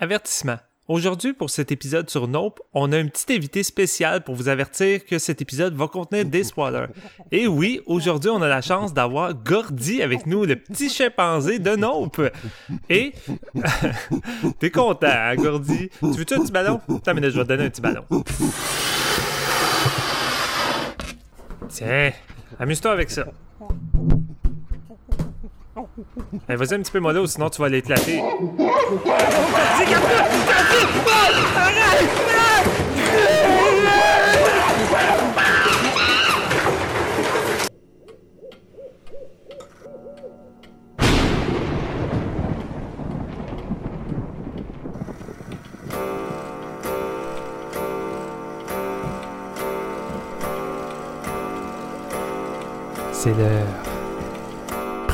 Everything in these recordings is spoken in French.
Avertissement. Aujourd'hui, pour cet épisode sur Nope, on a un petit invité spécial pour vous avertir que cet épisode va contenir des spoilers. Et oui, aujourd'hui, on a la chance d'avoir Gordy avec nous, le petit chimpanzé de Nope. Et t'es content, hein, Gordy? Tu veux-tu un petit ballon? Attends, mais là, je vais te donner un petit ballon. Tiens, amuse-toi avec ça. Eh, Vas-y un petit peu mollo, sinon tu vas l'éclater. C'est l'heure.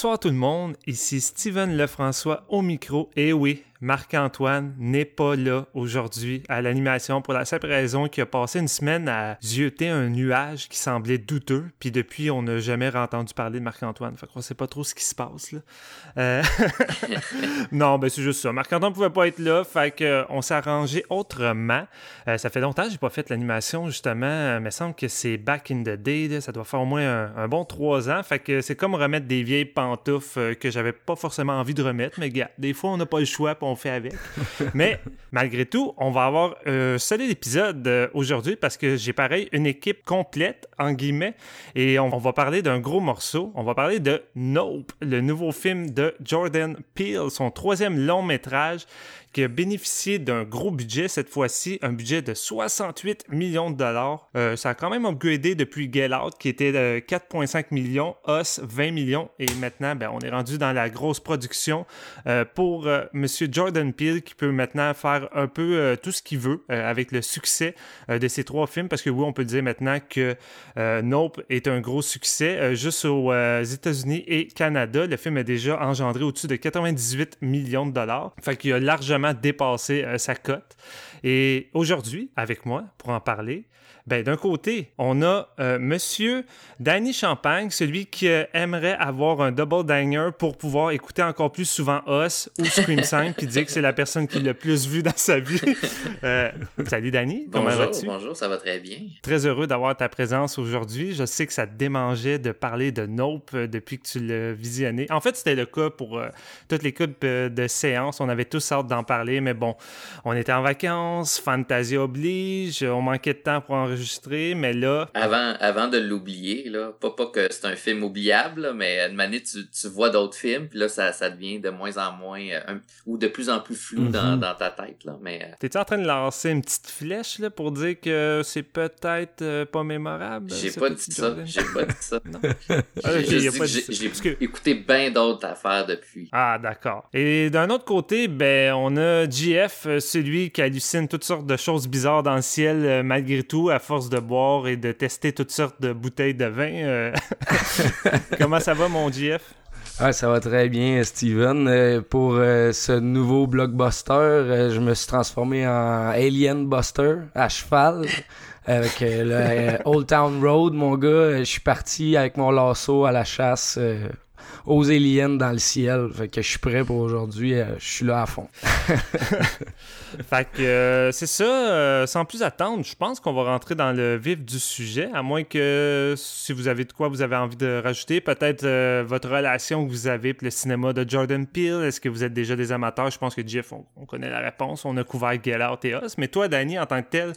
Bonsoir tout le monde, ici Steven Lefrançois au micro. Et oui, Marc-Antoine n'est pas là aujourd'hui à l'animation pour la simple raison qu'il a passé une semaine à zioter un nuage qui semblait douteux, puis depuis on n'a jamais entendu parler de Marc-Antoine. Fait qu'on sait pas trop ce qui se passe. Euh, non, ben c'est juste ça. Marc-Antoine pouvait pas être là, fait qu'on s'est arrangé autrement. Euh, ça fait longtemps que j'ai pas fait l'animation justement. Il me semble que c'est back in the day, ça doit faire au moins un, bon trois ans. Fait que c'est comme remettre des vieilles pantoufles euh, que j'avais pas forcément envie de remettre, mais gars, des fois on n'a pas le choix, fait avec. Mais malgré tout, on va avoir un solide épisode euh, aujourd'hui parce que j'ai pareil une équipe complète, en guillemets, et on va parler d'un gros morceau. On va parler de Nope, le nouveau film de Jordan Peele, son troisième long métrage qui a bénéficié d'un gros budget cette fois-ci, un budget de 68 millions de dollars. Euh, ça a quand même upgradé depuis Get Out qui était de 4,5 millions, Us 20 millions et maintenant ben, on est rendu dans la grosse production euh, pour euh, Monsieur Jordan Peele qui peut maintenant faire un peu euh, tout ce qu'il veut avec le succès de ces trois films parce que oui on peut dire maintenant que Nope est un gros succès juste aux États-Unis et Canada. Le film a déjà engendré au-dessus de 98 millions de dollars. Fait qu'il a largement dépassé euh, sa cote. Et aujourd'hui, avec moi, pour en parler, ben, d'un côté, on a euh, Monsieur Danny Champagne, celui qui euh, aimerait avoir un double danger pour pouvoir écouter encore plus souvent Us ou Scream 5, puis dire que c'est la personne qui l'a le plus vu dans sa vie. Euh, salut Danny, comment Bonjour, vas-tu? bonjour, ça va très bien. Très heureux d'avoir ta présence aujourd'hui. Je sais que ça te démangeait de parler de Nope euh, depuis que tu l'as visionné. En fait, c'était le cas pour euh, toute l'équipe euh, de séance. On avait tous hâte d'en parler, mais bon, on était en vacances, Fantasia oblige, on manquait de temps pour enregistrer, mais là, Avant, avant de l'oublier, là, pas, pas que c'est un film oubliable, là, mais une année, tu, tu vois d'autres films, puis là, ça, ça devient de moins en moins, euh, un- ou de plus en plus flou dans, Mhm. dans ta tête, là, mais... euh, t'es-tu en train de lancer une petite flèche là, pour dire que c'est peut-être euh, pas mémorable? J'ai pas dit ça, Jordan? j'ai pas dit ça. Non. J'ai Ah, écouté bien d'autres affaires depuis. Ah, d'accord. Et d'un autre côté, ben, on a GF, celui qui hallucine toutes sortes de choses bizarres dans le ciel, malgré tout, à force de boire et de tester toutes sortes de bouteilles de vin. euh. Comment ça va, mon GF? Ouais, ça va très bien, Steven. Euh, pour euh, ce nouveau blockbuster, je me suis transformé en Alien Buster à cheval. Avec le Old Town Road, mon gars, je suis parti avec mon lasso à la chasse aux aliens dans le ciel. Fait que je suis prêt pour aujourd'hui. euh, je suis là à fond. Fait que euh, c'est ça, euh, sans plus attendre, je pense qu'on va rentrer dans le vif du sujet, à moins que si vous avez de quoi vous avez envie de rajouter, peut-être votre relation que vous avez pour le cinéma de Jordan Peele. Est-ce que vous êtes déjà des amateurs? Je pense que Jeff, on, on connaît la réponse. On a couvert Get Out et Us. Mais toi, Danny, en tant que tel,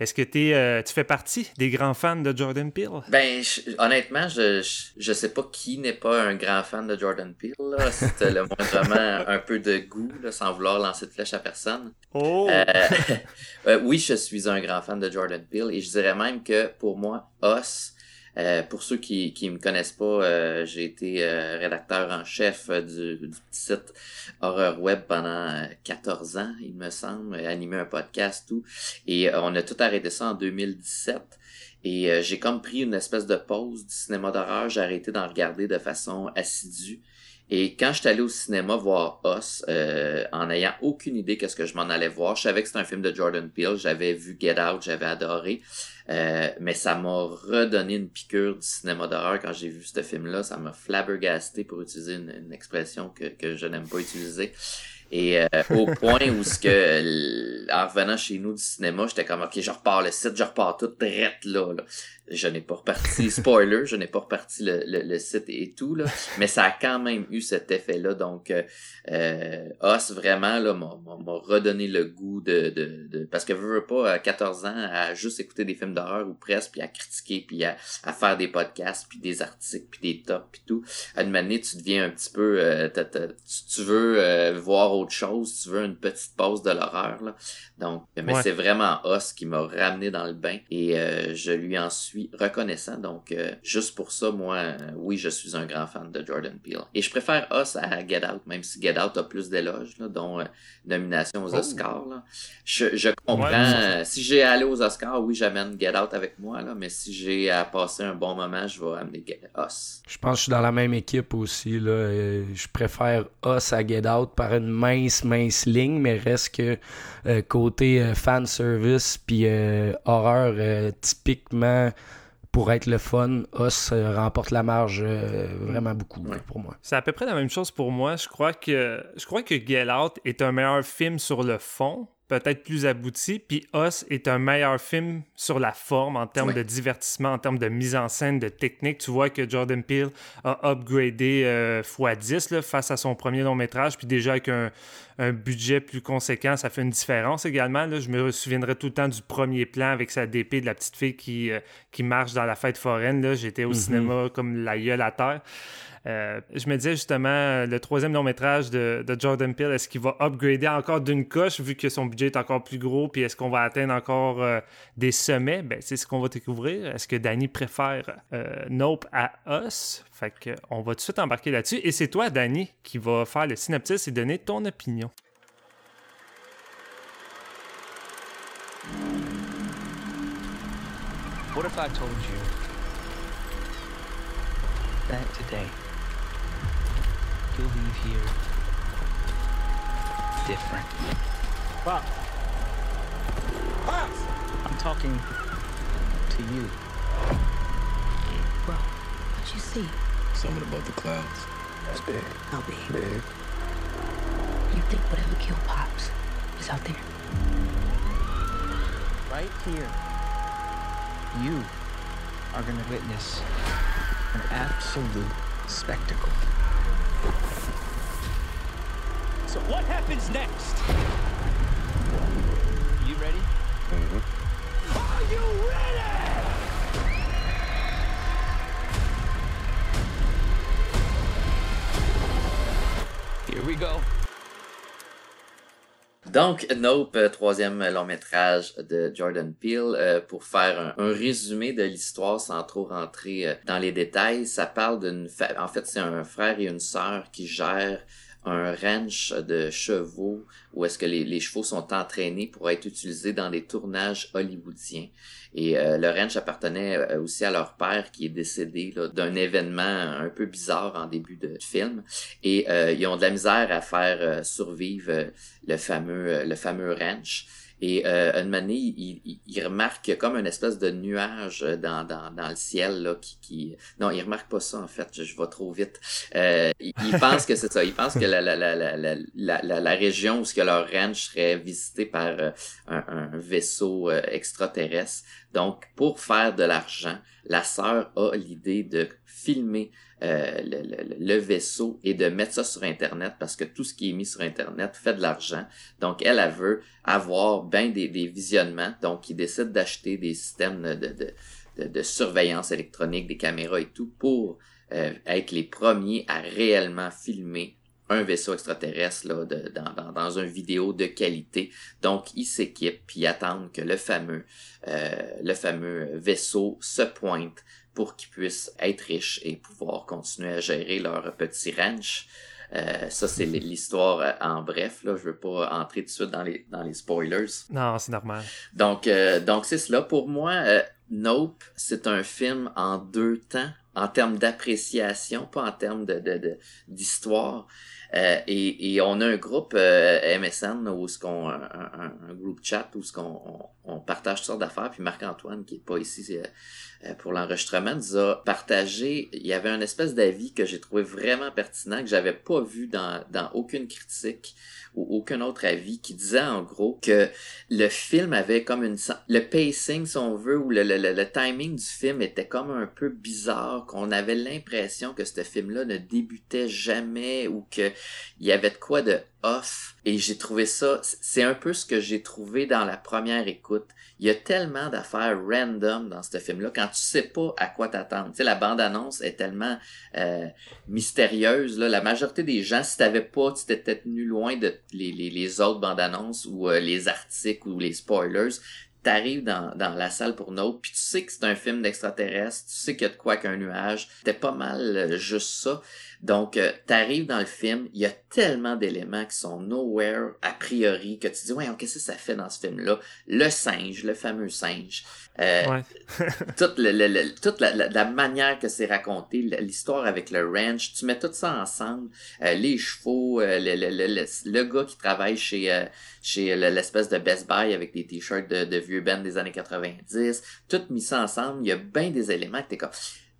Est-ce que es, tu fais partie des grands fans de Jordan Peele? Ben, honnêtement, je, je, sais pas qui n'est pas un grand fan de Jordan Peele. C'est le moindrement un peu de goût, là, sans vouloir lancer de flèche à personne. Oh! oui, je suis un grand fan de Jordan Peele et je dirais même que pour moi, Us, euh, pour ceux qui qui me connaissent pas, euh, j'ai été euh, rédacteur en chef du, du, site Horror Web pendant 14 ans, il me semble, animé un podcast tout, et on a tout arrêté ça en 2017. Et j'ai comme pris une espèce de pause du cinéma d'horreur, j'ai arrêté d'en regarder de façon assidue. Et quand je suis allé au cinéma voir Us, en n'ayant aucune idée qu'est-ce que je m'en allais voir, je savais que c'était un film de Jordan Peele, j'avais vu Get Out, j'avais adoré. Euh, mais ça m'a redonné une piqûre du cinéma d'horreur quand j'ai vu ce film-là. Ça m'a flabbergasté pour utiliser une, expression que, que je n'aime pas utiliser. Et euh, au point où ce que en revenant chez nous du cinéma, j'étais comme ok, je repars le site, je repars tout direct là. là je n'ai pas reparti, spoiler, je n'ai pas reparti le, le, site et tout, là, mais ça a quand même eu cet effet-là. Donc, euh, euh Os, vraiment, là, m'a redonné le goût de, de, de parce que je veux pas, à 14 ans, à juste écouter des films d'horreur ou presque, puis à critiquer, puis à, à, faire des podcasts, puis des articles, puis des tops, puis tout. À une manière, tu deviens un petit peu, euh, tu, veux euh, voir autre chose, tu veux une petite pause de l'horreur, là. Donc, mais c'est vraiment Os qui m'a ramené dans le bain, et je lui en suis reconnaissant. Donc, euh, juste pour ça, moi, euh, oui, je suis un grand fan de Jordan Peele. Et je préfère Us à Get Out, même si Get Out a plus d'éloges, dont euh, nomination aux oh. Oscars. Je, comprends. si j'ai à aller aux Oscars, oui, j'amène Get Out avec moi, là, mais si j'ai à passer un bon moment, je vais amener Get Us. Je pense que je suis dans la même équipe aussi. Là. Je préfère Us à Get Out par une mince, mince ligne, mais reste que côté fan service puis horreur typiquement pour être le fun, Os remporte la marge euh, vraiment beaucoup pour moi. C'est à peu près la même chose pour moi. Je crois que je crois que Get Out est un meilleur film sur le fond, peut-être plus abouti, puis Us est un meilleur film sur la forme en termes de divertissement, en termes de mise en scène, de technique. Tu vois que Jordan Peele a upgradé euh, x10 face à son premier long métrage, puis déjà avec un, budget plus conséquent, ça fait une différence également. Là. Je me souviendrai tout le temps du premier plan avec sa DP de la petite fille qui, euh, qui marche dans la fête foraine. J'étais au mm-hmm. cinéma comme la gueule à terre. Euh, je me disais justement, le troisième long métrage de, Jordan Peele, est-ce qu'il va upgrader encore d'une coche vu que son budget est encore plus gros, puis est-ce qu'on va atteindre encore euh, des sommets? Ben, c'est ce qu'on va découvrir. Est-ce que Danny préfère euh, Nope à Us? Fait qu'on va tout de suite embarquer là-dessus. Et c'est toi, Danny, qui va faire le synopsis et donner ton opinion. What if I told you that today you'll leave here different? Pops! Pops! I'm talking to you. Bro, what you see? Something above the clouds. That's big. How big? Big. You think whatever killed Pops is out there? Right here. You are gonna witness an absolute spectacle. So what happens next? You ready? Mm-hmm. Are you ready? Here we go. Donc, Nope, euh, troisième long métrage de Jordan Peele. Euh, pour faire un, résumé de l'histoire sans trop rentrer euh, dans les détails, ça parle d'une... En fait, c'est un frère et une sœur qui gèrent un ranch de chevaux où est-ce que les, chevaux sont entraînés pour être utilisés dans des tournages hollywoodiens. Et euh, le ranch appartenait euh, aussi à leur père qui est décédé d'un événement un peu bizarre en début de film. Et euh, ils ont de la misère à faire survivre le fameux le fameux ranch. Et euh, une il, il, remarque comme une espèce de nuage dans, dans, dans le ciel là, qui, qui... Non, il remarque pas ça en fait, je, je vais trop vite. Euh, il, pense que c'est ça, il pense que la, la, la, la, la, la région où ce que leur ranch serait visitée par euh, un, vaisseau euh, extraterrestre. Donc, pour faire de l'argent, la sœur a l'idée de filmer euh, le, vaisseau et de mettre ça sur Internet parce que tout ce qui est mis sur Internet fait de l'argent. Donc, elle, elle veut avoir bien des, visionnements. Donc, il décide d'acheter des systèmes de, de, surveillance électronique, des caméras et tout pour euh, être les premiers à réellement filmer un vaisseau extraterrestre là, de, dans, dans, une vidéo de qualité. Donc, ils s'équipent puis attendent que le fameux, euh, le fameux vaisseau se pointe pour qu'ils puissent être riches et pouvoir continuer à gérer leur petit ranch. Euh, ça, c'est l'histoire euh, en bref. Là. Je veux pas entrer tout de suite dans les, dans les spoilers. Non, c'est normal. Donc, euh, donc c'est cela. Pour moi, Nope, c'est un film en deux temps, en termes d'appréciation, pas en termes d'histoire. Euh, et, et, on a un groupe euh, MSN où ce qu'on un, un, groupe chat où ce qu'on on, partage toutes sortes d'affaires. Puis Marc-Antoine, qui est pas ici euh, pour l'enregistrement, nous a partagé. Il y avait un espèce d'avis que j'ai trouvé vraiment pertinent, que j'avais pas vu dans, dans aucune critique ou aucun autre avis qui disait en gros que le film avait comme une le pacing si on veut ou le, le, le timing du film était comme un peu bizarre qu'on avait l'impression que ce film là ne débutait jamais ou que il y avait de quoi de off. Et j'ai trouvé ça c'est un peu ce que j'ai trouvé dans la première écoute. Il y a tellement d'affaires random dans ce film là quand tu sais pas à quoi t'attendre. Tu sais la bande annonce est tellement euh, mystérieuse là. La majorité des gens si t'avais pas tu t'étais tenu loin de les, autres bandes annonces ou euh, les articles ou les spoilers t'arrives dans, dans la salle pour Note, puis tu sais que c'est un film d'extraterrestre, tu sais qu'il y a de quoi qu'un nuage, c'était pas mal euh, juste ça. Donc, euh, t'arrives dans le film, il y a tellement d'éléments qui sont nowhere a priori que tu dis, ouais, qu'est-ce que ça fait dans ce film-là? Le singe, le fameux singe. Euh, toute, le, toute la, la, manière que c'est raconté, l'histoire avec le ranch, tu mets tout ça ensemble, euh, les chevaux, euh, le, gars qui travaille chez, euh, chez l'espèce de Best Buy avec des t-shirts de, de vieux Ben des années 90, tout mis ça ensemble, il y a bien des éléments que t'es comme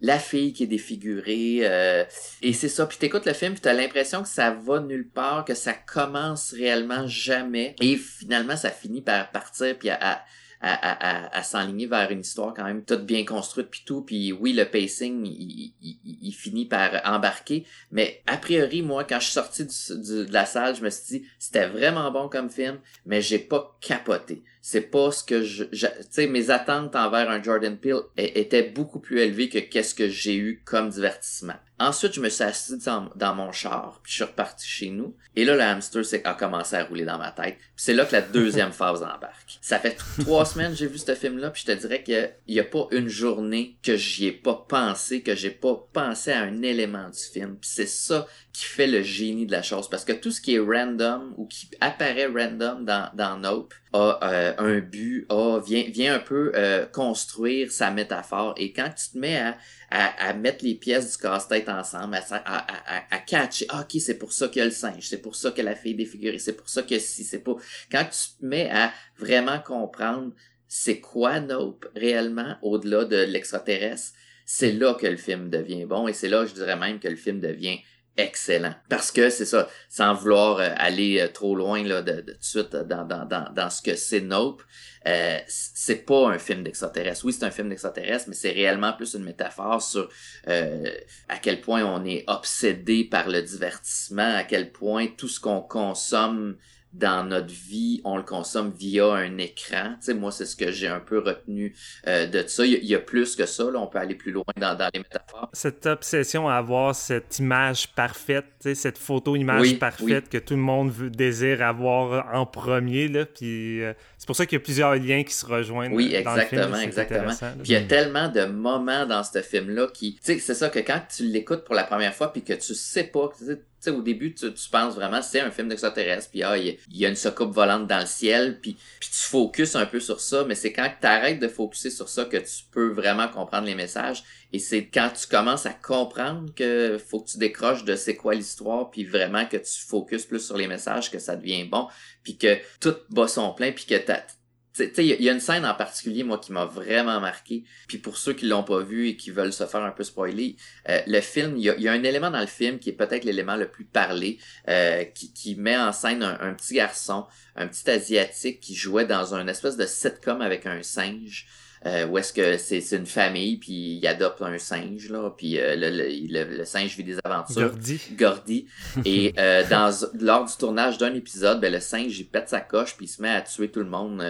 la fille qui est défigurée euh, et c'est ça. Puis t'écoutes le film puis t'as l'impression que ça va nulle part que ça commence réellement jamais et finalement ça finit par partir puis à, à, s'enligner vers une histoire quand même toute bien construite puis tout. Puis oui le pacing il, finit par embarquer. Mais a priori moi quand je suis sorti de la salle je me suis dit c'était vraiment bon comme film mais j'ai pas capoté c'est pas ce que je, tu sais mes attentes envers un Jordan Peele étaient beaucoup plus élevées que qu'est-ce que j'ai eu comme divertissement Ensuite, je me suis assis dans, mon char, puis je suis reparti chez nous. Et là, le hamster a commencé à rouler dans ma tête. Puis c'est là que la deuxième phase embarque. Ça fait trois semaines que j'ai vu ce film-là, puis je te dirais qu'il n'y a pas une journée que j'y ai pas pensé, que j'ai pas pensé à un élément du film. Puis c'est ça qui fait le génie de la chose. Parce que tout ce qui est random ou qui apparaît random dans, dans Nope a euh, un but, a, vient, vient un peu euh, construire sa métaphore. Et quand tu te mets à, à, à mettre les pièces du casse-tête ensemble, à, à, à, catcher, ah, ok, c'est pour ça qu'il y a le singe, c'est pour ça que la fille défigurée, c'est pour ça que si, c'est pas... Quand tu te mets à vraiment comprendre c'est quoi Nope réellement au-delà de l'extraterrestre, c'est là que le film devient bon et c'est là, je dirais même que le film devient excellent. Parce que c'est ça, sans vouloir euh, aller euh, trop loin là, de, de, suite dans, dans, dans, dans ce que c'est Nope, euh, c'est pas un film d'extraterrestre. Oui, c'est un film d'extraterrestre, mais c'est réellement plus une métaphore sur euh, à quel point on est obsédé par le divertissement, à quel point tout ce qu'on consomme dans notre vie, on le consomme via un écran. Tu sais, moi, c'est ce que j'ai un peu retenu euh, de ça. Il y, a, plus que ça, là, on peut aller plus loin dans, dans les métaphores. Cette obsession à avoir cette image parfaite, cette photo-image parfaite que tout le monde veut, désire avoir en premier, là, puis euh, c'est pour ça qu'il y a plusieurs liens qui se rejoignent Oui, dans exactement, le film, exactement. Puis il y a tellement de moments dans ce film-là qui... Tu sais, c'est ça que quand tu l'écoutes pour la première fois, puis que tu sais pas... sais, au début, tu, penses vraiment c'est un film d'extraterrestre, puis ah, il y, a une soucoupe volante dans le ciel, puis, tu focuses un peu sur ça, mais c'est quand tu arrêtes de focuser sur ça que tu peux vraiment comprendre les messages. Et c'est quand tu commences à comprendre que faut que tu décroches de c'est quoi l'histoire, puis vraiment que tu focuses plus sur les messages, que ça devient bon, puis que tout bat son plein, puis que t'as il y, a une scène en particulier, moi, qui m'a vraiment marqué. Puis pour ceux qui l'ont pas vu et qui veulent se faire un peu spoiler, euh, le film, il y a, un élément dans le film qui est peut-être l'élément le plus parlé, euh, qui, qui, met en scène un, petit garçon, un petit asiatique qui jouait dans un espèce de sitcom avec un singe. Euh, où est-ce que c'est une famille, puis il adopte un singe, là, puis euh, le, le, le, singe vit des aventures. Gordy. Gordy. Et euh, dans, lors du tournage d'un épisode, ben, le singe, il pète sa coche, puis il se met à tuer tout le monde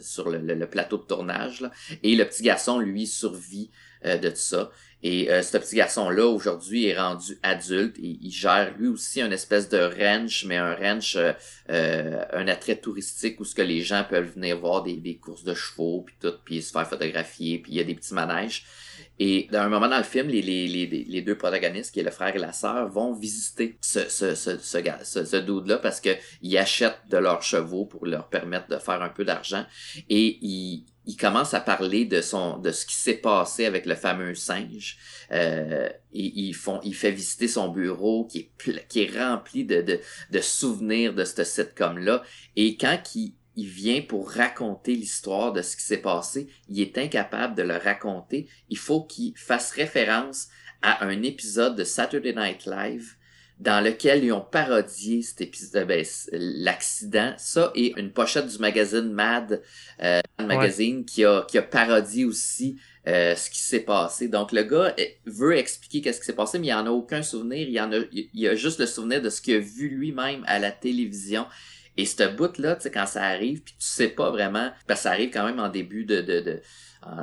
sur le, le, plateau de tournage. Là. Et le petit garçon, lui, survit de tout ça. Et euh, ce petit garçon-là, aujourd'hui, est rendu adulte et il gère lui aussi une espèce de ranch, mais un ranch, euh, euh, un attrait touristique où ce que les gens peuvent venir voir des, des courses de chevaux, puis tout, puis se faire photographier, puis il y a des petits manèges. Et dans un moment dans le film, les, les, les, les deux protagonistes, qui est le frère et la sœur, vont visiter ce, ce, ce, ce, ce, ce dude-là parce qu'ils achètent de leurs chevaux pour leur permettre de faire un peu d'argent. Et ils, il commence à parler de son de ce qui s'est passé avec le fameux singe. Euh, et ils font, il fait visiter son bureau qui est qui est rempli de, de, souvenirs de ce sitcom là. Et quand il vient pour raconter l'histoire de ce qui s'est passé, il est incapable de le raconter. Il faut qu'il fasse référence à un épisode de Saturday Night Live dans lequel ils ont parodié cet épisode, ben, l'accident. Ça et une pochette du magazine Mad, euh, magazine qui a qui a parodié aussi euh, ce qui s'est passé. Donc le gars eh, veut expliquer qu'est-ce qui s'est passé, mais il en a aucun souvenir. Il en a, il a juste le souvenir de ce qu'il a vu lui-même à la télévision. Et ce bout là, tu sais, quand ça arrive, puis tu sais pas vraiment, parce que ça arrive quand même en début de, de, de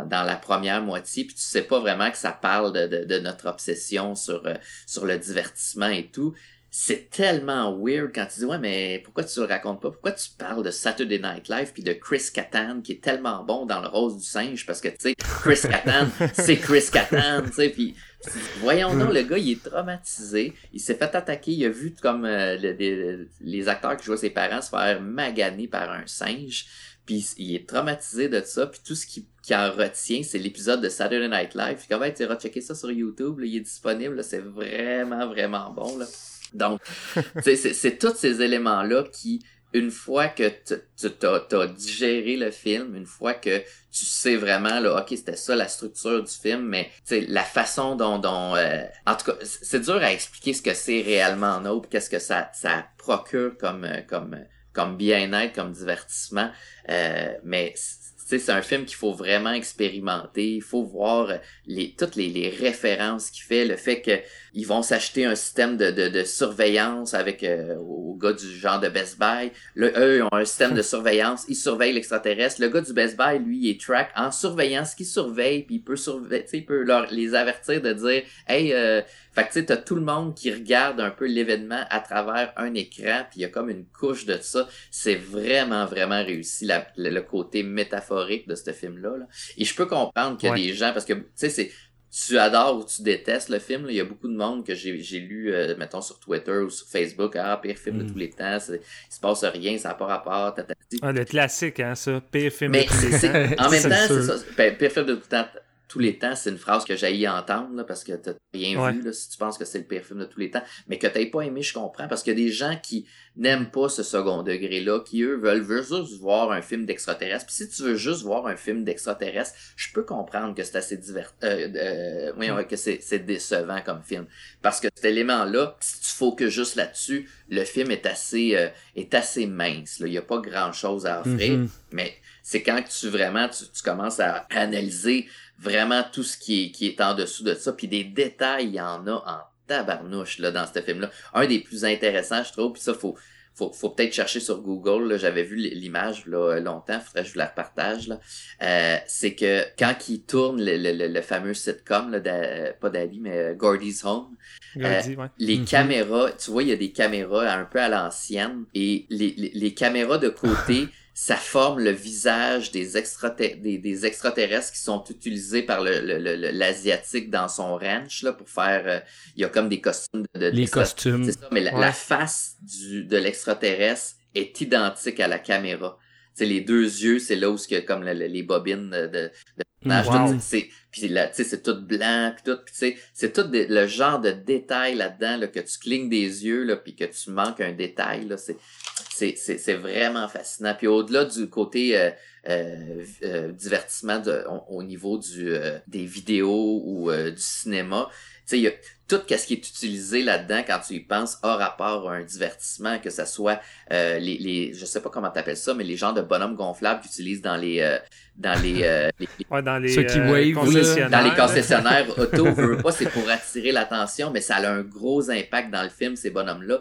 dans la première moitié, puis tu sais pas vraiment que ça parle de, de, notre obsession sur, euh, sur le divertissement et tout. C'est tellement weird quand tu dis ouais mais pourquoi tu le racontes pas? Pourquoi tu parles de Saturday Night Live puis de Chris Kattan qui est tellement bon dans le rose du singe? Parce que tu sais Chris Kattan c'est Chris Kattan tu sais puis voyons donc le gars il est traumatisé il s'est fait attaquer il a vu comme euh, les acteurs qui jouaient ses parents se faire maganer par un singe puis il est traumatisé de ça, puis tout ce qui, qui en retient, c'est l'épisode de Saturday Night Live. Puis quand même, tu iras checker ça sur YouTube, il est disponible, c'est vraiment, vraiment bon. Là. Donc, c'est tous ces éléments-là qui, une fois que tu as, digéré le film, une fois que tu sais vraiment, là, ok, c'était ça la structure du film, mais la façon dont... dont euh, en tout cas, c'est dur à expliquer ce que c'est réellement Nope, qu'est-ce que ça, ça procure comme... Euh, comme comme bien-être, comme divertissement. Euh, mais c'est un film qu'il faut vraiment expérimenter. Il faut voir les, toutes les, les références qu'il fait, le fait qu'ils vont s'acheter un système de, de, de surveillance avec euh, au gars du genre de Best Buy. Là, eux, ils ont un système de surveillance. Ils surveillent l'extraterrestre. Le gars du Best Buy, lui, il est track en surveillant ce qu'il surveille, puis il peut surveiller, il peut leur, les avertir de dire Hey, euh, fait que tu sais, t'as tout le monde qui regarde un peu l'événement à travers un écran, puis il y a comme une couche de ça. C'est vraiment, vraiment réussi le, côté métaphorique de ce film-là. Et je peux comprendre qu'il y a des gens, parce que tu sais, c'est tu adores ou tu détestes le film. Il y a beaucoup de monde que j'ai lu, euh, mettons, sur Twitter ou sur Facebook. Ah, pire film de mm. tous les temps, il se passe rien, ça n'a pas rapport. Ah, le classique, hein, ça. Pire film de tous les temps. En même temps, c'est ça. Ben, pire film de tous les temps tous les temps, c'est une phrase que j'ai entendre là, parce que t'as rien vu là, si tu penses que c'est le pire film de tous les temps. Mais que t'aies pas aimé, je comprends, parce qu'il y a des gens qui n'aiment pas ce second degré-là, qui eux veulent, juste voir un film d'extraterrestre. Puis si tu veux juste voir un film d'extraterrestre, je peux comprendre que c'est assez divert euh, euh, oui, que c'est décevant comme film. Parce que cet élément-là, si tu que juste là-dessus, le film est assez euh, est assez mince. Il y a pas grand-chose à offrir. Mm-hmm. Mais c'est quand tu vraiment tu, tu commences à analyser vraiment tout ce qui est, qui est en dessous de ça. Puis des détails, il y en a en tabarnouche là, dans ce film-là. Un des plus intéressants, je trouve, puis ça, faut, faut, faut peut-être chercher sur Google. J'avais vu l'image là, longtemps, faudrait que je vous la partage. Là. Euh, c'est que quand il tourne le, le, le, fameux sitcom, là, pas d'Ali, mais euh, Gordy's Home, euh, les mm-hmm. caméras, tu vois, il y a des caméras un peu à l'ancienne, et les, les, les caméras de côté ça forme le visage des, des, des, extraterrestres qui sont utilisés par l'asiatique le, dans son ranch là, pour faire... Euh, il y a comme des costumes. De, Les costumes. C'est ça, mais la, face du, de l'extraterrestre est identique à la caméra. C'est les deux yeux, c'est là où que comme les bobines de, de wow. c'est puis là tu sais c'est tout blanc puis tout puis c'est tout le genre de détail là-dedans là, que tu clignes des yeux là puis que tu manques un détail là c'est c'est vraiment fascinant. Puis au-delà du côté euh, euh, euh divertissement de, au, niveau du, euh, des vidéos ou du cinéma, sais, il y a tout ce qui est utilisé là-dedans quand tu y penses a rapport à un divertissement, que ce soit euh, les, les, je sais pas comment t'appelles ça, mais les genres de bonhommes gonflables qu'ils utilisent dans les, euh, dans les, euh, ouais, dans les Ceux qui euh, wave, concessionnaires. dans les concessionnaires auto, veux pas, c'est pour attirer l'attention, mais ça a un gros impact dans le film, ces bonhommes-là.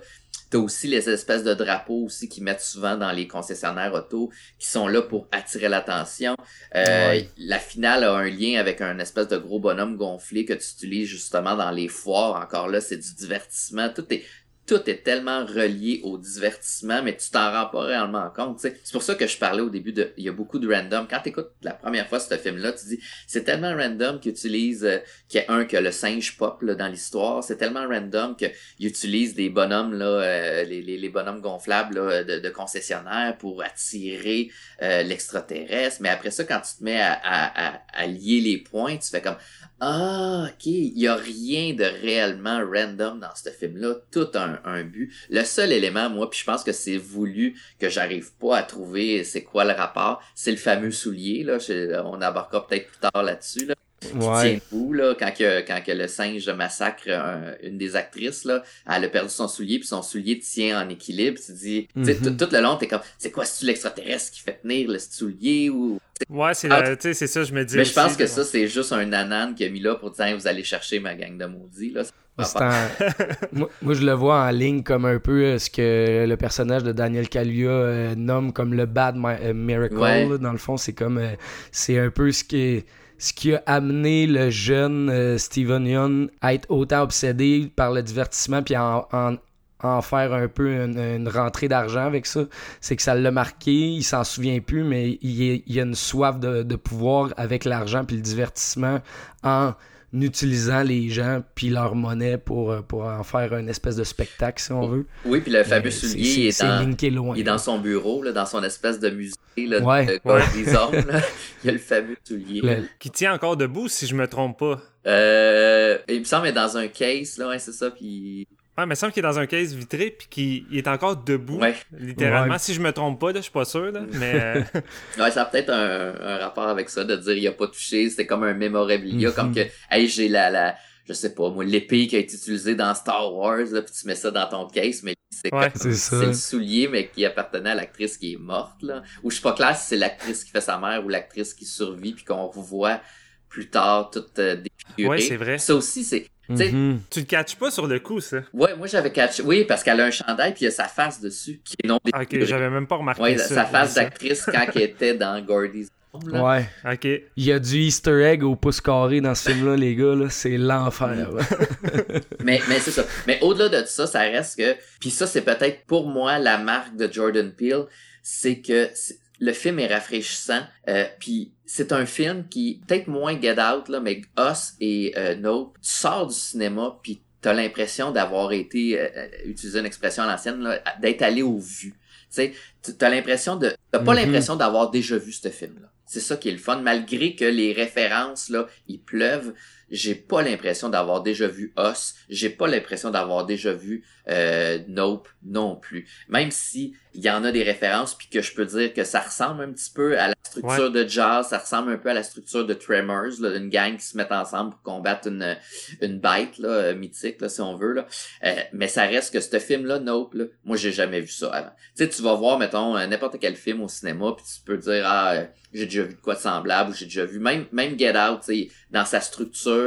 T'as aussi les espèces de drapeaux aussi qui mettent souvent dans les concessionnaires auto, qui sont là pour attirer l'attention. Euh, Ouais. La finale a un lien avec un espèce de gros bonhomme gonflé que tu utilises justement dans les foires. Encore là, c'est du divertissement. Tout est tout est tellement relié au divertissement, mais tu t'en rends pas réellement compte. C'est pour ça que je parlais au début de. Il y a beaucoup de random. Quand tu écoutes la première fois ce film-là, tu dis c'est tellement random qu'ils utilisent euh, qu'il y a un que le singe pop là, dans l'histoire. C'est tellement random qu'ils utilisent des bonhommes là, euh, les, les, les bonhommes gonflables là, de, de concessionnaires pour attirer euh, l'extraterrestre. Mais après ça, quand tu te mets à, à, à lier les points, tu fais comme ah, ok, il y a rien de réellement random dans ce film-là, tout un, un but. Le seul élément, moi, puis je pense que c'est voulu que j'arrive pas à trouver c'est quoi le rapport, c'est le fameux soulier, là, on abordera peut-être plus tard là-dessus, là, Ouais. debout, là, quand que, quand que le singe massacre un- une des actrices, là, elle a perdu son soulier, puis son soulier tient en équilibre, tu te dis, Mhm. tout, le long, t'es comme, c'est quoi, c'est-tu l'extraterrestre qui fait tenir le soulier, ou Ouais, c'est Ah, c'est ça, je me dis. mais je pense que ça, c'est juste un nanan qui a mis là pour dire, vous allez chercher ma gang de maudits, là. En- moi, moi, je le vois en ligne comme un peu euh, ce que le personnage de Daniel Kaluuya euh, nomme comme le bad mi- euh, miracle. Ouais. là. Dans le fond, c'est comme euh, c'est un peu ce qui ce qui a amené le jeune euh, Steven Yeun à être autant obsédé par le divertissement puis en, en, faire un peu une, rentrée d'argent avec ça. C'est que ça l'a marqué, il s'en souvient plus, mais il, y a une soif de, de pouvoir avec l'argent puis le divertissement en utilisant les gens puis leur monnaie pour, euh, pour en faire une espèce de spectacle, si on veut. Oui, puis le fameux soulier, est, dans, linké loin. il est dans son bureau, là, dans son espèce de musée, là, Ouais. de Gordon là. Il y a le fameux soulier. Le- Qui tient encore debout, si je me trompe pas. Euh, il me semble être dans un case, là, ouais, c'est ça, puis... Ouais, mais il me semble qu'il est dans un case vitré puis qu'il il est encore debout. Ouais. Littéralement, Ouais. si je me trompe pas, là, je suis pas sûr, là, mais euh, Ouais, ça a peut-être un, un rapport avec ça, de dire il a pas touché, c'était comme un mémorabilia, Mhm. comme que, hey, j'ai la, la, je sais pas, moi, l'épée qui a été utilisée dans Star Wars, là, puis tu mets ça dans ton case, mais c'est Ouais. comme- C'est ça. c'est le soulier, mais qui appartenait à l'actrice qui est morte, là. Ou je suis pas clair si c'est l'actrice qui fait sa mère ou l'actrice qui survit, puis qu'on revoit plus tard toute euh, défigurée. Ouais, c'est vrai. Ça aussi, c'est... Mhm. tu le catches pas sur le coup, ça. Ouais, moi j'avais catché. Oui, parce qu'elle a un chandail puis il y a sa face dessus qui est non Ok, défigurée. j'avais même pas remarqué Ouais, ça. sa face ça. d'actrice quand elle était dans Gordy's là. Ouais. Ok. Il y a du easter egg au pouce carré dans ce film-là, les gars. Là. C'est l'enfer. Mais, mais c'est ça. Mais au-delà de ça, ça reste que. Puis ça, c'est peut-être pour moi la marque de Jordan Peele, c'est que c'est- le film est rafraîchissant. Euh, puis c'est un film qui peut-être moins Get Out là, mais Us et euh, Nope. Tu sors du cinéma puis t'as l'impression d'avoir été, euh, euh, utiliser une expression à l'ancienne, là, d'être allé au vu. Tu t'as l'impression de, t'as pas Mhm. l'impression d'avoir déjà vu ce film-là. C'est ça qui est le fun, malgré que les références là, ils pleuvent. J'ai pas l'impression d'avoir déjà vu Us. J'ai pas l'impression d'avoir déjà vu euh, Nope non plus. Même si il y en a des références puis que je peux dire que ça ressemble un petit peu à la structure de Jazz, ça ressemble un peu à la structure de Tremors, là, d'une gang qui se met ensemble pour combattre une une bête là, euh, mythique là, si on veut là. Euh, mais ça reste que ce film là Nope là, moi j'ai jamais vu ça avant. Tu sais tu vas voir mettons euh, n'importe quel film au cinéma puis tu peux dire ah euh, j'ai déjà vu de quoi de semblable ou j'ai déjà vu même même Get Out, tu sais dans sa structure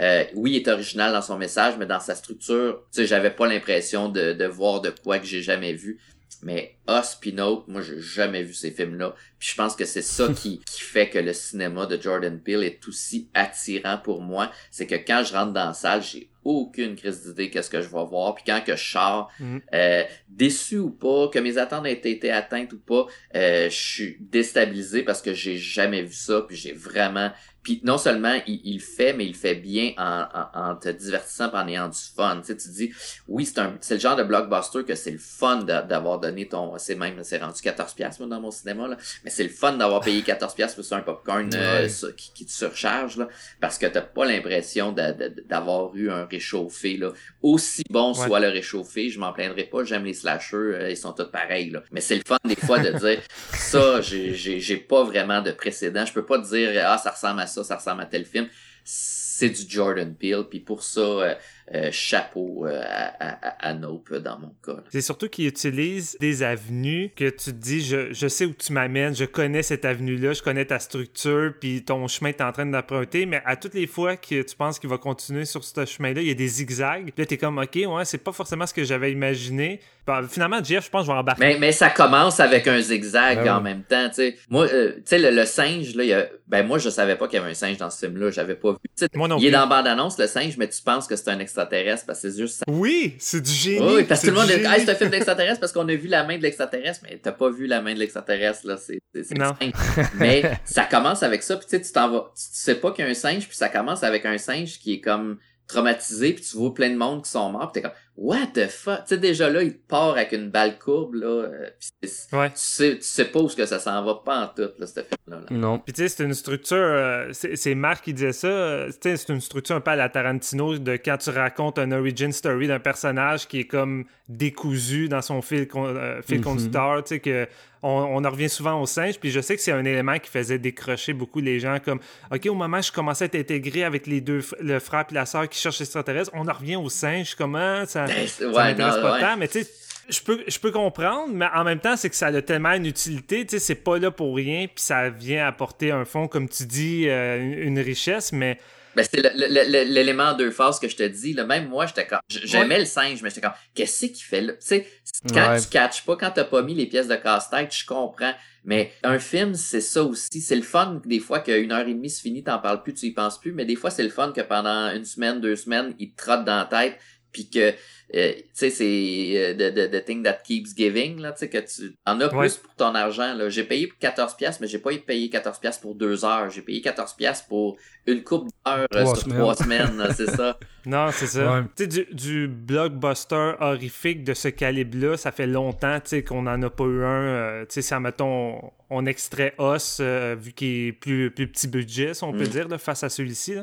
euh, oui, il est original dans son message, mais dans sa structure, tu sais, j'avais pas l'impression de, de voir de quoi que j'ai jamais vu. Mais Us Nope, moi, j'ai jamais vu ces films-là. Puis je pense que c'est ça qui, qui fait que le cinéma de Jordan Peele est aussi attirant pour moi. C'est que quand je rentre dans la salle, j'ai aucune crise d'idée qu'est-ce que je vais voir. Puis quand que je sors, Mhm. euh, déçu ou pas, que mes attentes aient été atteintes ou pas, euh, je suis déstabilisé parce que j'ai jamais vu ça. Puis j'ai vraiment puis non seulement il, il le fait, mais il le fait bien en, en, en te divertissant en ayant du fun. Tu sais, tu dis, oui, c'est un c'est le genre de blockbuster que c'est le fun d'a- d'avoir donné ton... C'est même, c'est rendu 14$ piastres, moi, dans mon cinéma, là. Mais c'est le fun d'avoir payé 14$ piastres pour un popcorn euh, Ouais. ça, qui, qui te surcharge, là. Parce que t'as pas l'impression d'avoir eu un réchauffé, là. Aussi bon Ouais. soit le réchauffé, je m'en plaindrai pas, j'aime les slashers, euh, ils sont tous pareils, là. Mais c'est le fun, des fois, de dire, ça, j'ai- j'ai j'ai pas vraiment de précédent. Je peux pas te dire, ah, ça ressemble à ça, ça ressemble à tel film. c'est du Jordan Peele. Puis pour ça, euh, euh, chapeau euh, à, à, à, Nope dans mon cas. C'est surtout qu'il utilise des avenues que tu te dis, je, je sais où tu m'amènes, je connais cette avenue-là, je connais ta structure, puis ton chemin est en train d'emprunter, mais à toutes les fois que tu penses qu'il va continuer sur ce chemin-là, il y a des zigzags. Là, t'es comme, ok, ouais, c'est pas forcément ce que j'avais imaginé. Bah, finalement, Jeff, je pense que je vais embarquer. Mais, mais ça commence avec un zigzag ben en même temps, tu sais. Moi, euh, tu sais, le, singe, là, il y a... ben moi, je savais pas qu'il y avait un singe dans ce film-là, j'avais pas vu. moi non il est dans la bande-annonce, le singe, mais tu penses que c'est un extraterrestre parce que c'est juste... Oui, c'est du génie. Oui, parce que tout le monde dit, c'est un film d'extraterrestre parce qu'on a vu la main de l'extraterrestre, mais t'as pas vu la main de l'extraterrestre, là, c'est non. mais ça commence avec ça, puis tu sais, tu t'en vas, tu sais pas qu'il y a un singe, puis ça commence avec un singe qui est comme traumatisé, puis tu vois plein de monde qui sont morts, puis t'es comme What the fuck? Tu sais, déjà là, il part avec une balle courbe, là. Euh, pis ouais. tu, sais, tu sais pas où que ça s'en va pas en tout, là, cette film-là. Non. Puis tu sais, c'est une structure. Euh, c'est Marc qui disait ça. Euh, tu sais, c'est une structure un peu à la Tarantino de quand tu racontes un origin story d'un personnage qui est comme décousu dans son fil, fil mm-hmm. conducteur. Tu sais, que on, en revient souvent au singe, puis je sais que c'est un élément qui faisait décrocher beaucoup les gens, comme, OK, au moment où je commençais à être intégré avec les deux, le frère et la sœur qui cherchent l'extraterrestre, on en revient au singe, comment ça, ça m'intéresse pas tant, mais tu sais, je peux, je peux comprendre, mais en même temps, c'est que ça a tellement une utilité, tu sais, c'est pas là pour rien, puis ça vient apporter un fond, comme tu dis, euh, une richesse, mais ben, c'est l'élément deux phases que je te dis. Là. Même moi, j'étais comme. J'aimais le singe, mais j'étais comme. Qu'est-ce qu'il fait là? Tu sais, quand tu catches pas, quand t'as pas mis les pièces de casse-tête, je comprends. Mais un film, c'est ça aussi. C'est le fun, des fois, qu'une heure et demie se finit, t'en parles plus, tu y penses plus. Mais des fois, c'est le fun que pendant une semaine, deux semaines, il te trotte dans la tête puis que euh, tu sais c'est the, the, the, thing that keeps giving là tu sais que tu en as plus pour ton argent là. J'ai payé 14 pièces mais j'ai pas payé 14 pièces pour deux heures. J'ai payé 14 pièces pour une coupe d'heures euh, sur trois semaines c'est ça. Non c'est ça. Tu sais du, du, blockbuster horrifique de ce calibre là ça fait longtemps tu sais qu'on en a pas eu un euh, tu sais ça mettons on, on extrait Os vu qu'il est plus plus petit budget si on peut mm. dire là, face à celui-ci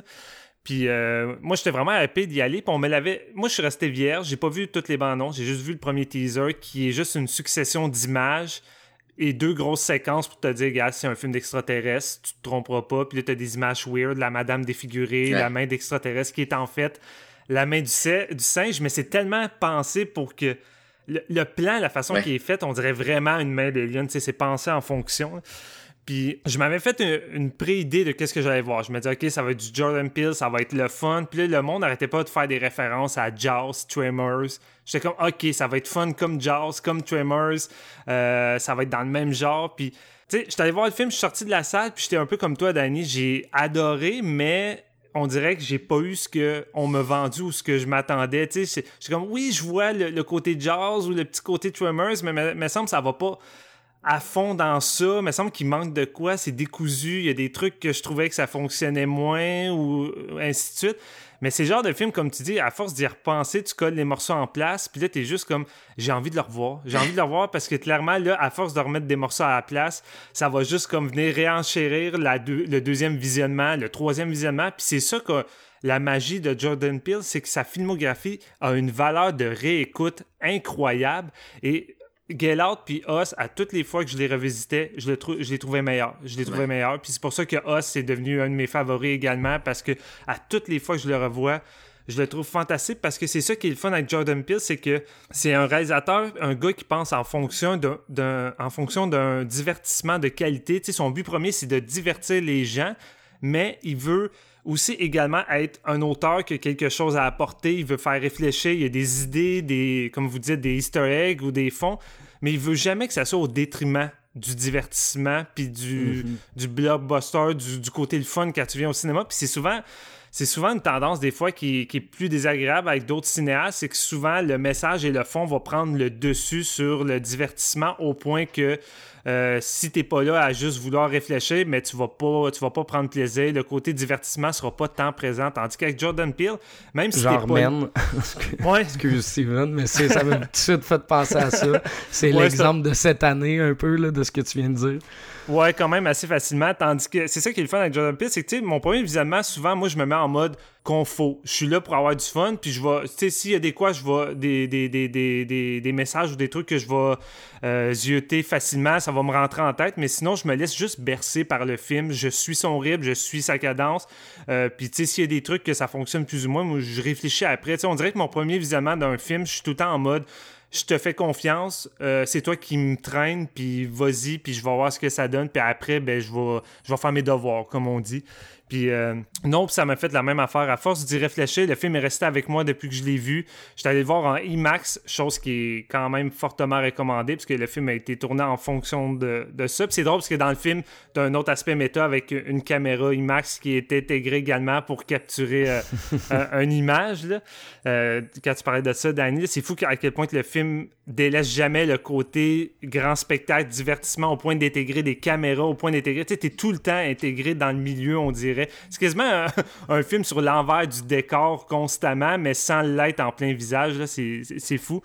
puis euh, moi, j'étais vraiment happy d'y aller. Puis on me l'avait. Moi, je suis resté vierge. J'ai pas vu toutes les bandes J'ai juste vu le premier teaser qui est juste une succession d'images et deux grosses séquences pour te dire, gars, c'est un film d'extraterrestre, tu te tromperas pas. Puis là, t'as des images weird, la madame défigurée, la main d'extraterrestre qui est en fait la main du, du singe. Mais c'est tellement pensé pour que. Le, plan, la façon qui est faite, on dirait vraiment une main d'alien. C'est pensé en fonction. Puis je m'avais fait une, pré-idée de qu'est-ce que j'allais voir. Je me disais, OK, ça va être du Jordan Peele, ça va être le fun. Puis là, le monde n'arrêtait pas de faire des références à Jaws, Tremors. J'étais comme, OK, ça va être fun comme Jaws, comme Tremors. Euh, ça va être dans le même genre. Puis, tu sais, j'étais allé voir le film, je suis sorti de la salle, puis j'étais un peu comme toi, Danny. J'ai adoré, mais on dirait que j'ai pas eu ce que on m'a vendu ou ce que je m'attendais. Tu sais, j'étais comme, oui, je vois le, côté Jaws ou le petit côté Tremors, mais me semble ça va pas à fond dans ça. Il me semble qu'il manque de quoi. C'est décousu. Il y a des trucs que je trouvais que ça fonctionnait moins ou ainsi de suite. Mais c'est genre de film, comme tu dis, à force d'y repenser, tu colles les morceaux en place, puis là, t'es juste comme, j'ai envie de le revoir. J'ai envie de le revoir parce que clairement, là, à force de remettre des morceaux à la place, ça va juste comme venir réenchérir le deuxième visionnement, le troisième visionnement. Puis c'est ça que la magie de Jordan Peele, c'est que sa filmographie a une valeur de réécoute incroyable. Et Get Out puis Us, à toutes les fois que je les revisitais, je, le je les trouvais meilleurs. Je les trouvais meilleurs. Puis c'est pour ça que Us c'est devenu un de mes favoris également parce que à toutes les fois que je le revois, je le trouve fantastique parce que c'est ça qui est le fun avec Jordan Peele, c'est que c'est un réalisateur, un gars qui pense en fonction d'un, en fonction d'un divertissement de qualité. Tu sais, son but premier, c'est de divertir les gens, mais il veut aussi également être un auteur qui a quelque chose à apporter, il veut faire réfléchir, il y a des idées, des, comme vous dites, des easter eggs ou des fonds, mais il veut jamais que ça soit au détriment du divertissement, puis du, mhm. du blockbuster, du, du, côté le fun quand tu viens au cinéma. Puis c'est souvent, c'est souvent une tendance des fois qui, qui est plus désagréable avec d'autres cinéastes, c'est que souvent le message et le fond vont prendre le dessus sur le divertissement au point que euh, si t'es pas là à juste vouloir réfléchir, mais tu vas pas, tu vas pas prendre plaisir. Le côté divertissement sera pas tant présent. Tandis qu'avec Jordan Peele, même si Genre t'es pas... ouais. Excuse Steven, mais ça m'a tout de suite fait penser à ça. C'est l'exemple de cette année un peu là, de ce que tu viens de dire. Ouais, quand même assez facilement. Tandis que c'est ça qui est le fun avec Jordan Peele, c'est que mon premier visionnement, souvent, moi, je me mets en mode qu'on faut. Je suis là pour avoir du fun, puis je vais, tu sais, s'il y a des quoi, je vais, des, des, des, des, messages ou des trucs que je vais euh, zioter facilement, ça va me rentrer en tête, mais sinon, je me laisse juste bercer par le film. Je suis son rythme, je suis sa cadence, euh, puis tu sais, s'il y a des trucs que ça fonctionne plus ou moins, moi, je réfléchis après. Tu sais, on dirait que mon premier visionnement d'un film, je suis tout le temps en mode je te fais confiance, euh, c'est toi qui me traîne, puis vas-y, puis je vais voir ce que ça donne, puis après, ben, je vais, je vais faire mes devoirs, comme on dit. Puis euh, non, ça m'a fait la même affaire. À force d'y réfléchir, le film est resté avec moi depuis que je l'ai vu. J'étais allé le voir en IMAX, chose qui est quand même fortement recommandée, puisque le film a été tourné en fonction de, ça. Puis c'est drôle, parce que dans le film, tu un autre aspect méta avec une caméra IMAX qui est intégrée également pour capturer euh, une image. Euh, quand tu parlais de ça, Danny, c'est fou à quel point le film délaisse jamais le côté grand spectacle, divertissement, au point d'intégrer des caméras, au point d'intégrer. Tu sais, tout le temps intégré dans le milieu, on dirait. C'est quasiment un, film sur l'envers du décor constamment, mais sans l'être en plein visage. C'est fou.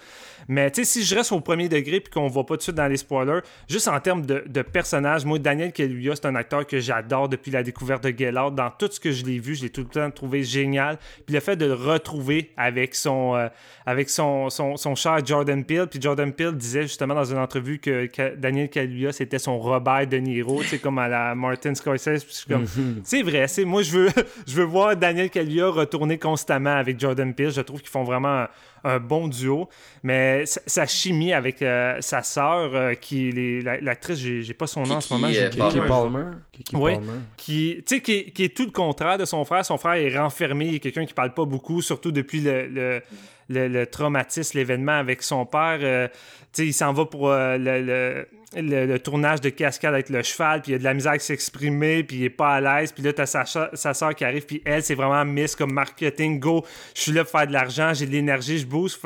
Mais tu sais, si je reste au premier degré puis qu'on va pas tout de suite dans les spoilers, juste en termes de, de personnages, moi, Daniel Kaluuya, c'est un acteur que j'adore depuis la découverte de Get Dans tout ce que je l'ai vu, je l'ai tout le temps trouvé génial. Puis le fait de le retrouver avec son, euh, avec son, son, son, cher Jordan Peele, puis Jordan Peele disait justement dans une entrevue que, Daniel Kaluuya, c'était son Robert De Niro, tu sais, comme à la Martin Scorsese. C'est vrai, c'est moi, je veux, je veux voir Daniel Kaluuya retourner constamment avec Jordan Peele. Je trouve qu'ils font vraiment un bon duo. Mais sa chimie avec euh, sa sœur, euh, qui est l'actrice, j'ai pas son nom en ce moment. Euh, Kiki Palmer. oui, Qui, qui, qui, est tout le contraire de son frère. Son frère est renfermé, il est quelqu'un qui parle pas beaucoup, surtout depuis le, le, traumatisme, l'événement avec son père. Il s'en va pour le le, tournage de cascade avec le cheval, puis il y a de la misère à s'exprimer, puis il est pas à l'aise, puis là, t'as sa, sa soeur qui arrive, puis elle, c'est vraiment miss comme marketing, go, je suis là pour faire de l'argent, j'ai de l'énergie, je booste.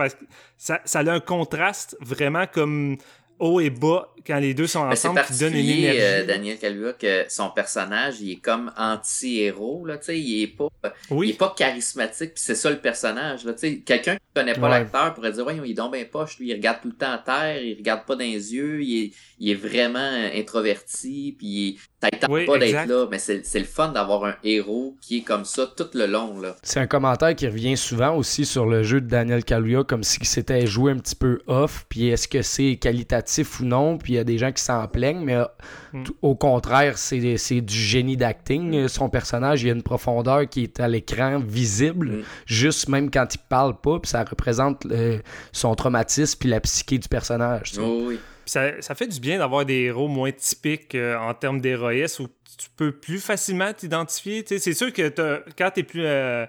Ça, ça a un contraste vraiment comme haut et bas quand les deux sont ensemble qui donne une énergie. Euh, Daniel Kaluuya que son personnage il est comme anti-héros là, tu sais, il est pas il est pas charismatique, puis c'est ça le personnage là, tu sais, quelqu'un qui connaît pas l'acteur pourrait dire ouais, il est donc bien poche, lui il regarde tout le temps à terre, il regarde pas dans les yeux, il est, il est vraiment introverti, puis ça tente pas d'être là, mais c'est le fun d'avoir un héros qui est comme ça tout le long là. C'est un commentaire qui revient souvent aussi sur le jeu de Daniel Kaluuya comme si c'était joué un petit peu off, puis est-ce que c'est qualitatif ou non, puis il y a des gens qui s'en plaignent, mais hmm. au contraire, c'est du génie d'acting. Son personnage, il y a une profondeur qui est à l'écran visible, hmm. juste même quand il parle pas, puis ça représente son traumatisme puis la psyché du personnage. Oh oui. Ça, ça, fait du bien d'avoir des héros moins typiques euh, en termes d'héroïsme où tu peux plus facilement t'identifier. C'est sûr que quand tu es plus. Euh,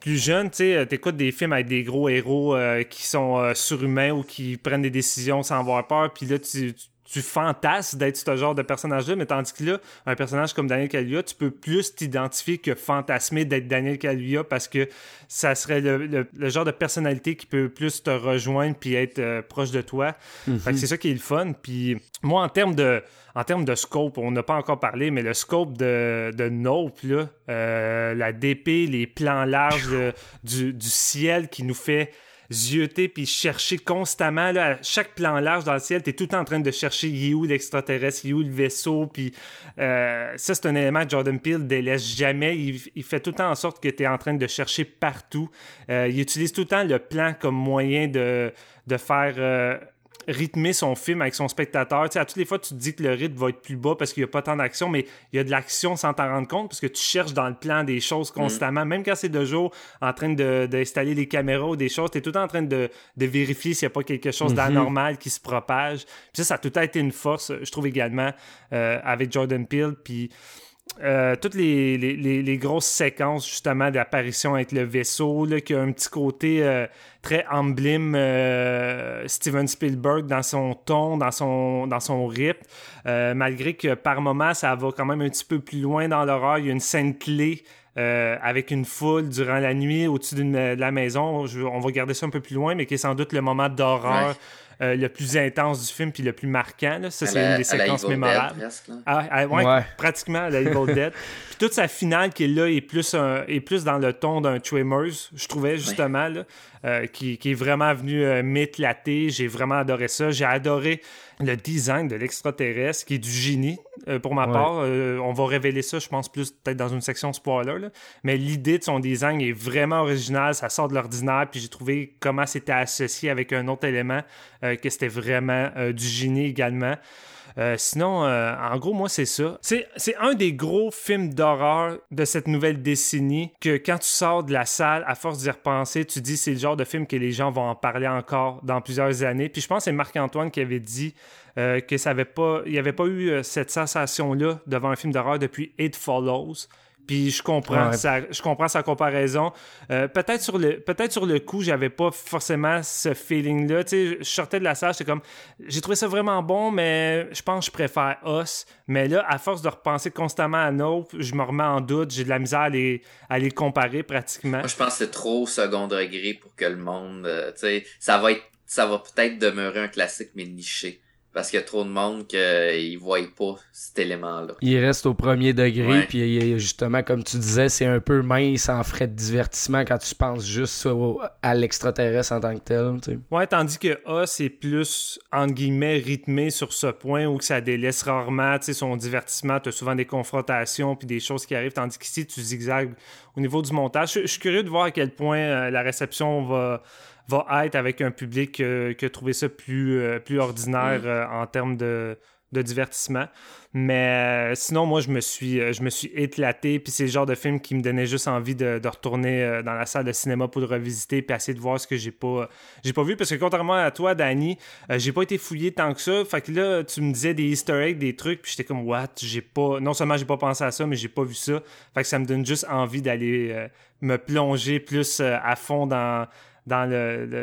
plus jeune, tu sais, écoutes des films avec des gros héros euh, qui sont surhumains ou qui prennent des décisions sans avoir peur, puis là, tu, tu fantasmes d'être ce genre de personnage-là, mais tandis que là, un personnage comme Daniel Kaluuya, tu peux plus t'identifier que fantasmer d'être Daniel Kaluuya parce que ça serait le, genre de personnalité qui peut plus te rejoindre puis être euh, proche de toi. Mhm. c'est ça qui est le fun. Puis moi, en termes de, en termes de scope, on n'a pas encore parlé, mais le scope de, de Nope, là, euh, la DP, les plans larges du, du ciel qui nous fait zioter puis chercher constamment. Là, à chaque plan large dans le ciel, tu es tout le temps en train de chercher il où l'extraterrestre, il où le vaisseau. Puis euh, ça, c'est un élément que Jordan Peele délaisse jamais. Il, fait tout le temps en sorte que tu es en train de chercher partout. Euh, il utilise tout le temps le plan comme moyen de, de faire. Rythmer son film avec son spectateur. Tu sais, à toutes les fois, tu te dis que le rythme va être plus bas parce qu'il n'y a pas tant d'action, mais il y a de l'action sans t'en rendre compte parce que tu cherches dans le plan des choses mm. constamment. Même quand c'est de jour en train d'installer les caméras ou des choses, tu es tout le temps en train de, de vérifier s'il n'y a pas quelque chose mm-hmm. d'anormal qui se propage. Puis ça, ça a tout le temps été une force, je trouve également, euh, avec Jordan Peele. Puis euh, toutes les, grosses séquences justement d'apparition avec le vaisseau, qui a un petit côté euh, très emblème euh, Steven Spielberg dans son ton, dans son, dans son rythme, malgré que par moments ça va quand même un petit peu plus loin dans l'horreur. Il y a une scène clé avec une foule durant la nuit au-dessus de la maison. on va garder ça un peu plus loin, mais qui est sans doute le moment d'horreur euh, le plus intense du film puis le plus marquant. Ça, c'est une des séquences mémorables. ah, ah ouais, pratiquement la Evil Dead. Toute sa finale qui est là est plus, est plus dans le ton d'un Tremors, je trouvais justement, là, euh, qui, qui, est vraiment venu euh, m'éclater. J'ai vraiment adoré ça. J'ai adoré le design de l'extraterrestre qui est du génie euh, pour ma part. Euh, on va révéler ça, je pense, plus peut-être dans une section spoiler. Là. Mais l'idée de son design est vraiment originale, ça sort de l'ordinaire, puis j'ai trouvé comment c'était associé avec un autre élément, que c'était vraiment du génie également. Euh, sinon, euh, en gros, moi, c'est ça. C'est, un des gros films d'horreur de cette nouvelle décennie que quand tu sors de la salle, à force d'y repenser, tu dis c'est le genre de film que les gens vont en parler encore dans plusieurs années. Puis je pense que c'est Marc-Antoine qui avait dit euh, que pas, n'y avait pas eu cette sensation-là devant un film d'horreur depuis It Follows. Puis je comprends, je comprends sa comparaison. Euh, peut-être sur le, peut-être sur le coup, j'avais pas forcément ce feeling-là. Tu sais, je sortais de la salle, j'étais comme, j'ai trouvé ça vraiment bon, mais je pense que je préfère Us. Mais là, à force de repenser constamment à Nope, je me remets en doute. J'ai de la misère à les, à les comparer pratiquement. Moi, je pense que c'est trop second degré pour que le monde, euh, tu sais, ça va être, ça va peut-être demeurer un classique mais niché parce qu'il y a trop de monde qu'ils ne voient pas cet élément-là. Il reste au premier degré, puis justement, comme tu disais, c'est un peu mince en frais de divertissement quand tu penses juste à l'extraterrestre en tant que tel. Tu Ouais, tandis que A, c'est plus, entre guillemets, rythmé sur ce point où ça délaisse rarement son divertissement. Tu as souvent des confrontations puis des choses qui arrivent, tandis qu'ici, tu zigzags au niveau du montage. Je, suis curieux de voir à quel point euh, la réception va va être avec un public euh, qui a trouvé ça plus, euh, plus ordinaire mm. euh, en termes de, divertissement. Mais sinon, moi, je me suis, je me suis éclaté. Puis c'est le genre de film qui me donnait juste envie de, retourner dans la salle de cinéma pour le revisiter puis essayer de voir ce que j'ai pas, j'ai pas vu. Parce que contrairement à toi, Danny, j'ai pas été fouillé tant que ça. Fait que là, tu me disais des easter eggs, des trucs. Puis j'étais comme, what? J'ai pas... Non seulement j'ai pas pensé à ça, mais j'ai pas vu ça. Fait que ça me donne juste envie d'aller me plonger plus à fond dans dans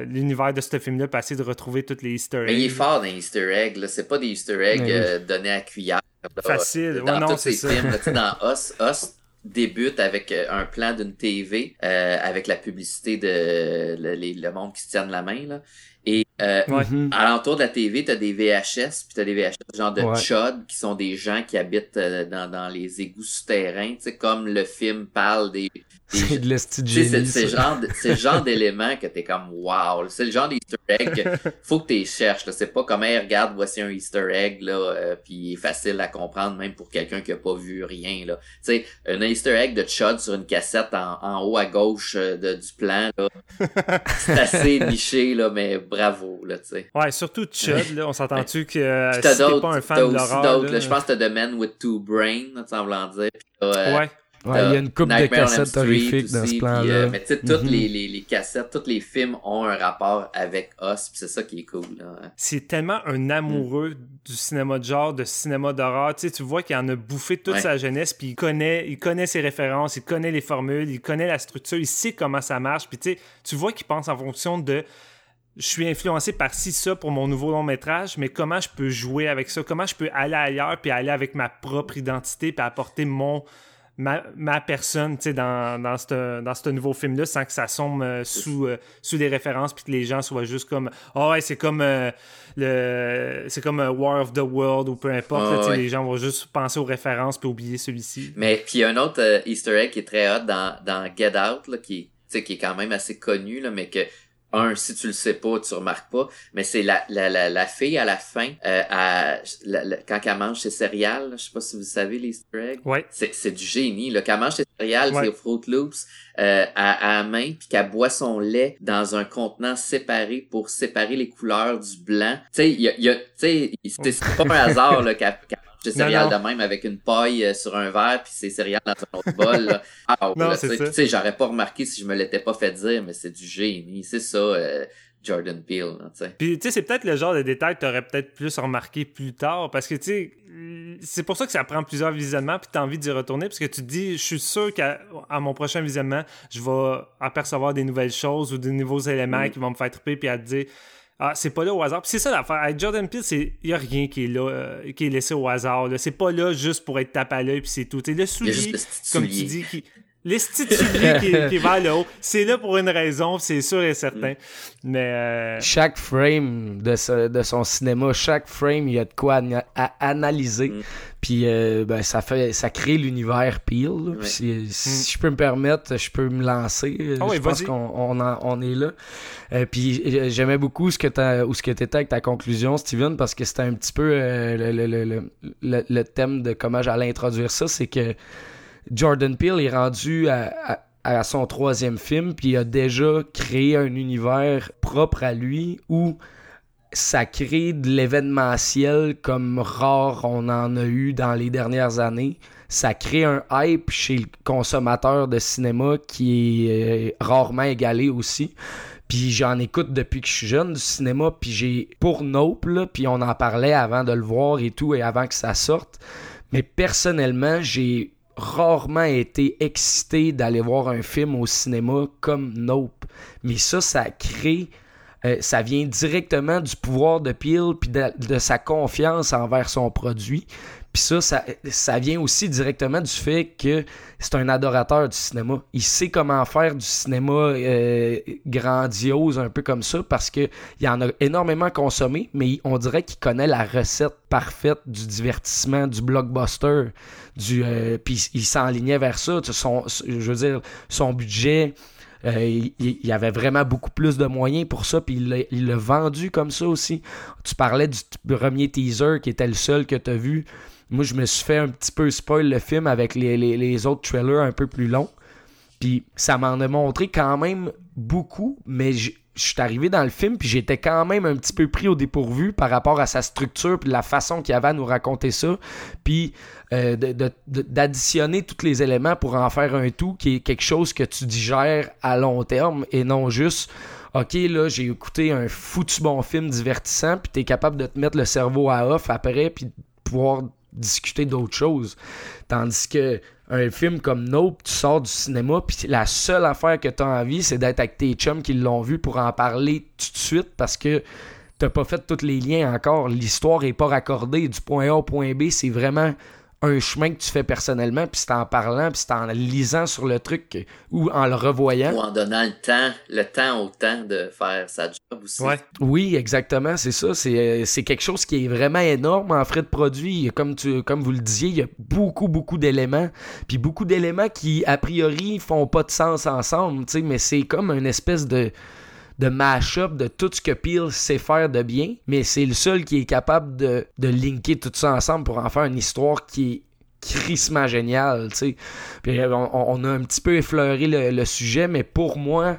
l'univers de ce film-là, passer de retrouver toutes les Easter eggs. Mais il est fort dans les Easter eggs, c'est pas des Easter eggs euh, donnés à cuillère. Facile, dans tous ces films. dans Us, Us débute avec euh, un plan d'une TV euh, avec la publicité de le, monde qui se tienne la main là. Et euh, mhm. alentour de la TV, t'as des VHS, puis t'as des VHS genre de chud qui sont des gens qui habitent dans, dans les égouts souterrains, tu sais, comme le film parle des c'est de C'est ce genre, c'est genre d'éléments que t'es comme wow. C'est le genre d'Easter egg. faut que t'es cherches. C'est pas comme hey, regarde, voici un Easter egg là, euh, puis il est facile à comprendre même pour quelqu'un qui a pas vu rien là. Tu sais, un Easter egg de Chud sur une cassette en, en haut à gauche euh, de, du plan là. c'est assez niché là, mais bravo là, tu sais. Ouais, surtout Chud là. On s'entend-tu que euh, si t'es pas un fan de l'horreur, je pense que t'as The Man with Two Brains, tu semblant dire. ouais. Ouais, il y a une coupe de cassettes horrifiques dans ce plan-là. Euh, mais tu sais, toutes mhm. les, les, les, cassettes, tous les films ont un rapport avec Us, c'est ça qui est cool. C'est tellement un amoureux du cinéma de genre, de cinéma d'horreur. Tu sais, tu vois qu'il en a bouffé toute sa jeunesse, puis il connaît, il connaît ses références, il connaît les formules, il connaît la structure, il sait comment ça marche. Puis tu sais, tu vois qu'il pense en fonction de je suis influencé par ci, ça pour mon nouveau long métrage, mais comment je peux jouer avec ça? Comment je peux aller ailleurs puis aller avec ma propre identité puis apporter mon, ma, personne dans, dans ce dans nouveau film-là sans que ça sombre euh, sous, euh, sous des références puis que les gens soient juste comme oh ouais c'est comme euh, le c'est comme War of the World ou peu importe les gens vont juste penser aux références puis oublier celui-ci mais puis il y a un autre Easter egg qui est très hot dans, dans Get Out là, qui, qui est quand même assez connu là, mais que un, si tu le sais pas, tu remarques pas, mais c'est la, la, la, la, fille à la fin, euh, à, quand elle mange ses céréales, je sais pas si vous savez les easter eggs. Ouais. C'est, c'est du génie. Là. Quand elle mange ses céréales, c'est Fruit Loops euh, à, à la main, puis qu'elle boit son lait dans un contenant séparé pour séparer les couleurs du blanc. Tu sais, il y a, y a c'est pas un hasard là, qu'elle j'ai céréales de même avec une paille euh, sur un verre puis c'est céréales dans un autre bol. Ah, non, c'est Tu sais, j'aurais pas remarqué si je me l'étais pas fait dire, mais c'est du génie. C'est ça, euh, Jordan Peele. Puis tu sais, c'est peut-être le genre de détail que t'aurais peut-être plus remarqué plus tard parce que tu sais, c'est pour ça que ça prend plusieurs visionnements puis t'as envie d'y retourner parce que tu te dis, je suis sûr qu'à mon prochain visionnement, je vais apercevoir des nouvelles choses ou des nouveaux éléments mm. qui vont me faire triper puis à te dire ah, c'est pas là au hasard. Puis c'est ça l'affaire. Avec Jordan Peele, il n'y a rien qui est là, euh, qui est laissé au hasard. C'est pas là juste pour être tapé à l'œil, puis c'est tout. C'est le soulier, comme tu dis, qui. L'esstitué qui, qui est vers le haut, c'est là pour une raison, c'est sûr et certain. Mais euh, Chaque frame de, ce- de son cinéma, chaque frame, il y a de quoi à analyser. Mm. Puis euh, ben, ça fait ça crée l'univers Peel. Ouais. si, si je peux me permettre, je peux me lancer. Ouais, je pense qu'on on en- on est là. Euh, puis j'aimais beaucoup ce que t'as ou ce que t'étais avec ta conclusion, Steven, parce que c'était un petit peu euh, le, le- le- le- le- le thème de comment j'allais introduire ça, c'est que Jordan Peele est rendu à, son troisième film, puis il a déjà créé un univers propre à lui où ça crée de l'événementiel comme rare on en a eu dans les dernières années. Ça crée un hype chez le consommateur de cinéma qui est euh, rarement égalé aussi. Puis j'en écoute depuis que je suis jeune du cinéma, puis j'ai pour Nope, là, puis on en parlait avant de le voir et tout, et avant que ça sorte. Mais personnellement, j'ai rarement été excité d'aller voir un film au cinéma comme Nope. Mais ça, ça crée euh, ça vient directement du pouvoir de Peel puis de, de sa confiance envers son produit. Puis ça, ça, ça vient aussi directement du fait que c'est un adorateur du cinéma. Il sait comment faire du cinéma euh, grandiose, un peu comme ça, parce que il en a énormément consommé, mais on dirait qu'il connaît la recette parfaite du divertissement, du blockbuster, du euh, puis il s'enlignait vers ça. Son, je veux dire, son budget. Euh, il, il avait vraiment beaucoup plus de moyens pour ça, puis il l'a- vendu comme ça aussi. Tu parlais du premier teaser qui était le seul que tu as vu. Moi, je me suis fait un petit peu spoil le film avec les, les- autres trailers un peu plus longs. Puis ça m'en a montré quand même beaucoup, mais je suis arrivé dans le film, puis j'étais quand même un petit peu pris au dépourvu par rapport à sa structure, puis la façon qu'il avait à nous raconter ça, puis euh, d'additionner tous les éléments pour en faire un tout qui est quelque chose que tu digères à long terme et non juste OK, là, j'ai écouté un foutu bon film divertissant, puis t'es capable de te mettre le cerveau à off après, puis pouvoir discuter d'autres choses. Tandis que un film comme Nope, tu sors du cinéma, puis la seule affaire que tu as envie, c'est d'être avec tes chums qui l'ont vu pour en parler tout de suite parce que t'as pas fait tous les liens encore. L'histoire est pas raccordée. Du point A au point B, c'est vraiment un chemin que tu fais personnellement, puis c'est en parlant, puis c'est en lisant sur le truc ou en le revoyant. Ou en donnant le temps, le temps au temps de faire sa job aussi. ouais. Oui, exactement, c'est ça. C'est, euh, c'est quelque chose qui est vraiment énorme en frais de produit. Comme, tu, comme vous le disiez, il y a beaucoup, beaucoup d'éléments. Puis beaucoup d'éléments qui, a priori, font pas de sens ensemble, tu sais, mais c'est comme une espèce de, de mash-up de tout ce que Peel sait faire de bien. Mais c'est le seul qui est capable de, de linker tout ça ensemble pour en faire une histoire qui est crissement géniale, tu sais. Puis euh, on, a un petit peu effleuré le, sujet, mais pour moi,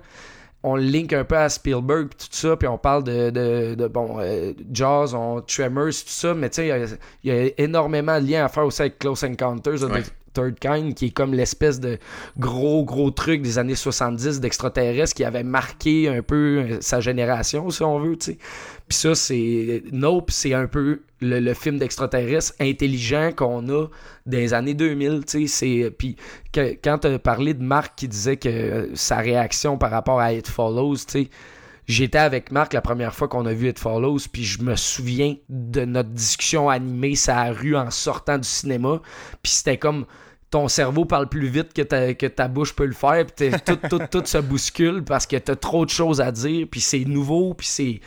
on link un peu à Spielberg tout ça, puis on parle de, de, bon, euh, Jaws, on, Tremors, tout ça, mais tu sais, il y a- énormément de liens à faire aussi avec Close Encounters Third Kind, qui est comme l'espèce de gros, gros truc des années 70 d'extraterrestres qui avait marqué un peu euh, sa génération, si on veut, tu sais. Puis ça, c'est... Nope, c'est un peu le, film d'extraterrestres intelligent qu'on a des années 2000, tu sais. Puis quand tu as parlé de Marc qui disait que euh, sa réaction par rapport à It Follows, tu sais, j'étais avec Marc la première fois qu'on a vu It Follows, puis je me souviens de notre discussion animée sa rue en sortant du cinéma, puis c'était comme ton cerveau parle plus vite que ta, bouche peut le faire, puis tout, tout, tout se bouscule parce que t'as trop de choses à dire, puis c'est nouveau, puis c'est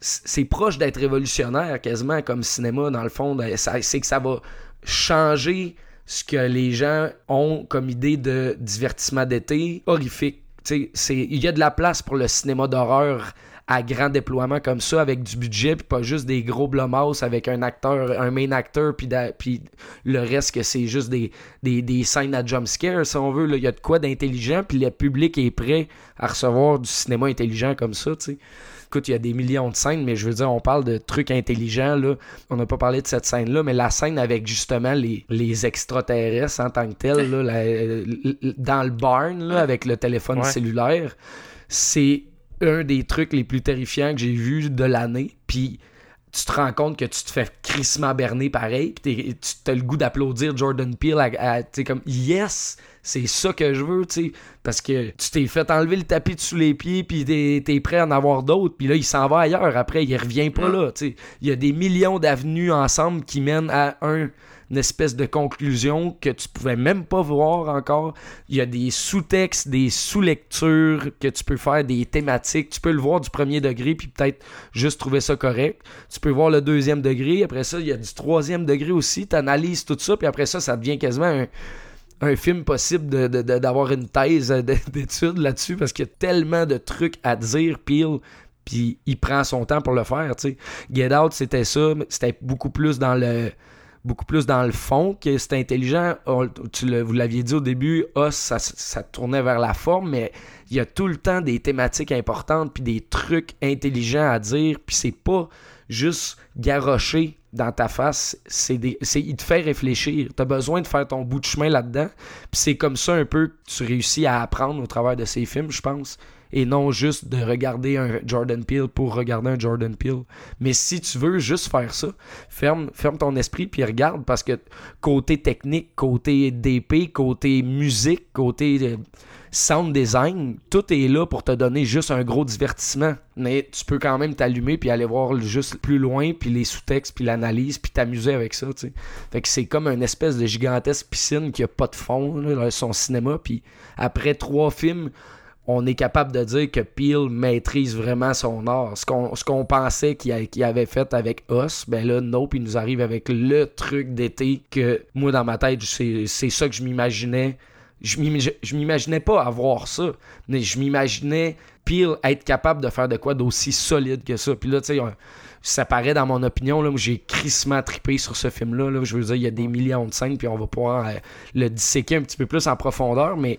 c'est proche d'être révolutionnaire quasiment comme cinéma dans le fond. Ben, c'est que ça va changer ce que les gens ont comme idée de divertissement d'été horrifique il y a de la place pour le cinéma d'horreur à grand déploiement comme ça avec du budget puis pas juste des gros blumhouse avec un acteur un main acteur puis le reste que c'est juste des, des, des scènes à jump scare si on veut il y a de quoi d'intelligent puis le public est prêt à recevoir du cinéma intelligent comme ça tu sais Écoute, il y a des millions de scènes, mais je veux dire, on parle de trucs intelligents, là. On n'a pas parlé de cette scène-là, mais la scène avec justement les, les extraterrestres en tant que tel, là, la- euh, dans le barn, là, avec le téléphone Ouais. cellulaire, c'est un des trucs les plus terrifiants que j'ai vus de l'année. Puis tu te rends compte que tu te fais crissement berner pareil, puis tu as le goût d'applaudir Jordan Peele, tu comme yes, c'est ça que je veux, tu sais, parce que tu t'es fait enlever le tapis de sous les pieds, puis t'es es prêt à en avoir d'autres, puis là, il s'en va ailleurs après, il revient pas là, tu sais. Il y a des millions d'avenues ensemble qui mènent à un une espèce de conclusion que tu pouvais même pas voir encore. Il y a des sous-textes, des sous-lectures que tu peux faire, des thématiques. Tu peux le voir du premier degré, puis peut-être juste trouver ça correct. Tu peux voir le deuxième degré. Après ça, il y a du troisième degré aussi. Tu analyses tout ça, puis après ça, ça devient quasiment un, film possible d'avoir une thèse d'étude là-dessus parce qu'il y a tellement de trucs à dire, pile, puis il prend son temps pour le faire. Get Out, c'était ça, c'était beaucoup plus dans le beaucoup plus dans le fond, que c'est intelligent. tu vous l'aviez dit au début, Os, ça, ça, tournait vers la forme, mais il y a tout le temps des thématiques importantes, puis des trucs intelligents à dire, puis c'est pas juste garocher dans ta face, c'est il te fait réfléchir. Tu as besoin de faire ton bout de chemin là-dedans, puis c'est comme ça un peu que tu réussis à apprendre au travers de ces films, je pense et non juste de regarder un Jordan Peele pour regarder un Jordan Peele. Mais si tu veux juste faire ça, ferme, ferme ton esprit puis regarde parce que côté technique, côté DP, côté musique, côté euh, sound design, tout est là pour te donner juste un gros divertissement. Mais tu peux quand même t'allumer puis aller voir juste plus loin puis les sous-textes puis l'analyse puis t'amuser avec ça, tu sais. Fait que c'est comme une espèce de gigantesque piscine qui a pas de fond, là, son cinéma puis après trois films on est capable de dire que Peel maîtrise vraiment son art. Ce qu'on pensait qu'il avait fait avec Us, ben là, Nope, il nous arrive avec le truc d'été que moi, dans ma tête, c'est ça que je m'imaginais. Je m'imaginais pas avoir ça, mais je m'imaginais Peel être capable de faire de quoi d'aussi solide que ça. Puis là, tu sais, ça paraît dans mon opinion, là, j'ai crissement trippé sur ce film-là. Là. Je veux dire, il y a des millions de scènes, puis on va pouvoir euh, le disséquer un petit peu plus en profondeur, mais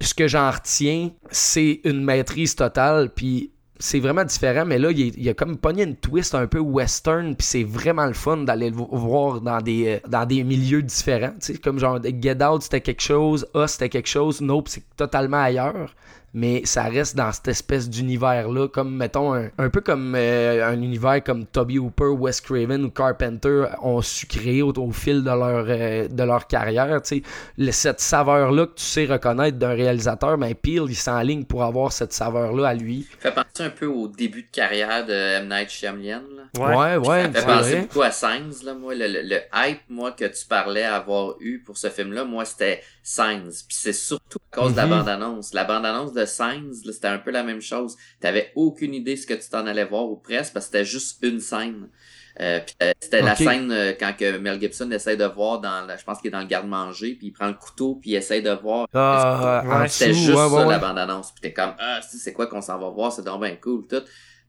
ce que j'en retiens, c'est une maîtrise totale, puis c'est vraiment différent, mais là, il, y a comme pogné une twist un peu western, puis c'est vraiment le fun d'aller le voir dans des, euh, dans des milieux différents. Comme genre Get Out, c'était quelque chose, Us, c'était quelque chose, Nope, c'est totalement ailleurs mais ça reste dans cette espèce d'univers-là, comme, mettons, un, peu comme euh, un univers comme Toby Hooper, Wes Craven ou Carpenter ont su créer au, fil de leur, euh, de leur carrière. cette saveur-là que tu sais reconnaître d'un réalisateur, mais ben, Peel, il s'enligne pour avoir cette saveur-là à lui. fait penser un peu au début de carrière de M. Night Shyamalan. Ouais, ouais. Ça fait penser beaucoup à Signs. Là, moi, le, hype moi, que tu parlais avoir eu pour ce film-là, moi, c'était Signs. Puis c'est surtout à cause de la mhm. bande-annonce. La bande-annonce de Signs, c'était un peu la même chose. T'avais aucune idée ce que tu t'en allais voir ou presque parce que c'était juste une scène. Euh, euh c'était la scène euh, quand que Mel Gibson essaie de voir dans je pense qu'il est dans le garde-manger puis il prend le couteau puis il essaie de voir ah, c'était juste ça la bande-annonce puis t'es comme ah c'est quoi qu'on s'en va voir? C'est donc bien cool tout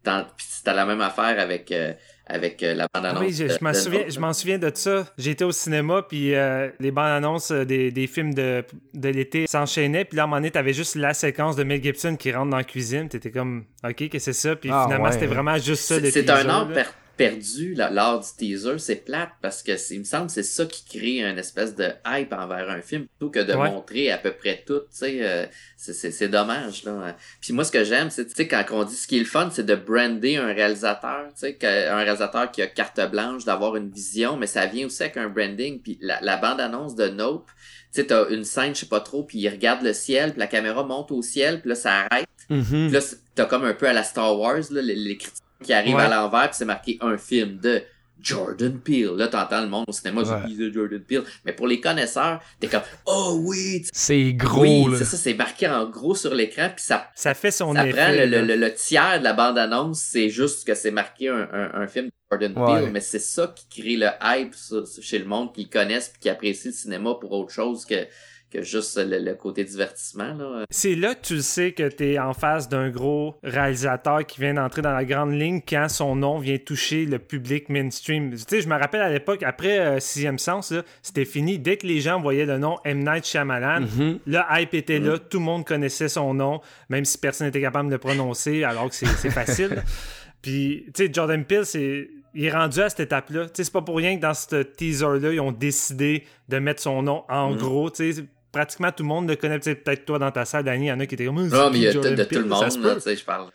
puis c'était la même affaire avec euh, avec euh, la bande-annonce. Oui, je, m'en souviens, je m'en souviens de ça. J'étais au cinéma, puis euh, les bandes-annonces euh, des, des, films de, de l'été s'enchaînaient, puis là, à un moment donné, t'avais juste la séquence de Mel Gibson qui rentre dans la cuisine, t'étais comme, OK, que c'est ça, puis ah, finalement, c'était vraiment juste ça. C'est un art perdu lors du teaser, c'est plate parce que il me semble que c'est ça qui crée une espèce de hype envers un film plutôt que de montrer à peu près tout, tu sais, euh, c'est dommage là. Puis moi ce que j'aime, c'est tu sais quand on dit ce qui est le fun, c'est de brander un réalisateur, tu sais, un réalisateur qui a carte blanche, d'avoir une vision, mais ça vient aussi avec un branding. Puis la, la bande annonce de Nope, tu sais, t'as une scène, je sais pas trop, puis il regarde le ciel, puis la caméra monte au ciel, puis là ça arrête. Mm-hmm. Puis là t'as comme un peu à la Star Wars là, les, les critiques qui arrive à l'envers, puis c'est marqué un film de Jordan Peele. Là, t'entends le monde au cinéma, ouais. de Jordan Peele. Mais pour les connaisseurs, t'es comme, oh oui! C'est gros, oui, c'est ça, c'est marqué en gros sur l'écran, puis ça, ça fait son ça effet. prend le, le, le, tiers de la bande-annonce, c'est juste que c'est marqué un, un, film de Jordan Peele, mais c'est ça qui crée le hype chez le monde qui connaissent puis qui apprécie le cinéma pour autre chose que que juste le, côté divertissement. Là. C'est là que tu sais que tu es en face d'un gros réalisateur qui vient d'entrer dans la grande ligne quand son nom vient toucher le public mainstream. Tu sais, je me rappelle à l'époque, après euh, Sixième Sens, c'était fini. Dès que les gens voyaient le nom M. Night Shyamalan, mm-hmm. le hype était là, mm-hmm. tout le monde connaissait son nom, même si personne n'était capable de le prononcer, alors que c'est facile. Puis, tu sais, Jordan Peele, c'est il est rendu à cette étape-là. C'est pas pour rien que dans ce teaser-là, ils ont décidé de mettre son nom en mm-hmm. gros. sais pratiquement tout le monde le connaît. Peut-être toi dans ta salle, Danny, il y en a qui étaient comme. Non, mais il y a de, tout le monde, tu sais, je parle.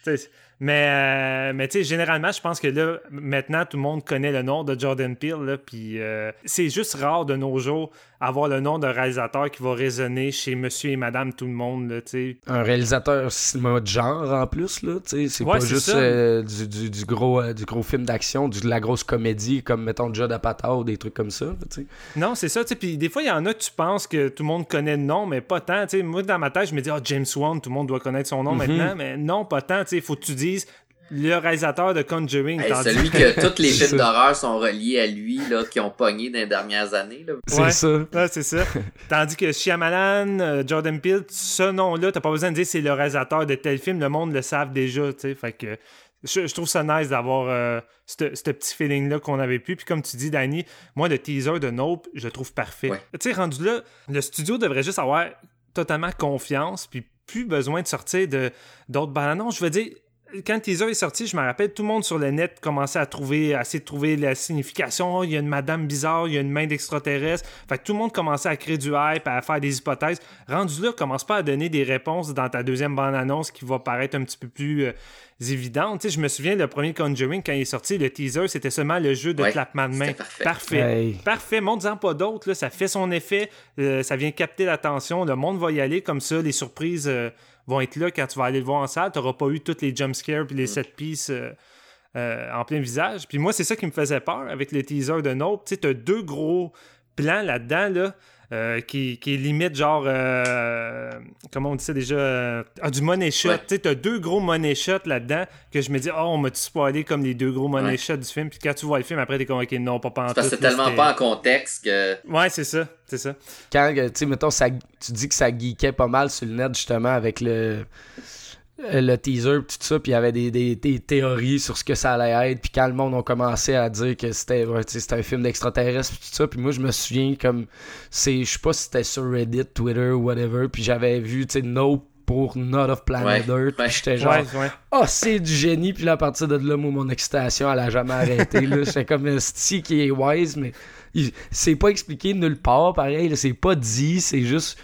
Mais, euh, mais tu sais, généralement, je pense que là, maintenant, tout le monde connaît le nom de Jordan Peele. Puis euh, c'est juste rare de nos jours avoir le nom d'un réalisateur qui va résonner chez monsieur et madame tout le monde. Là, sais. Un réalisateur cinéma de genre en plus. Là, c'est pas juste euh, du, du, du, gros, du gros film d'action, de la grosse comédie comme, mettons, Judd Apatow ou des trucs comme ça. sais. non, c'est ça. Puis des fois, il y en a, tu penses que tout le monde connaît le nom, mais pas tant. sais. Moi, dans ma tête, je me dis, oh, James Wan, tout le monde doit connaître son nom mm-hmm. maintenant. Mais non, pas tant. Il faut que tu dises le réalisateur de Conjuring. celui que tous les films d'horreur sont reliés à lui, là, qui ont pogné dans les dernières années. C'est ça. c'est ça. Tandis que Shyamalan, euh, Jordan Peele, ce nom-là, t'as pas besoin de dire c'est le réalisateur de tel film, le monde le savent déjà, tu sais. Fait que je, trouve ça nice d'avoir euh, ce petit feeling-là qu'on avait pu. Puis comme tu dis, Danny, moi, le teaser de Nope, je le trouve parfait. Tu sais, rendu là, le studio devrait juste avoir totalement confiance, puis plus besoin de sortir d'autres bananes. Je veux dire, quand le teaser est sorti, je me rappelle, tout le monde sur le net commençait à trouver, à essayer de trouver la signification. il y a une madame bizarre, il y a une main d'extraterrestre. Fait que tout le monde commençait à créer du hype, à faire des hypothèses. Rendu là, commence pas à donner des réponses dans ta deuxième bande-annonce qui va paraître un petit peu plus euh, évidente. je me souviens, le premier Conjuring, quand il est sorti, le teaser, c'était seulement le jeu de clapement de main. Parfait. Parfait. Montre-en pas d'autres. Ça fait son effet. Euh, ça vient capter l'attention. Le monde va y aller comme ça. Les surprises... Euh, vont être là quand tu vas aller le voir en salle. Tu n'auras pas eu toutes les jumpscares puis les mm. set pieces euh, euh, en plein visage. Puis moi, c'est ça qui me faisait peur avec le teaser de Nope. Tu sais, as deux gros plans là-dedans, là. Euh, qui, qui, est limite genre comment on dit ça déjà ah, du money shot. Tu sais t'as deux gros money shots là-dedans que je me dis oh on m'a-tu spoilé comme les deux gros money shots du film? Puis quand tu vois le film après t'es comme ok non pas en parce que c'est tellement pas en contexte que ouais c'est ça c'est ça. Quand, tu sais, mettons, ça, tu dis que ça geekait pas mal sur le net, justement, avec le, le teaser, tout ça, puis il y avait des, des, théories sur ce que ça allait être, puis quand le monde a commencé à dire que c'était un film d'extraterrestre, tout ça, puis moi, je me souviens comme, c'est, je sais pas si c'était sur Reddit, Twitter ou whatever, puis j'avais vu, tu sais, No pour Not of Planet Earth. Puis j'étais genre, oh, c'est du génie. Puis là, à partir de là, moi, mon excitation, elle a jamais arrêté. là. J'étais comme un style qui est wise, mais c'est pas expliqué nulle part, pareil, c'est pas dit, c'est juste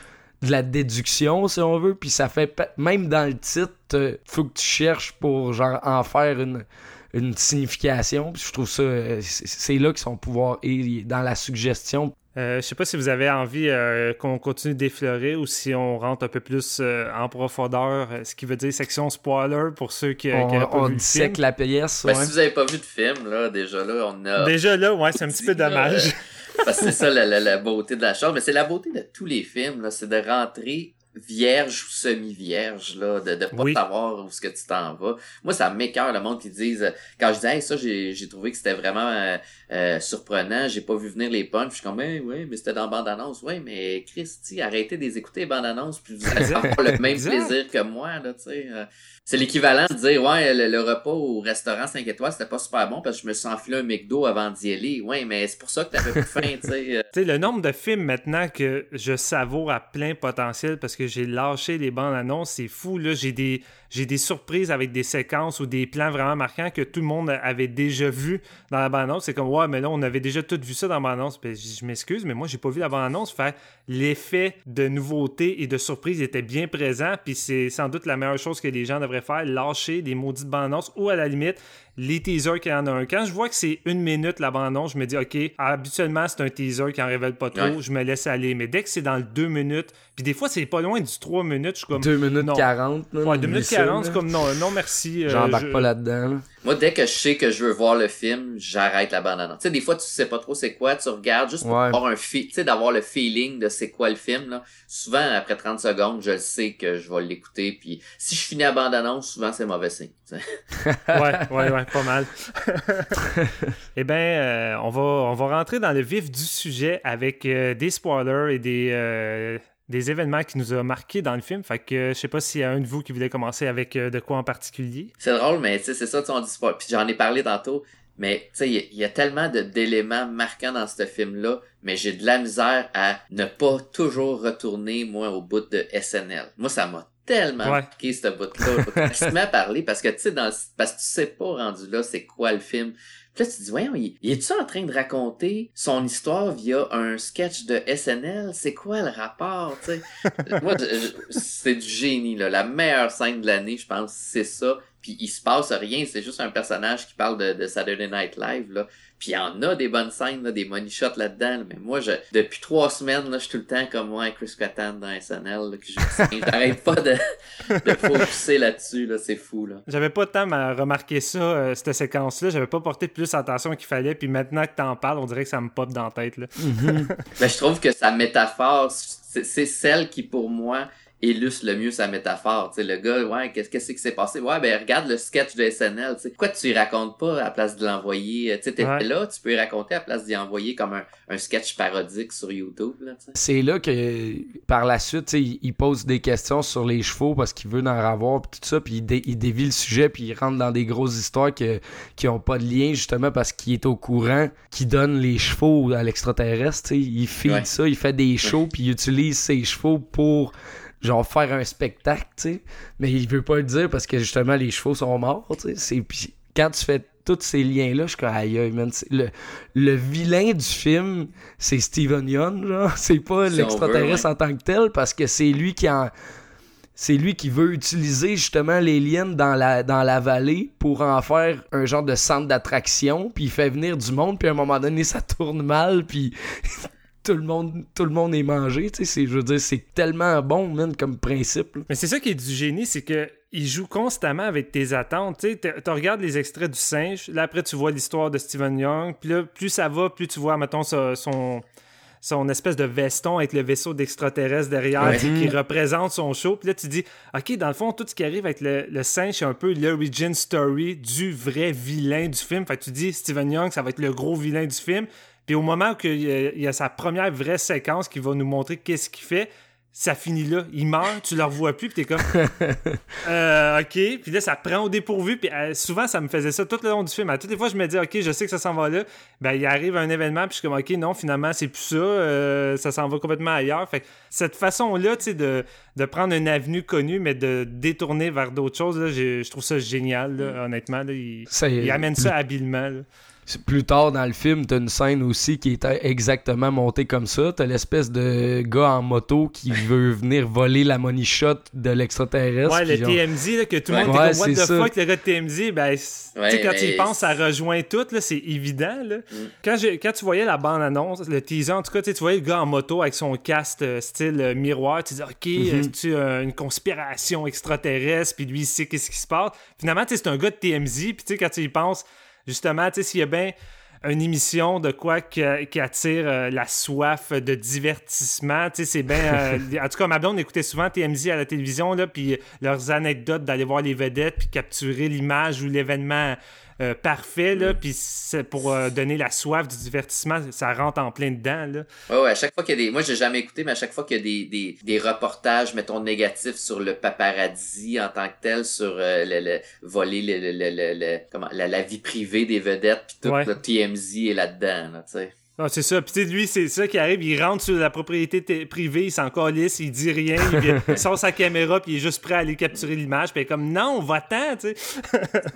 de la déduction, si on veut, puis ça fait, même dans le titre, euh, faut que tu cherches pour, genre, en faire une, une signification, puis je trouve ça, euh, c'est là que son pouvoir est, dans la suggestion. Euh, je sais pas si vous avez envie euh, qu'on continue d'effleurer ou si on rentre un peu plus euh, en profondeur, ce qui veut dire section spoiler pour ceux qui n'ont pas vu le film. la pièce. Ben, si vous n'avez pas vu de film, là, déjà là, on a... Déjà là, ouais, c'est un petit peu dommage. parce que c'est ça la, la, beauté de la chose, mais c'est la beauté de tous les films, c'est de rentrer vierge ou semi-vierge, là, de, de pas savoir où ce que tu t'en vas. Moi, ça m'écœure le monde qui disent, quand je dis, ça, j'ai, j'ai trouvé que c'était vraiment euh, euh, surprenant, j'ai pas vu venir les punchs, je suis comme, ben, oui, mais c'était dans bande-annonce, oui, mais Christy, arrêtez de les écouter, bande-annonce, puis vous allez avoir le même plaisir que moi, là, tu sais. Euh. c'est l'équivalent de dire, ouais, le, repas au restaurant 5 étoiles, c'était pas super bon parce que je me suis enfilé un McDo avant d'y aller. Ouais, mais c'est pour ça que t'avais plus faim, tu sais. tu sais, le nombre de films maintenant que je savoure à plein potentiel parce que j'ai lâché les bandes annonces. C'est fou, là. J'ai des, j'ai des surprises avec des séquences ou des plans vraiment marquants que tout le monde avait déjà vu dans la bande-annonce. C'est comme, ouais, mais là, on avait déjà tout vu ça dans la bande-annonce. Ben, je m'excuse, mais moi, j'ai pas vu la bande-annonce. Faire l'effet de nouveauté et de surprise était bien présent. Puis c'est sans doute la meilleure chose que les gens devraient faire, lâcher des maudites bandes-annonces ou à la limite, les teasers qui en a un. Quand je vois que c'est une minute la bande-annonce, je me dis, OK, habituellement, c'est un teaser qui en révèle pas trop. Je me laisse aller. Mais dès que c'est dans le 2 minutes, puis des fois, c'est pas loin du 3 minutes, je suis comme. 2 minutes 40. Ouais, 2 minutes 40 c'est comme non, non merci. Euh, J'embarque pas là-dedans. Moi, dès que je sais que je veux voir le film, j'arrête la bande-annonce. Tu sais, des fois, tu sais pas trop c'est quoi, tu regardes juste pour avoir un tu sais, d'avoir le feeling de c'est quoi le film, là. Souvent, après 30 secondes, je sais que je vais l'écouter, puis si je finis la bande-annonce, souvent, c'est mauvais signe. ouais, ouais, ouais, pas mal. eh bien, euh, on, va, on va rentrer dans le vif du sujet avec euh, des spoilers et des des événements qui nous ont marqués dans le film. Fait que je sais pas s'il y a un de vous qui voulait commencer avec euh, de quoi en particulier. C'est drôle, mais c'est ça, tu on dit pas. Puis j'en ai parlé tantôt. Mais tu sais, il y, a tellement d'éléments marquants dans ce film-là, mais j'ai de la misère à ne pas toujours retourner, moi, au bout de SNL. Moi, ça m'a tellement marqué ce bout-là. je me à parler parce que tu sais, dans, parce que tu sais pas rendu là, c'est quoi le film. Puis là, tu te dis, voyons, il, il est-tu en train de raconter son histoire via un sketch de SNL? C'est quoi le rapport, tu sais? Moi, c'est du génie, là. La meilleure scène de l'année, je pense, c'est ça. puis il se passe rien, c'est juste un personnage qui parle de, de Saturday Night Live, là. Puis il y en a des bonnes scènes, là, des money shots là-dedans. Mais moi, je, depuis trois semaines, là, je suis tout le temps comme moi, Chris Cotton dans SNL. Là, que j'arrête pas de, de focuser là-dessus. Là, c'est fou. Là. J'avais pas de temps à remarquer ça, euh, cette séquence-là. J'avais pas porté plus attention qu'il fallait. Puis maintenant que t'en parles, on dirait que ça me pop dans la tête. Là. Mais ben, je trouve que sa métaphore, c'est celle qui, pour moi, illustre le mieux sa métaphore. Tu sais, le gars, ouais, qu'est-ce que c'est qui s'est passé? Ouais, ben regarde le sketch de SNL. Tu sais, pourquoi tu y racontes pas à la place de l'envoyer? Tu sais, là, tu peux y raconter à la place d'y envoyer comme un, sketch parodique sur YouTube. C'est là que par la suite, il, il pose des questions sur les chevaux parce qu'il veut en avoir pis tout ça, puis il, dévie le sujet, puis il rentre dans des grosses histoires qui ont pas de lien justement parce qu'il est au courant, qui donne les chevaux à l'extraterrestre. Il feed ça, il fait des shows, puis il utilise ses chevaux pour genre faire un spectacle, tu sais. Mais il veut pas le dire parce que justement les chevaux sont morts, tu sais. Puis quand tu fais tous ces liens-là, je suis comme aïe, aïe man. Le, le vilain du film, c'est Steven Yeun, genre. C'est pas l'extraterrestre en tant que tel parce que c'est lui qui en. C'est lui qui veut utiliser justement les liens dans la, dans la vallée pour en faire un genre de centre d'attraction, puis il fait venir du monde, puis à un moment donné ça tourne mal, puis tout le monde tout le monde est mangé tu sais je veux dire c'est tellement bon man comme principe mais c'est ça qui est du génie c'est que il joue constamment avec tes attentes tu sais tu regardes les extraits du singe là après tu vois l'histoire de Steven Young puis là plus ça va plus tu vois mettons son son espèce de veston avec le vaisseau d'extraterrestre derrière qui représente son show. Puis là, tu dis, OK, dans le fond, tout ce qui arrive avec le, le singe, c'est un peu l'origin story du vrai vilain du film. Fait que tu dis, Steven Young, ça va être le gros vilain du film. Puis au moment où il y a sa première vraie séquence qui va nous montrer qu'est-ce qu'il fait, ça finit là. Il meurt, tu le revois plus, puis t'es comme. euh, ok. Puis là, ça prend au dépourvu. Puis euh, souvent, ça me faisait ça tout le long du film. À toutes les fois, je me dis, ok, je sais que ça s'en va là. Ben, il arrive un événement, puis je suis comme, ok, non, finalement, c'est plus ça. Euh, ça s'en va complètement ailleurs. Fait que cette façon-là, tu sais, de, de prendre une avenue connue, mais de détourner vers d'autres choses, là, je trouve ça génial, mm. honnêtement. il, il, amène ça habilement. Là plus tard dans le film, t'as une scène aussi qui est exactement montée comme ça. T'as l'espèce de gars en moto qui veut venir voler la money shot de l'extraterrestre. Ouais, le TMZ, là, que tout le monde ouais, dit What the fuck, le gars de TMZ, ben, quand tu y penses, ça rejoint tout, là, c'est évident. Là. Mm. Quand, quand tu voyais la bande-annonce, le teaser, en tout cas, tu voyais le gars en moto avec son casque euh, style euh, miroir, tu dis, OK, mm-hmm. tu as une conspiration extraterrestre, puis lui, il sait qu'est-ce qui se passe. Finalement, c'est un gars de TMZ, puis tu sais, quand tu y penses, justement, tu sais, s'il y a bien une émission de quoi qui, attire euh, la soif de divertissement. Tu sais, c'est bien. Euh, en tout cas, ma blonde écoutait souvent TMZ à la télévision, là, puis leurs anecdotes d'aller voir les vedettes, puis capturer l'image ou l'événement euh, parfait, là, mm. puis c'est pour euh, donner la soif du divertissement, ça rentre en plein dedans, là. Ouais, à chaque fois qu'il y a des... Moi, j'ai jamais écouté, mais à chaque fois qu'il y a des, des, des, reportages, mettons, négatifs sur le paparazzi en tant que tel, sur euh, le, le, voler le, le, le comment, la, la, vie privée des vedettes, puis tout le TMZ est là-dedans, là, tu sais. Ah, c'est ça. Puis lui, c'est ça qui arrive. Il rentre sur la propriété privée, il s'en calisse, il dit rien, il, sort sa caméra, puis il est juste prêt à aller capturer l'image. Puis comme, non, va-t'en, tu sais.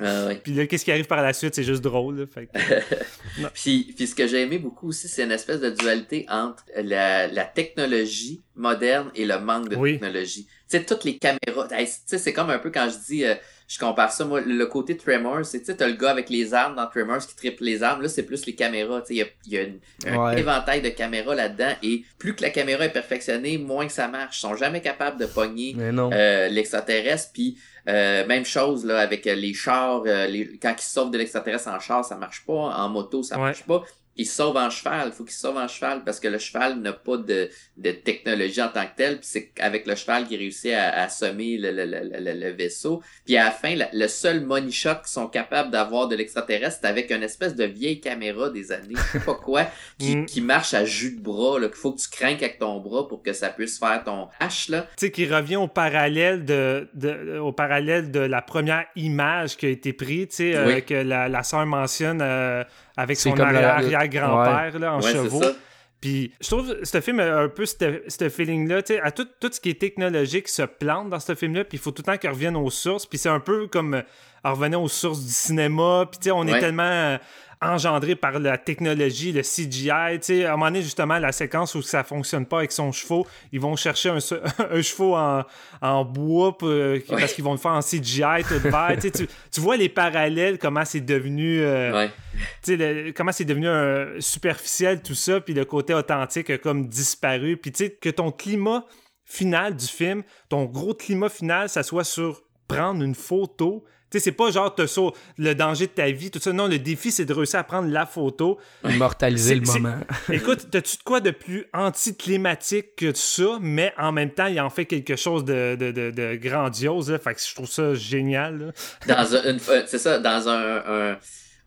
Ah, Puis là, qu'est-ce qui arrive par la suite? C'est juste drôle. puis, puis ce que j'ai aimé beaucoup aussi, c'est une espèce de dualité entre la, la technologie moderne et le manque de technologie. Tu sais, toutes les caméras, tu sais, c'est comme un peu quand je dis... Euh, je compare ça, moi, le côté Tremors, c'est, tu sais, t'as le gars avec les armes dans Tremors qui triple les armes, là, c'est plus les caméras, tu sais, il y a, un éventail de caméras là-dedans, et plus que la caméra est perfectionnée, moins que ça marche. Ils sont jamais capables de pogner euh, l'extraterrestre, puis euh, même chose là avec les chars, euh, les, quand ils sortent de l'extraterrestre en char, ça marche pas, en moto, ça marche pas il sauve en cheval. Il faut qu'il sauve en cheval parce que le cheval n'a pas de, de technologie en tant que tel. Puis c'est avec le cheval qu'il réussit à, à sommer le, le, le, le, vaisseau. Puis à la fin, le seul money shot qu'ils sont capables d'avoir de l'extraterrestre, c'est avec une espèce de vieille caméra des années, je sais pas quoi, qui, mm. qui marche à jus de bras, qu'il faut que tu craignes avec ton bras pour que ça puisse faire ton H, là. Tu sais, qui revient au parallèle de, de, au parallèle de la première image qui a été prise, tu sais, euh, que la, la sœur mentionne euh, avec son arrière-grand-père là en chevaux. Puis je trouve ce film a un peu ce feeling-là, tu sais, à tout, tout ce qui est technologique se plante dans ce film-là, puis il faut tout le temps qu'il revienne aux sources, puis c'est un peu comme euh, revenir aux sources du cinéma, puis tu sais, on est tellement engendré par la technologie, le CGI. Tu sais, à un moment donné, justement, la séquence où ça fonctionne pas avec son chevaux, ils vont chercher un, un chevaux en, en bois euh, parce qu'ils vont le faire en CGI tout vert. tu, tu, vois les parallèles, comment c'est devenu... Euh, comment c'est devenu superficiel tout ça, puis le côté authentique a comme disparu. Puis tu sais, que ton climat final du film, ton gros climat final, ça soit sur prendre une photo. Tu sais, c'est pas genre te le danger de ta vie, tout ça. Non, le défi, c'est de réussir à prendre la photo. Immortaliser le moment. Écoute, t'as-tu de quoi de plus anticlimatique que ça, mais en même temps, il en fait quelque chose de, de, de, grandiose. Fait que je trouve ça génial. Dans une, c'est ça, dans un, un,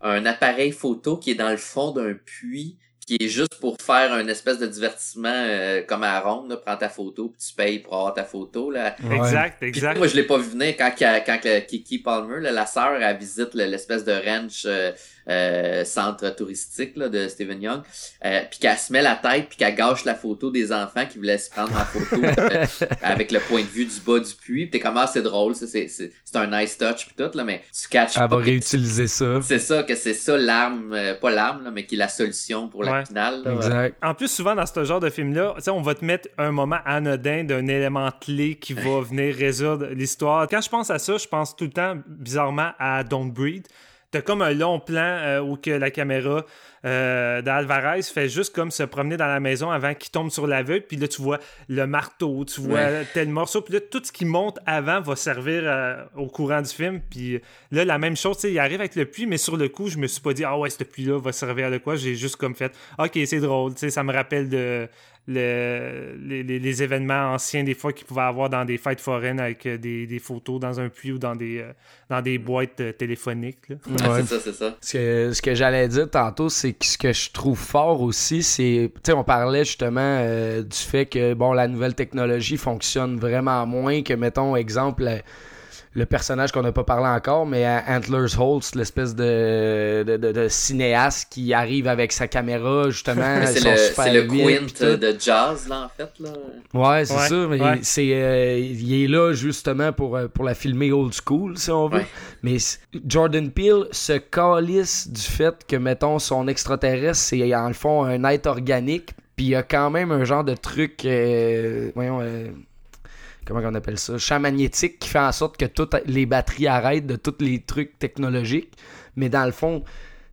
un appareil photo qui est dans le fond d'un puits qui est juste pour faire un espèce de divertissement euh, comme à ronde, prends ta photo puis tu payes pour avoir ta photo là. Exact, exact. moi je l'ai pas vu venir quand quand, Kiki Palmer, la sœur, elle visite l'espèce de ranch euh, euh, centre touristique là, de Steven Young, euh, puis qu'elle se met la tête puis qu'elle gâche la photo des enfants qui voulaient se prendre en photo euh, avec le point de vue du bas du puits. Puis t'es comme ah c'est drôle, c'est c'est un nice touch puis tout là, mais tu catches Elle va réutiliser ça. C'est ça que c'est ça l'arme, pas l'arme mais qui est la solution pour la finale. exact. En plus souvent dans ce genre de film là, on va te mettre un moment anodin d'un élément clé qui va venir résoudre l'histoire. Quand je pense à ça, je pense tout le temps bizarrement à Don't Breed. T'as comme un long plan euh, où que la caméra euh, d'Alvarez fait juste comme se promener dans la maison avant qu'il tombe sur l'aveugle. Puis là, tu vois le marteau, tu vois tel morceau. Puis là, tout ce qui monte avant va servir euh, au courant du film. Puis là, la même chose, il arrive avec le puits, mais sur le coup, je me suis pas dit, ah ouais, ce puits-là va servir à quoi. J'ai juste comme fait, ok, c'est drôle. Ça me rappelle de les, événements anciens des fois qu'ils pouvaient avoir dans des fêtes foraines avec euh, des, photos dans un puits ou dans des, euh, dans des boîtes euh, téléphoniques. c'est ça, c'est ça. Ce que, j'allais dire tantôt, c'est que ce que je trouve fort aussi, c'est, tu sais, on parlait justement du fait que, bon, la nouvelle technologie fonctionne vraiment moins que, mettons, exemple, le personnage qu'on n'a pas parlé encore, mais Antlers Holtz, l'espèce de, de, cinéaste qui arrive avec sa caméra, justement. c'est le, le Quint de jazz, là, en fait. Là. Ouais, c'est ça. Mais c'est, euh, il est là, justement, pour, euh, pour la filmer old school, si on veut. Mais Jordan Peele se calisse du fait que, mettons, son extraterrestre, c'est en le fond un être organique, puis il y a quand même un genre de truc. Euh, voyons comment on appelle ça, champ magnétique qui fait en sorte que toutes les batteries arrêtent de tous les trucs technologiques. Mais dans le fond,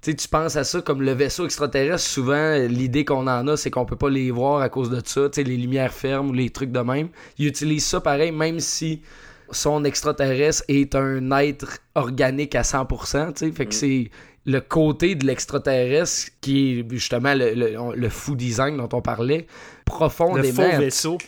tu penses à ça comme le vaisseau extraterrestre, souvent l'idée qu'on en a, c'est qu'on peut pas les voir à cause de ça, les lumières fermes ou les trucs de même. Il utilise ça pareil, même si son extraterrestre est un être organique à 100%, tu fait que mm. c'est le côté de l'extraterrestre qui est justement le, le, fou design dont on parlait, profondément. Le faux vaisseau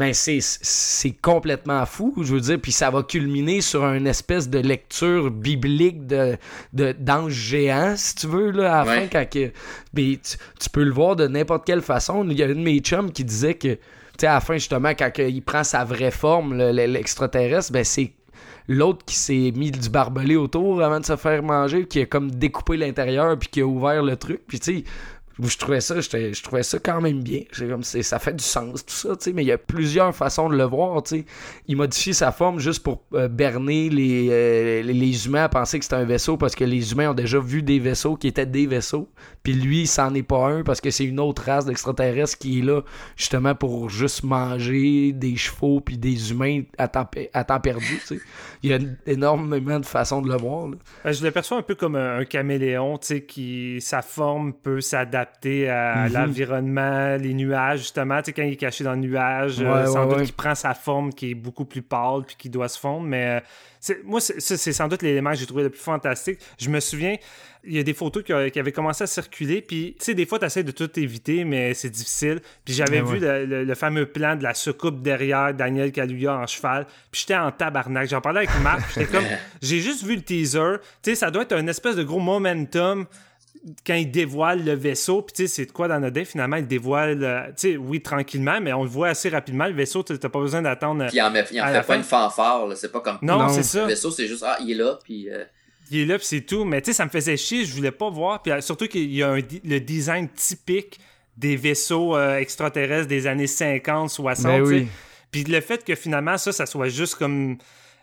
ben c'est complètement fou, je veux dire, puis ça va culminer sur une espèce de lecture biblique de d'ange géant, si tu veux, là, à la fin, quand que, ben, tu, peux le voir de n'importe quelle façon. Il y a une de mes chums qui disait que, tu sais, à la fin, justement, quand il prend sa vraie forme, l'extraterrestre, ben c'est l'autre qui s'est mis du barbelé autour avant de se faire manger, qui a comme découpé l'intérieur, puis qui a ouvert le truc, puis tu sais je trouvais ça, je trouvais ça quand même bien. Comme ça fait du sens, tout ça, mais il y a plusieurs façons de le voir. Il modifie sa forme juste pour euh, berner euh, les, humains à penser que c'est un vaisseau parce que les humains ont déjà vu des vaisseaux qui étaient des vaisseaux. Puis lui, c'en est pas un parce que c'est une autre race d'extraterrestres qui est là justement pour juste manger des chevaux puis des humains à temps, perdu. Il y a énormément de façons de le voir. Ben, je le perçois un peu comme un, caméléon, qui sa forme peut s'adapter à mhm. l'environnement, les nuages, justement. Tu sais, quand il est caché dans le nuage, euh, sans doute qu'il prend sa forme qui est beaucoup plus pâle puis qui doit se fondre. Mais euh, moi, c'est sans doute l'élément que j'ai trouvé le plus fantastique. Je me souviens, il y a des photos qui, avaient commencé à circuler. Puis, tu sais, des fois, tu essaies de tout éviter, mais c'est difficile. Puis, j'avais vu le, fameux plan de la soucoupe derrière Daniel Kaluuya en cheval. Puis, j'étais en tabarnak. J'en parlais avec Marc. J'étais comme, j'ai juste vu le teaser. Tu sais, ça doit être un espèce de gros momentum quand il dévoile le vaisseau, puis tu sais, c'est de quoi dans notre finalement, il dévoile, euh, tu sais, oui, tranquillement, mais on le voit assez rapidement, le vaisseau, t'as pas besoin d'attendre. Puis il en, fait pas une fanfare, c'est pas comme. Non, c'est ça. Le vaisseau, c'est juste, ah, il est là, puis. Euh, il est là, puis c'est tout, mais tu sais, ça me faisait chier, je voulais pas voir, puis euh, surtout qu'il y a le design typique des vaisseaux extraterrestres des années 50, 60, ben oui. Puis le fait que finalement, ça, ça soit juste comme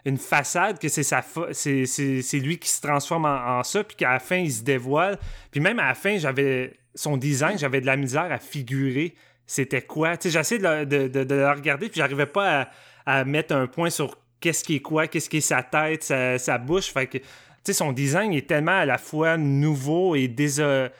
une façade, que c'est sa c'est, c'est, lui qui se transforme en, ça, puis qu'à la fin, il se dévoile. Puis même à la fin, j'avais son design, j'avais de la misère à figurer c'était quoi. Tu sais, j'essaie de, de, de, le regarder, puis j'arrivais pas à, à, mettre un point sur qu'est-ce qui est quoi, qu'est-ce qui est sa tête, sa, sa bouche. Fait que, tu sais, son design est tellement à la fois nouveau et. Tu sais,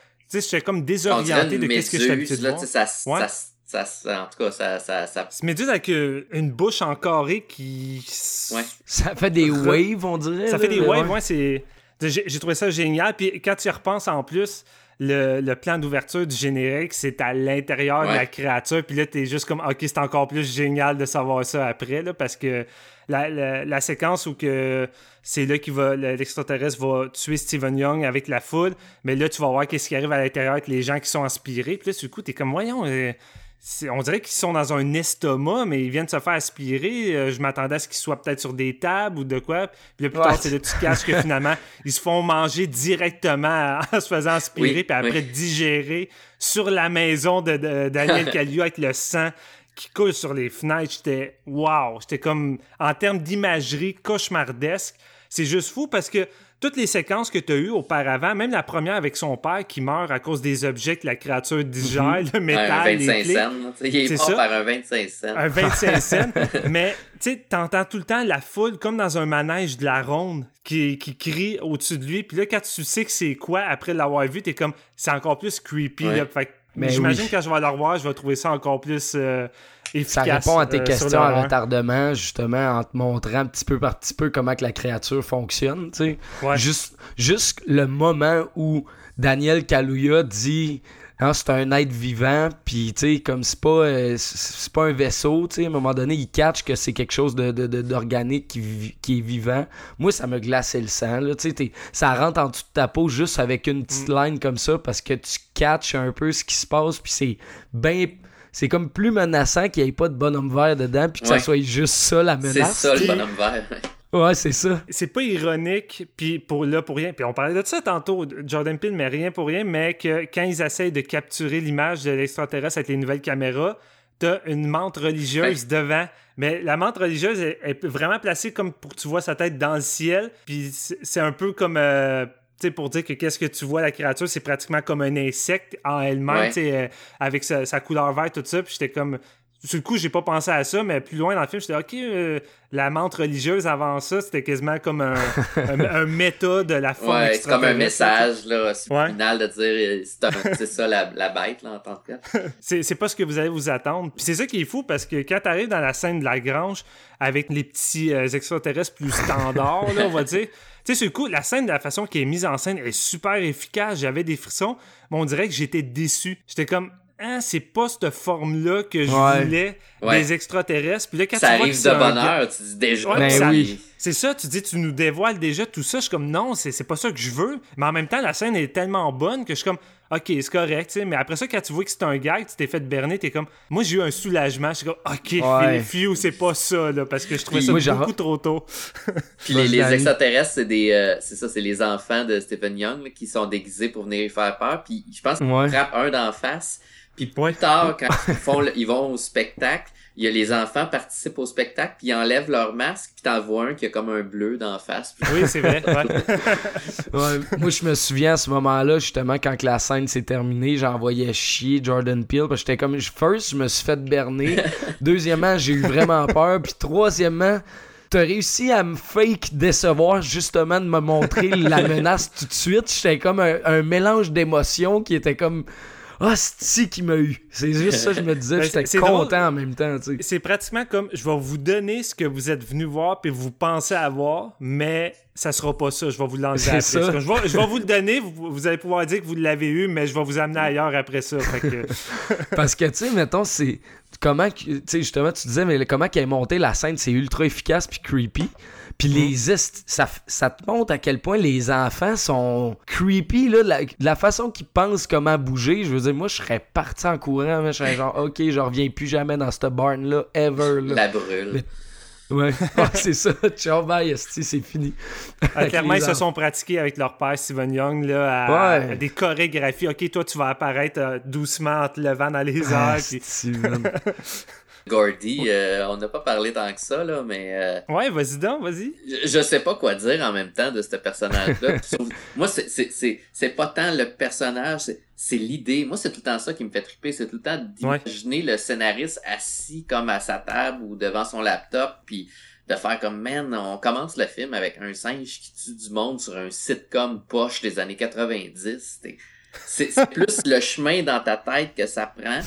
j'étais comme désorienté de qu'est-ce que habitué de voir. Ça, ça, ça, en tout cas, ça... ça, ça... Méduse avec euh, une bouche en carré qui... Ouais. Ça fait des waves, on dirait. Ça fait des waves, ouais, c'est... J'ai trouvé ça génial. Puis quand tu y repenses en plus, le, plan d'ouverture du générique, c'est à l'intérieur de la créature. Puis là, t'es juste comme, OK, c'est encore plus génial de savoir ça après, là, parce que la, séquence où que c'est là que va l'extraterrestre va tuer Steven Young avec la foule, mais là, tu vas voir qu'est-ce qui arrive à l'intérieur avec les gens qui sont inspirés. Puis là, du coup, t'es comme, voyons... Euh, on dirait qu'ils sont dans un estomac, mais ils viennent de se faire aspirer. Euh, je m'attendais à ce qu'ils soient peut-être sur des tables ou de quoi. Puis là, plus tard, c'est le petit cache que finalement, ils se font manger directement en se faisant aspirer, puis après digérer sur la maison de, Daniel Callio avec le sang qui coule sur les fenêtres. J'étais wow! J'étais comme, en termes d'imagerie cauchemardesque. C'est juste fou parce que toutes les séquences que tu as eues auparavant, même la première avec son père qui meurt à cause des objets que la créature digère, mhm. le métal, un 25 les clés. Cents, il est, mort par un 25 cents. Un 25 cents. mais tu sais, t'entends tout le temps la foule comme dans un manège de la ronde qui, qui crie au-dessus de lui. Puis là, quand tu sais que c'est quoi, après l'avoir vu, t'es comme, c'est encore plus creepy. Là. Fait mais j'imagine que quand je vais le revoir, je vais trouver ça encore plus euh, ça répond à tes euh, questions en retardement, justement, en te montrant petit peu par petit peu comment que la créature fonctionne. Juste, juste le moment où Daniel Kaluuya dit hein, c'est un être vivant, puis comme c'est pas, euh, c'est pas un vaisseau, à un moment donné, il catch que c'est quelque chose d'organique de, qui, qui, est vivant. Moi, ça me glaçait le sang. Là, ça rentre en dessous de ta peau juste avec une petite mm. ligne comme ça parce que tu catches un peu ce qui se passe, puis c'est bien c'est comme plus menaçant qu'il n'y ait pas de bonhomme vert dedans, puis que ça soit juste ça la menace. C'est ça le bonhomme vert. Ouais, c'est ça. C'est pas ironique, puis pour là pour rien. Puis on parlait de ça tantôt, Jordan Peele, mais rien pour rien, mais que quand ils essayent de capturer l'image de l'extraterrestre avec les nouvelles caméras, t'as une menthe religieuse devant. Mais la menthe religieuse est, vraiment placée comme pour que tu vois sa tête dans le ciel. Puis c'est un peu comme. Euh, sais, pour dire que qu'est-ce que tu vois, la créature, c'est pratiquement comme un insecte en elle-même, euh, avec sa, couleur verte, tout ça. Puis j'étais comme. Sur le coup, j'ai pas pensé à ça, mais plus loin dans le film, j'étais OK, euh, la menthe religieuse avant ça, c'était quasiment comme un, un, méta de la forme. Ouais, c'est comme un message là, subliminal de dire euh, c'est ça la, la, bête là, en tant que c'est pas ce que vous allez vous attendre. Puis c'est ça qui est fou parce que quand t'arrives dans la scène de la grange avec les petits extraterrestres plus standards, là, on va dire. Tu sais, sur le coup, la scène, de la façon qui est mise en scène est super efficace. J'avais des frissons, mais on dirait que j'étais déçu. J'étais comme, ah, c'est pas cette forme-là que je voulais des extraterrestres. Puis là, quand ça tu vois arrive de bonheur, tu dis déjà. Ben oui. C'est ça, tu dis, tu nous dévoiles déjà tout ça. Je suis comme, non, c'est pas ça que je veux. Mais en même temps, la scène est tellement bonne que je suis comme, ok, c'est correct, tu sais. Mais après ça, quand tu vois que c'est un gag, tu t'es fait berner, t'es comme, moi, j'ai eu un soulagement. Je suis comme, ok, ouais. c'est pas ça, là, parce que je trouvais ça beaucoup trop tôt. Puis les, extraterrestres, c'est des, euh, c'est ça, c'est les enfants de Stephen Young qui sont déguisés pour venir faire peur. Puis je pense qu'ils frappent un d'en face. Puis plus tard, quand ils, font ils vont au spectacle, il y a les enfants participent au spectacle, puis ils enlèvent leur masque, puis t'en vois un qui a comme un bleu d'en face. Oui, c'est vrai. Ouais. moi, je me souviens à ce moment-là, justement, quand la scène s'est terminée, j'envoyais chier Jordan Peele, parce que j'étais comme, first, je me suis fait berner. Deuxièmement, j'ai eu vraiment peur. Puis troisièmement, t'as réussi à me fake décevoir justement de me montrer la menace tout de suite. J'étais comme un mélange d'émotions qui était comme ah, c'est qui m'a eu? C'est juste ça, je me disais, ben, j'étais content en même temps. C'est pratiquement comme je vais vous donner ce que vous êtes venu voir puis vous pensez avoir, mais ça sera pas ça. Je vais vous l'enlever après. Ça. Je, vais, je vais vous le donner, vous, allez pouvoir dire que vous l'avez eu, mais je vais vous amener ailleurs après ça. Parce que, tu sais, mettons, c'est comment, tu sais, justement, tu disais, mais comment qu'elle est montée la scène, c'est ultra efficace puis creepy. Puis les ça, ça te montre à quel point les enfants sont creepy, là, la, la façon qu'ils pensent comment bouger. Je veux dire, moi, je serais parti en courant, mais je serais genre, OK, je reviens plus jamais dans cette barn-là, ever. Là. La brûle. Ouais, c'est ça. Ciao, bye, c'est fini. Ah, clairement, ils se sont pratiqués avec leur père, Steven Young, là, à, des chorégraphies. OK, toi, tu vas apparaître euh, doucement en te levant dans les ah, airs. puis... Gordy, euh, on n'a pas parlé tant que ça, là, mais... Euh, ouais, vas-y donc, vas-y. Je, je, sais pas quoi dire en même temps de ce personnage-là. moi, c'est pas tant le personnage, c'est l'idée. Moi, c'est tout le temps ça qui me fait triper. C'est tout le temps d'imaginer le scénariste assis comme à sa table ou devant son laptop, puis de faire comme, man, on commence le film avec un singe qui tue du monde sur un sitcom poche des années 90. C'est plus le chemin dans ta tête que ça prend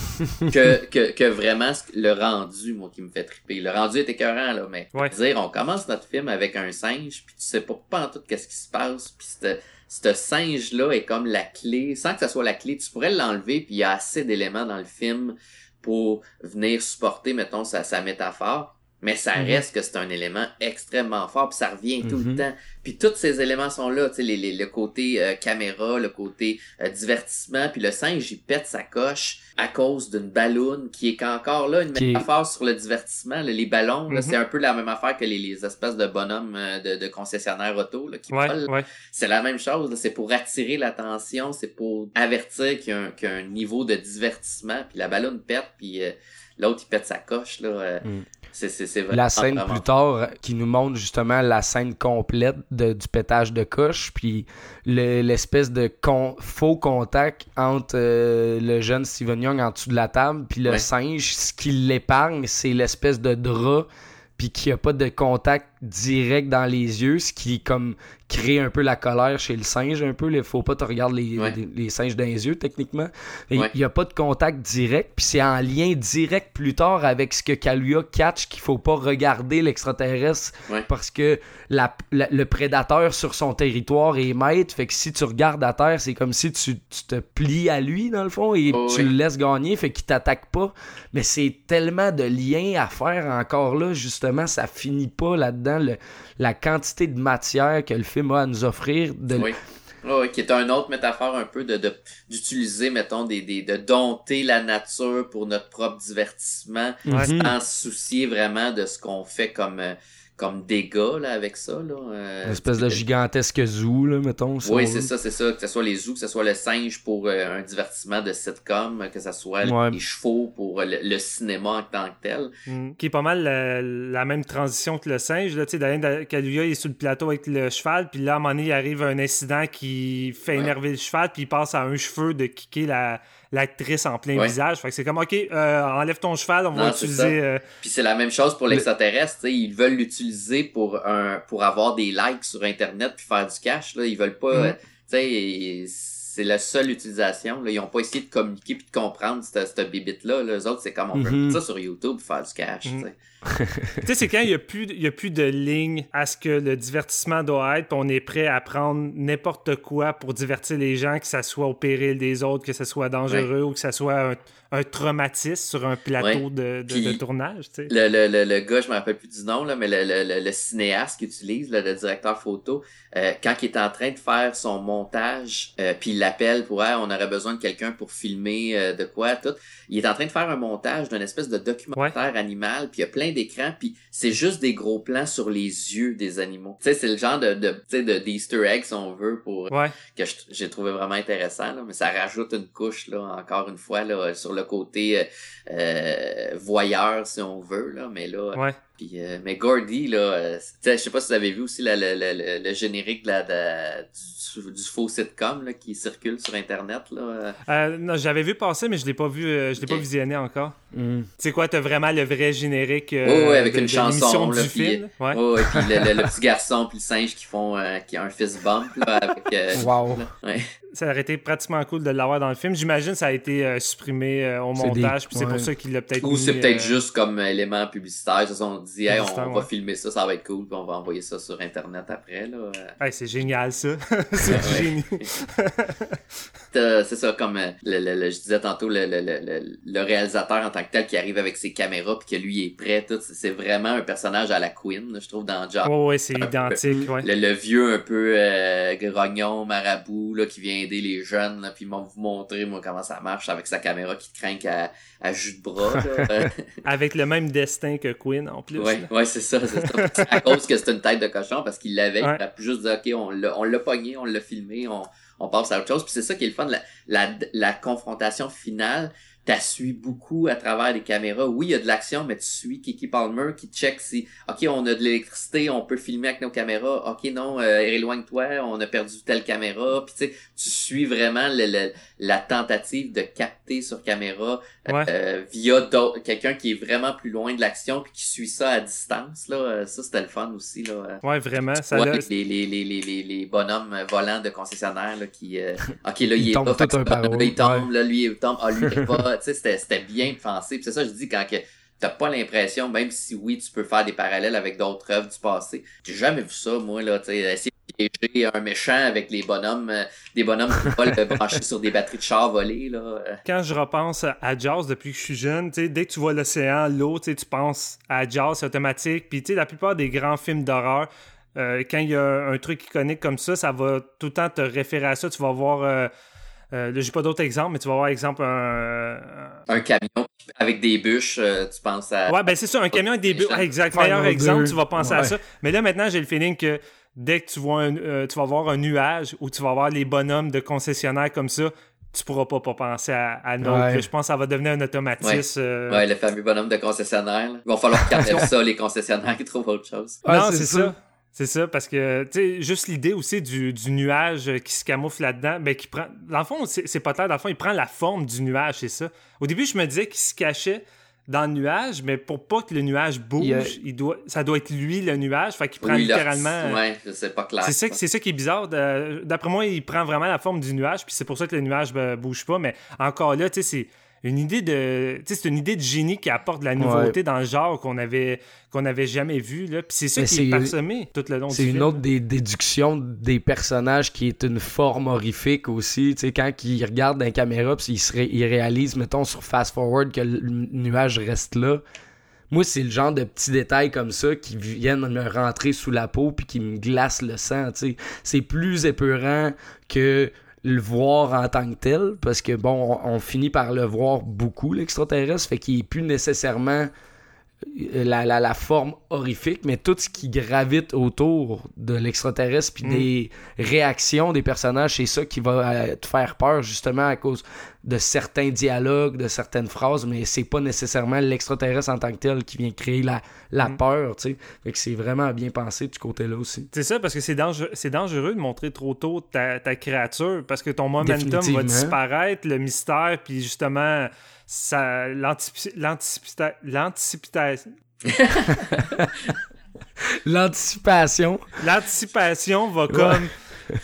que, que, que, vraiment le rendu, moi, qui me fait triper. Le rendu est écœurant, là, mais dire, on commence notre film avec un singe, puis tu sais pas, pas en tout qu'est-ce qui se passe, puis ce singe-là est comme la clé, sans que ça soit la clé, tu pourrais l'enlever, puis il y a assez d'éléments dans le film pour venir supporter, mettons, sa, sa métaphore mais ça mhm. reste que c'est un élément extrêmement fort, puis ça revient tout le mhm. temps. Puis tous ces éléments sont là, tu sais, les, les, le côté euh, caméra, le côté euh, divertissement, puis le singe, il pète sa coche à cause d'une balloune qui est encore là une métaphore sur le divertissement. les ballons, là, c'est mhm. un peu la même affaire que les, les espèces de bonhommes euh, de, de concessionnaires auto là, qui volent. C'est la même chose, c'est pour attirer l'attention, c'est pour avertir qu'il y, a un niveau de divertissement, puis la balloune pète, puis l'autre il pète sa coche. là. Mm la scène plus tard qui nous montre justement la scène complète de, du pétage de coche, puis l'espèce de faux contact entre euh, le jeune Steven Young en dessous de la table, puis le singe, ce qui l'épargne, c'est l'espèce de drap puis qu'il n'y a pas de contact direct dans les yeux, ce qui comme crée un peu la colère chez le singe un peu. Il faut pas te regarder les, les, singes dans les yeux techniquement. Il n'y a pas de contact direct, puis c'est en lien direct plus tard avec ce que Kaluya catch qu'il faut pas regarder l'extraterrestre parce que la, le prédateur sur son territoire est maître. Fait que si tu regardes à terre, c'est comme si tu, te plies à lui dans le fond et oh, tu le laisses gagner, fait qu'il t'attaque pas. Mais c'est tellement de liens à faire encore là, justement, ça finit pas là-dedans la quantité de matière que le film a à nous offrir. De... Oui. qui est une autre métaphore un peu de d'utiliser, mettons, des, des, de dompter la nature pour notre propre divertissement, sans se soucier vraiment de ce qu'on fait comme euh, comme dégâts là, avec ça. Là. Euh, Une espèce de gigantesque zoo, là, mettons. oui, c'est ça, c'est ça. Que ce soit les zoos, que ce soit le singe pour euh, un divertissement de sitcom, que ce soit les chevaux pour le, cinéma en tant que tel. Mm. Qui est pas mal la, même transition que le singe. Là, Dalin Kaluuya est sur le plateau avec le cheval, puis là, à un moment donné, il arrive un incident qui fait énerver le cheval, puis il passe à un cheveu de kicker la l'actrice en plein visage. Fait que c'est comme, OK, euh, enlève ton cheval, on va utiliser... Euh, Puis c'est la même chose pour l'extraterrestre, ils veulent l'utiliser pour un pour avoir des likes sur Internet puis faire du cash, là. Ils veulent pas... Tu sais, c'est la seule utilisation. Là. Ils ont pas essayé de communiquer puis de comprendre cette, cette bibite-là. Les autres, c'est comme on veut mm-hmm. ça sur YouTube pour faire du cash. Mm-hmm. tu sais, c'est quand il n'y a, plus, a plus de ligne à ce que le divertissement doit être, on est prêt à prendre n'importe quoi pour divertir les gens, que ça soit au péril des autres, que ça soit dangereux ou que ça soit un, un traumatisme sur un plateau de, de, tournage. Tu sais. le, le, le, gars, je me rappelle plus du nom, là, mais le, le, cinéaste qui utilise, le directeur photo, euh, quand il est en train de faire son montage, euh, puis il l'appelle pour ah, on aurait besoin de quelqu'un pour filmer euh, de quoi, tout. Il est en train de faire un montage d'une espèce de documentaire animal, puis il y a plein d'écrans, puis c'est juste des gros plans sur les yeux des animaux. Tu sais, c'est le genre de, de, de d'Easter egg, si on veut, pour que j'ai trouvé vraiment intéressant, là, mais ça rajoute une couche, là, encore une fois, là, sur le côté euh, voyeur, si on veut, là, mais là, ouais. Euh, mais Gordy, là, euh, je sais pas si vous avez vu aussi le, générique de du, faux sitcom là, qui circule sur Internet. Là. Euh, non, j'avais vu passer, mais je l'ai pas vu, je l'ai pas visionné encore. Mm. Tu sais quoi, t'as vraiment le vrai générique oh, avec une chanson du film. Ouais. Oh, et puis le, petit garçon puis le singe qui font qui a un fist bump là, avec. wow. ouais ça aurait été pratiquement cool de l'avoir dans le film. J'imagine que ça a été euh, supprimé euh, au montage, puis c'est pour ça qu'il l'a peut-être Ou c'est peut-être euh, juste comme élément publicitaire. Ils on dit, hey, on, va filmer ça, ça va être cool, puis on va envoyer ça sur Internet après. Là. c'est génial, ça. c'est génial. c'est ça, comme le, je disais tantôt, le, réalisateur en tant que tel qui arrive avec ses caméras, puis que lui est prêt, tout, c'est vraiment un personnage à la Queen, je trouve, dans Job. Oh, ouais, c'est identique. Ouais. Le, vieux un peu grognon, marabout, là, qui vient aider les jeunes, là, puis vous montrer moi comment ça marche avec sa caméra qui craint à, à jus de bras. avec le même destin que Quinn en plus. Ouais, ouais c'est ça, c'est à cause que c'est une tête de cochon parce qu'il l'avait, il a pu juste dire ok, on l'a, on l'a pogné, on l'a filmé, on, on passe à autre chose. Puis c'est ça qui est le fun, la, la, confrontation finale t'as beaucoup à travers les caméras. Oui, il y a de l'action, mais tu suis Kiki Palmer qui check si, OK, on a de l'électricité, on peut filmer avec nos caméras. OK, non, euh, éloigne-toi, on a perdu telle caméra. Puis tu sais, tu suis vraiment le, la tentative de capter sur caméra euh, via quelqu'un qui est vraiment plus loin de l'action puis qui suit ça à distance. Là. Euh, ça, c'était le fun aussi. Là. Ouais, vraiment. Ça les, les, les, les, les bonhommes volants de concessionnaires là, qui... OK, là, il, est pas... il tombe, là, lui, il tombe. Ah, lui, il est pas c'était bien pensé. c'est ça, je dis quand que t'as pas l'impression, même si oui, tu peux faire des parallèles avec d'autres œuvres du passé. J'ai jamais vu ça, moi, là, tu sais, essayer piéger un méchant avec les bonhommes, euh, des bonhommes qui volent branchés sur des batteries de char volées, là. Euh. Quand je repense à Jaws depuis que je suis jeune, tu sais, dès que tu vois l'océan, l'eau, tu tu penses à Jaws, c'est automatique. Puis, tu sais, la plupart des grands films d'horreur, euh, quand il y a un truc iconique comme ça, ça va tout le temps te référer à ça. Tu vas voir euh, là, j'ai pas d'autres exemples, mais tu vas voir, exemple, un... Un camion avec des bûches, euh, tu penses à... Ouais, ben c'est ça, un camion avec des bûches. exact. Meilleur exemple, tu vas penser à ça. Mais là, maintenant, j'ai le feeling que dès que tu, vois euh, tu vas voir un nuage ou tu vas voir les bonhommes de concessionnaires comme ça, tu pourras pas, pas penser à, à Je pense que ça va devenir un automatisme. Ouais, ouais le fameux bonhomme de concessionnaire. Il va falloir qu'ils ça, les concessionnaires, qui trouvent autre chose. non, c'est ça. C'est ça, parce que, tu sais, juste l'idée aussi du, nuage qui se camoufle là-dedans, ben, qui prend. Dans le fond, c'est pas clair, dans le fond, il prend la forme du nuage, c'est ça. Au début, je me disais qu'il se cachait dans le nuage, mais pour pas que le nuage bouge, il, doit, ça doit être lui, le nuage. Fait qu'il prend littéralement. Ouais, c'est pas clair. C'est ça, ça qui est bizarre. D'après moi, il prend vraiment la forme du nuage, puis c'est pour ça que le nuage ben, bouge pas, mais encore là, tu sais, c'est une idée de c'est une idée de génie qui apporte de la nouveauté dans le genre qu'on avait qu'on avait jamais vu là. Puis c'est ça qui est parsemé tout le long c'est une autre des déductions des personnages qui est une forme horrifique aussi tu sais quand ils regardent dans caméra puis ils, ils réalisent mettons sur fast forward que le nuage reste là. Moi, c'est le genre de petits détails comme ça qui viennent me rentrer sous la peau puis qui me glacent le sang, tu sais. C'est plus épeurant que le voir en tant que tel, parce que bon, on, finit par le voir beaucoup, l'extraterrestre, fait qu'il est plus nécessairement la, la, la, forme horrifique, mais tout ce qui gravite autour de l'extraterrestre, puis mm. des réactions des personnages, c'est ça qui va euh, te faire peur, justement, à cause de certains dialogues, de certaines phrases, mais c'est pas nécessairement l'extraterrestre en tant que tel qui vient créer la, la mm. peur, tu sais. Fait que c'est vraiment bien pensé ce côté-là aussi. C'est ça, parce que c'est dangereux, dangereux de montrer trop tôt ta, ta créature, parce que ton momentum va disparaître, le mystère, puis justement ça l'anticipation l'anticipation. l'anticipation va comme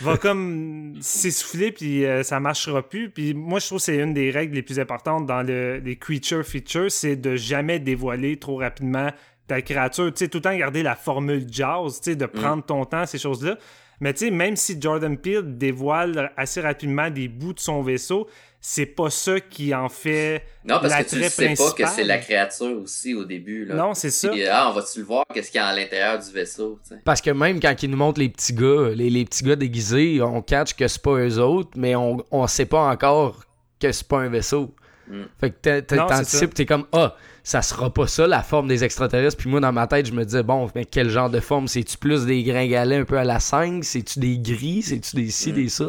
va comme s'essouffler puis euh, ça marchera plus. Puis moi je trouve que c'est une des règles les plus importantes dans le, les creature features c'est de jamais dévoiler trop rapidement ta créature. Tu sais tout le temps garder la formule jazz tu sais de mm. prendre ton temps ces choses là mais tu sais même si Jordan Peele dévoile assez rapidement des bouts de son vaisseau c'est pas ça qui en fait non parce que tu sais pas que c'est la créature aussi au début là. non c'est ça. Ah on va-tu le voir qu'est-ce qu'il y a à l'intérieur du vaisseau parce que même quand ils nous montrent les petits gars les, les petits gars déguisés on catch que c'est pas eux autres mais on on sait pas encore que c'est pas un vaisseau mm. fait que t'anticipes t'es comme ah ça sera pas ça la forme des extraterrestres. Puis moi, dans ma tête, je me disais, bon, mais quel genre de forme? C'est-tu plus des gringalets un peu à la 5 C'est-tu des gris? C'est-tu des ci, des ça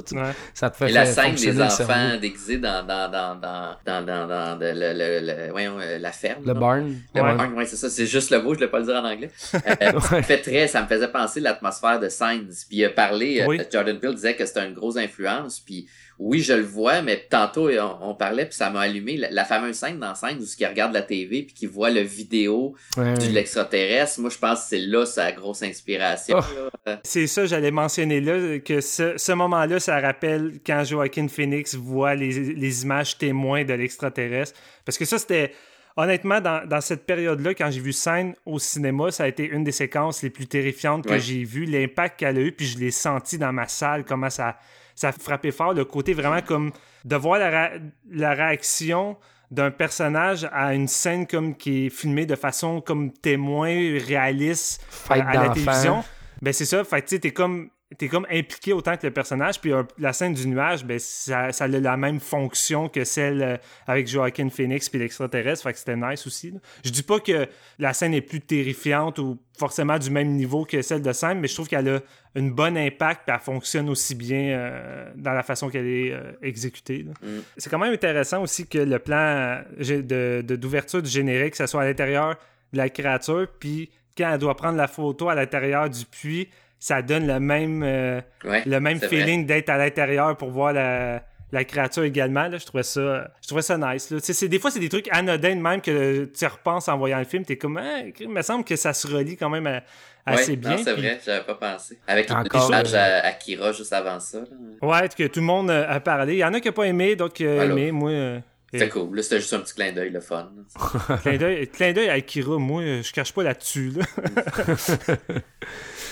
Ça te fait Et la 5 des enfants déguisés dans, dans, dans, dans, dans, dans, dans le, le, voyons, euh, la ferme. Le barn. Le barn, oui, c'est ça. C'est juste le mot, je ne vais pas le dire en anglais. Euh, ça, fait très, ça me faisait penser l'atmosphère de Signs. Puis il a parlé, euh, Jordan Peele disait que c'était une grosse influence. Puis oui, je le vois, mais tantôt on, parlait puis ça m'a allumé la, fameuse scène dans scène où ce qui regarde la TV puis qui voit le vidéo de l'extraterrestre. Moi, je pense que c'est là sa grosse inspiration. Oh. C'est ça, j'allais mentionner là que ce, moment-là, ça rappelle quand Joaquin Phoenix voit les, images témoins de l'extraterrestre. Parce que ça, c'était honnêtement, dans, cette période-là, quand j'ai vu scène au cinéma, ça a été une des séquences les plus terrifiantes que j'ai vues. L'impact qu'elle a eu, puis je l'ai senti dans ma salle, comment ça, ça a frappé fort. Le côté vraiment comme de voir la, la réaction d'un personnage à une scène comme qui est filmée de façon comme témoin réaliste à, la télévision. Ben c'est ça, fait tu sais, t'es comme t'es comme impliqué autant que le personnage. Puis la scène du nuage, ben, ça, ça, a la même fonction que celle euh, avec Joaquin Phoenix puis l'extraterrestre. Fait que c'était nice aussi. Je dis pas que la scène est plus terrifiante ou forcément du même niveau que celle de Sam, mais je trouve qu'elle a une bonne impact et elle fonctionne aussi bien euh, dans la façon qu'elle est euh, exécutée. Mm. C'est quand même intéressant aussi que le plan d'ouverture de, d'ouverture du générique, ça soit à l'intérieur de la créature, puis quand elle doit prendre la photo à l'intérieur du puits, ça donne le même, euh, le même feeling d'être à l'intérieur pour voir la, la créature également. Là, je trouvais ça, je trouvais ça nice. Là. C'est, des fois, c'est des trucs anodins même que tu repenses en voyant le film. T'es comme, ah, il me semble que ça se relie quand même assez bien. c'est vrai, j'avais pas pensé. Avec le message à Akira juste avant ça. Ouais, que tout le monde a parlé. Il y en a qui n'ont pas aimé, d'autres qui ont aimé. Moi. Euh, c'était cool. Là, c'était juste un petit clin d'œil, le fun. clin d'œil à Akira, moi, je cache pas là-dessus.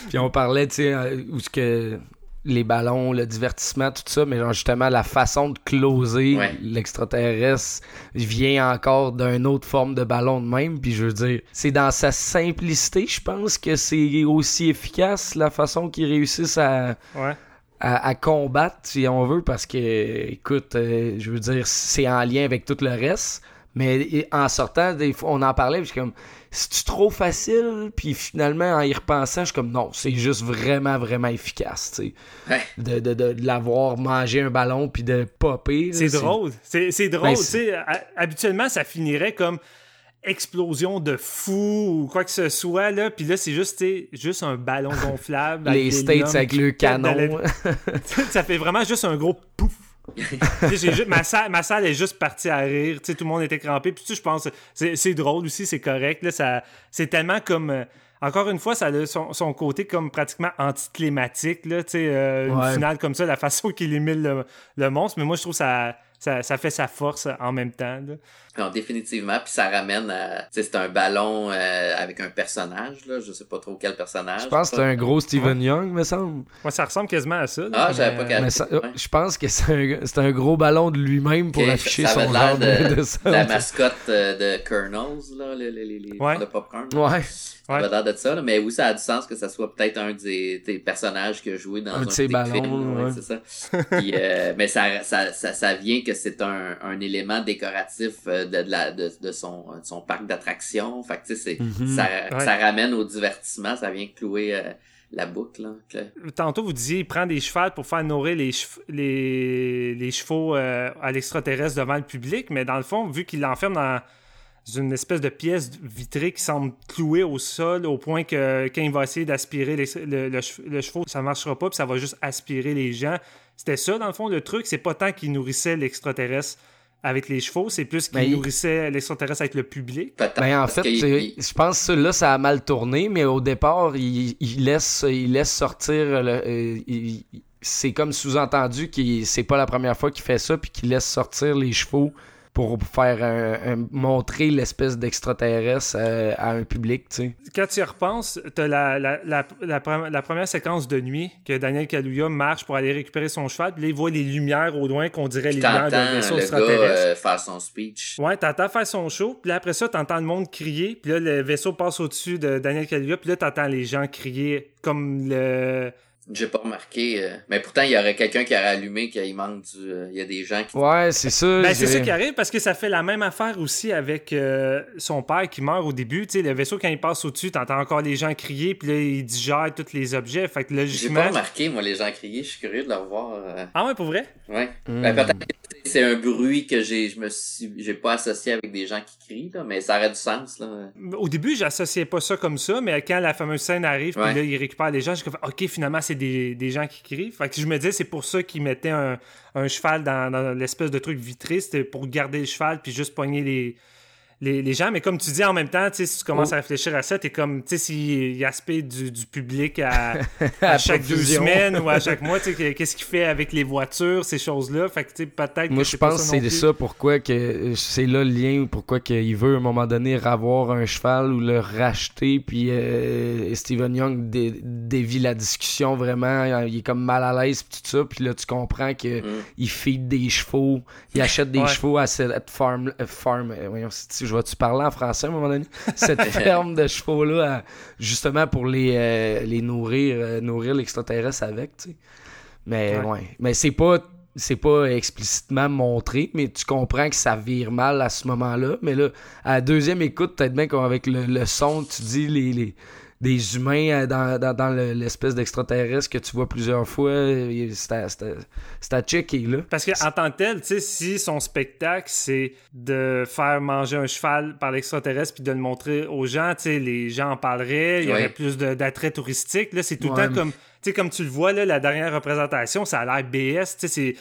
Puis on parlait, tu sais, euh, où ce que les ballons, le divertissement, tout ça, mais genre justement la façon de closer l'extraterrestre vient encore d'une autre forme de ballon de même. Puis je veux dire, c'est dans sa simplicité, je pense que c'est aussi efficace la façon qu'ils réussissent à, à, combattre, si on veut, parce que, écoute, euh, je veux dire, c'est en lien avec tout le reste. Mais en sortant, des fois, on en parlait, puis comme, c'est trop facile, puis finalement, en y repensant, je suis comme, non, c'est juste vraiment, vraiment efficace, tu sais. De, de, de, l'avoir mangé un ballon, puis de popper. C'est drôle. C'est drôle, ben, tu sais. Habituellement, ça finirait comme explosion de fou ou quoi que ce soit là puis là c'est juste juste un ballon gonflable les States avec le canon ça fait vraiment juste un gros pouf ma, salle, ma salle est juste partie à rire tout le monde était crampé puis je pense c'est drôle aussi c'est correct là ça c'est tellement comme euh, encore une fois, ça a son, côté comme pratiquement anticlimatique, là, euh, une finale comme ça, la façon qu'il émile le, le, monstre. Mais moi, je trouve ça, ça, ça fait sa force en même temps. Non, définitivement. Puis ça ramène à. c'est un ballon euh, avec un personnage, là. Je sais pas trop quel personnage. Je pense que c'est un gros Steven Young, me semble. Ouais, ça ressemble quasiment à ça. ah, j'avais pas capté. Je pense que c'est un, un, gros ballon de lui-même pour afficher son genre de, de, La mascotte euh, de Colonels, là, les, les, les, de popcorn. Ouais. Ouais. Pas de ça, mais oui, ça a du sens que ça soit peut-être un des, des, personnages qui a joué dans un, un de ces ballons. Film, c'est ça. Puis, euh, mais ça, ça, ça, ça, vient que c'est un, un élément décoratif euh, de, de, la, de, de son, son parc d'attractions. Fait que, tu sais, mm-hmm. ça, ça ramène au divertissement, ça vient clouer euh, la boucle. Là. Tantôt, vous disiez, il prend des chevaux pour faire nourrir les, les, les chevaux à l'extraterrestre devant le public, mais dans le fond, vu qu'il l'enferme dans une espèce de pièce vitrée qui semble clouée au sol au point que quand il va essayer d'aspirer le, le, chevaux, ça marchera pas puis ça va juste aspirer les gens. C'était ça, dans le fond, le truc. C'est pas tant qu'il nourrissait l'extraterrestre avec les chevaux, c'est plus qu'il ben, nourrissait l'extraterrestre avec le public? Ben, en fait, je pense que là, ça a mal tourné, mais au départ, il, laisse, il laisse sortir. Le, euh, c'est comme sous-entendu que c'est pas la première fois qu'il fait ça, puis qu'il laisse sortir les chevaux pour faire un, montrer l'espèce d'extraterrestre euh, à, un public, tu sais. Quand tu y repenses, t'as la, la, la, la, première séquence de nuit que Daniel Kaluuya marche pour aller récupérer son cheval, puis là, il voit les lumières au loin qu'on dirait les lumières d'un vaisseau extraterrestre. Euh, faire son speech. Ouais, t'entends faire son show, puis après ça, t'entends le monde crier, puis là, le vaisseau passe au-dessus de Daniel Kaluuya, puis là, t'entends les gens crier comme le j'ai pas remarqué. Euh, mais pourtant, il y aurait quelqu'un qui aurait allumé qu'il manque du. Euh, il y a des gens qui. Ouais, c'est ça. Ben, c'est ça qui arrive parce que ça fait la même affaire aussi avec euh, son père qui meurt au début. Tu sais, le vaisseau, quand il passe au-dessus, t'entends encore les gens crier, puis là, il digère tous les objets. Fait que J'ai pas remarqué, moi, les gens crier. Je suis curieux de le revoir. Ah ouais, pour vrai? Ouais. Hmm. Ben, peut-être c'est un bruit que j'ai je me suis j'ai pas associé avec des gens qui crient là, mais ça aurait du sens là. Au début, j'associais pas ça comme ça, mais quand la fameuse scène arrive puis là il récupère les gens, je me OK, finalement c'est des, gens qui crient. Fait je me disais c'est pour ça qu'ils mettaient un, cheval dans, dans l'espèce de truc vitré, c'était pour garder le cheval puis juste pogner les les, gens. Mais comme tu dis en même temps, si tu commences oh. à réfléchir à ça, t'es comme, tu sais, s'il aspecte du, du public à, à chaque deux semaines ou à chaque mois, tu sais, qu'est-ce qu'il fait avec les voitures, ces choses-là? Fait que, tu sais, peut-être. Moi, je pense que c'est ça pourquoi que c'est là le lien, pourquoi qu'il veut à un moment donné avoir un cheval ou le racheter. Puis euh, Steven Young dévie la discussion vraiment. Il est comme mal à l'aise, tout ça. Puis là, tu comprends qu'il mm. il feed des chevaux, il achète des chevaux à cette farm. farm voyons, tu, je vais-tu parler en français à un moment donné? Cette ferme de chevaux-là, justement pour les, euh, les nourrir, euh, nourrir l'extraterrestre avec, tu sais. Mais ouais. Mais c'est pas c'est pas explicitement montré, mais tu comprends que ça vire mal à ce moment-là. Mais là, à la deuxième écoute, peut-être bien qu'avec le, le, son, tu dis les, les des humains euh, dans, dans, l'espèce d'extraterrestre que tu vois plusieurs fois. C'est à checker, là. Parce qu'en tant que tel, tu sais, si son spectacle, c'est de faire manger un cheval par l'extraterrestre puis de le montrer aux gens, tu sais, les gens en parleraient, il y aurait plus d'attrait touristique. Là, c'est tout le temps comme... Tu sais, comme tu le vois, là, la dernière représentation, ça a l'air BS, tu sais, c'est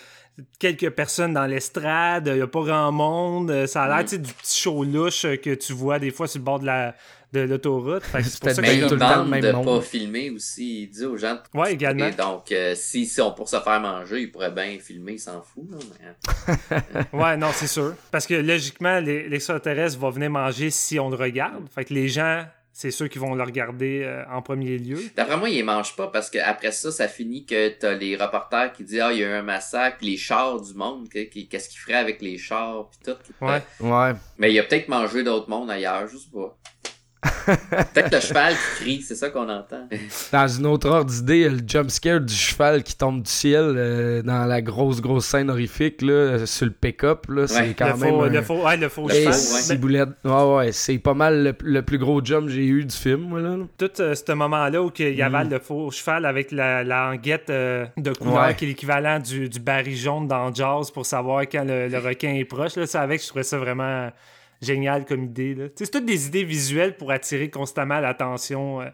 quelques personnes dans l'estrade, il n'y a pas grand monde, ça a l'air mm. du petit show louche que tu vois des fois sur le bord de la, de l'autoroute. C'est pour ça que il demande de ne pas filmer aussi. Il dit aux gens de Ouais, également. donc, euh, si, si on pour se faire manger, il pourrait bien filmer, il s'en fout. Euh. ouais, non, c'est sûr. Parce que logiquement, l'extraterrestre va venir manger si on le regarde. Fait que les gens c'est ceux qui vont le regarder euh, en premier lieu. D'après moi, ils mangent pas parce qu'après ça, ça finit que t'as les reporters qui disent Ah, il y a eu un massacre, les chars du monde, qu'est-ce qu'ils feraient avec les chars, puis tout. Ouais. ouais. Mais il a peut-être mangé d'autres mondes ailleurs, je sais pas. Peut-être le cheval qui crie, c'est ça qu'on entend. Dans une autre ordre d'idée, le jump scare du cheval qui tombe du ciel euh, dans la grosse, grosse scène horrifique là, sur le pick-up, là, c'est quand même. le, faux, ouais, le faux cheval. C'est ouais, ouais, c'est pas mal le, plus gros jump que j'ai eu du film. Moi, là. Tout euh, ce moment-là où il y avait mm. le faux cheval avec la, languette euh, de couleur qui est l'équivalent du, du baril jaune dans Jaws pour savoir quand le, le requin est proche, là, ça avec, je trouvais ça vraiment génial comme idée. C'est toutes des idées visuelles pour attirer constamment l'attention euh,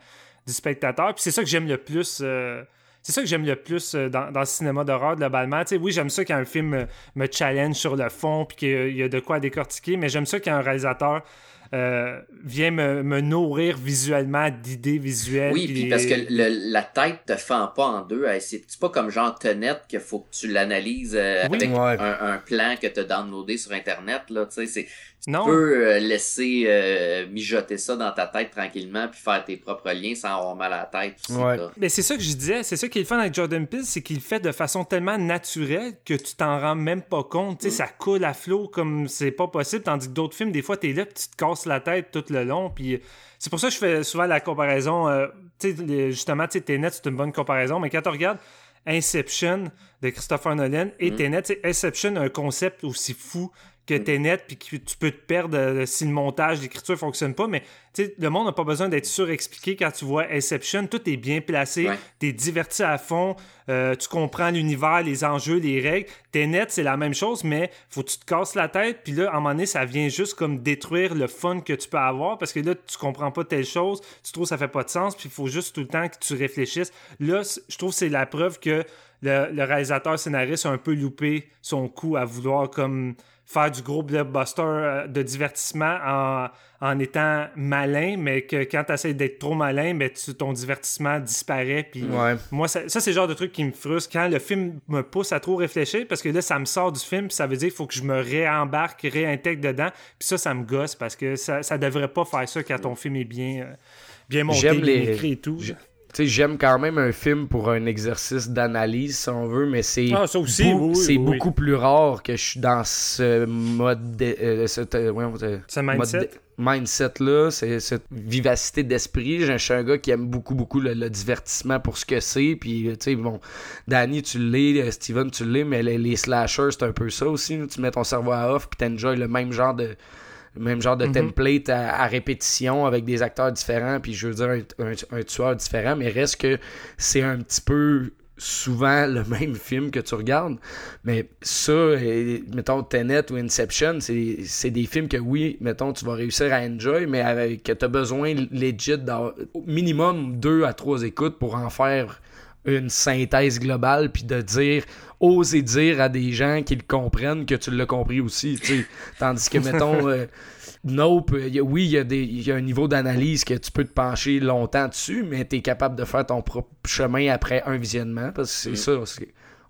du spectateur. Puis c'est ça que j'aime le plus. Euh, c'est ça que j'aime le plus euh, dans, le cinéma d'horreur globalement. oui, j'aime ça quand un film me, challenge sur le fond puis qu'il y a de quoi décortiquer, mais j'aime ça quand un réalisateur vient me, nourrir visuellement d'idées visuelles. Oui, puis parce que la tête te fend pas en deux. C'est pas comme genre Tenet qu'il faut que tu l'analyses avec un, plan que tu as downloadé sur Internet. Là, c'est tu peux euh, laisser euh, mijoter ça dans ta tête tranquillement puis faire tes propres liens sans avoir mal à la tête. Mais c'est ça que je disais, c'est ça qui est le fun avec Jordan Peele, c'est qu'il le fait de façon tellement naturelle que tu t'en rends même pas compte. Mm. Ça coule à flot comme c'est pas possible, tandis que d'autres films, des fois, t'es là tu te casses la tête tout le long. Puis c'est pour ça que je fais souvent la comparaison. Euh, justement, Tenet, c'est une bonne comparaison, mais quand tu regardes Inception de Christopher Nolan et mm. Tenet, Inception a un concept aussi fou que mm. t'es net puis que tu peux te perdre euh, si le montage, l'écriture fonctionne pas. Mais le monde n'a pas besoin d'être surexpliqué quand tu vois Inception. Tout est bien placé, tu es diverti à fond, euh, tu comprends l'univers, les enjeux, les règles. T'es net, c'est la même chose, mais faut que tu te casses la tête. Puis là, à un moment donné, ça vient juste comme détruire le fun que tu peux avoir parce que là, tu comprends pas telle chose, tu trouves que ça fait pas de sens, puis il faut juste tout le temps que tu réfléchisses. Là, je trouve que c'est la preuve que le, le réalisateur scénariste a un peu loupé son coup à vouloir comme faire du gros blockbuster euh, de divertissement en, en, étant malin, mais que quand tu essaies d'être trop malin, mais ben, ton divertissement disparaît. Puis moi, ça, c'est le genre de truc qui me frustre quand le film me pousse à trop réfléchir parce que là, ça me sort du film, puis ça veut dire qu'il faut que je me réembarque, réintègre dedans. Puis ça, ça me gosse parce que ça, ça devrait pas faire ça quand ton film est bien, euh, bien monté, bien écrit et tout j'aime quand même un film pour un exercice d'analyse, si on veut, mais c'est ah, c'est beaucoup plus rare que je suis dans ce mode, de, euh, ce, mindset. mindset? là, c'est cette vivacité d'esprit. Je suis un gars qui aime beaucoup beaucoup le, divertissement pour ce que c'est. Puis tu sais bon, Danny tu l'es, euh, Steven tu l'es, mais les, les slashers c'est un peu ça aussi. Tu mets ton cerveau à off puis t'enjoy le même genre de même genre de mhm. template à, répétition avec des acteurs différents, puis je veux dire un, tueur différent, mais reste que c'est un petit peu souvent le même film que tu regardes. Mais ça, mettons Tenet ou Inception, c'est des films que oui, mettons, tu vas réussir à enjoy, mais avec, que tu as besoin legit au minimum deux à trois écoutes pour en faire une synthèse globale puis de dire oser dire à des gens qui le comprennent que tu l'as compris aussi tandis que mettons euh, Nope oui il y, a des, y a un niveau d'analyse que tu peux te pencher longtemps dessus mais tu es capable de faire ton propre chemin après un visionnement parce que c'est mm. ça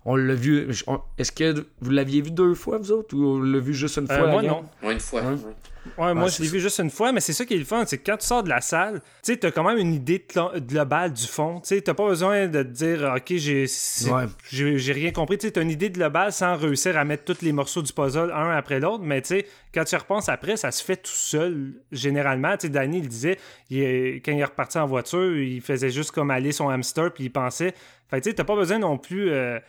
on l'a vu est-ce que vous l'aviez vu deux fois vous autres ou on l'a vu juste une euh, fois moi non. Une fois. Ouais, moi, je l'ai vu juste une fois, mais c'est ça qui est le fun, c'est que quand tu sors de la salle, tu sais, t'as quand même une idée globale du fond. Tu sais, t'as pas besoin de te dire, OK, j'ai j'ai rien compris. Tu sais, t'as une idée globale sans réussir à mettre tous les morceaux du puzzle un après l'autre, mais tu sais, quand tu repenses après, ça se fait tout seul, généralement. Tu sais, Danny, il disait, quand il est reparti en voiture, il faisait juste comme aller son hamster, puis il pensait. Fait tu sais, t'as pas besoin non plus... Euh,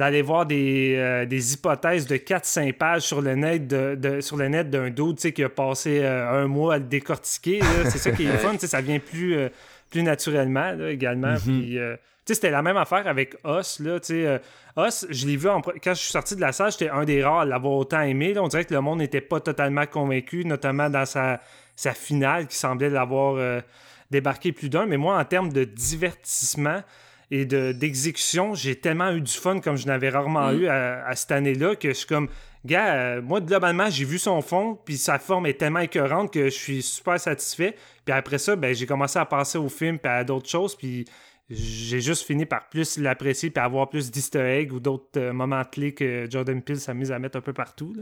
d'aller voir des, euh, des, hypothèses de 4-5 pages sur le net de, sur le net d'un dude qui a passé euh, un mois à le décortiquer. C'est ça qui est fun. Ça vient plus, euh, plus naturellement également. Mm-hmm. c'était la même affaire avec Os. Là, Os, je l'ai vu quand je suis sorti de la salle, j'étais un des rares à l'avoir autant aimé. On dirait que le monde n'était pas totalement convaincu, notamment dans sa, sa finale qui semblait l'avoir débarqué plus d'un. Mais moi, en termes de divertissement, et d'exécution, j'ai tellement eu du fun comme je n'avais rarement mm. eu à, cette année-là que je suis comme, gars, euh, moi, globalement, j'ai vu son fond, puis sa forme est tellement écœurante que je suis super satisfait. Puis après ça, ben, j'ai commencé à passer au film puis à d'autres choses, puis j'ai juste fini par plus l'apprécier puis avoir plus d'easter eggs ou d'autres euh, moments clés que Jordan Peele s'amuse à mettre un peu partout.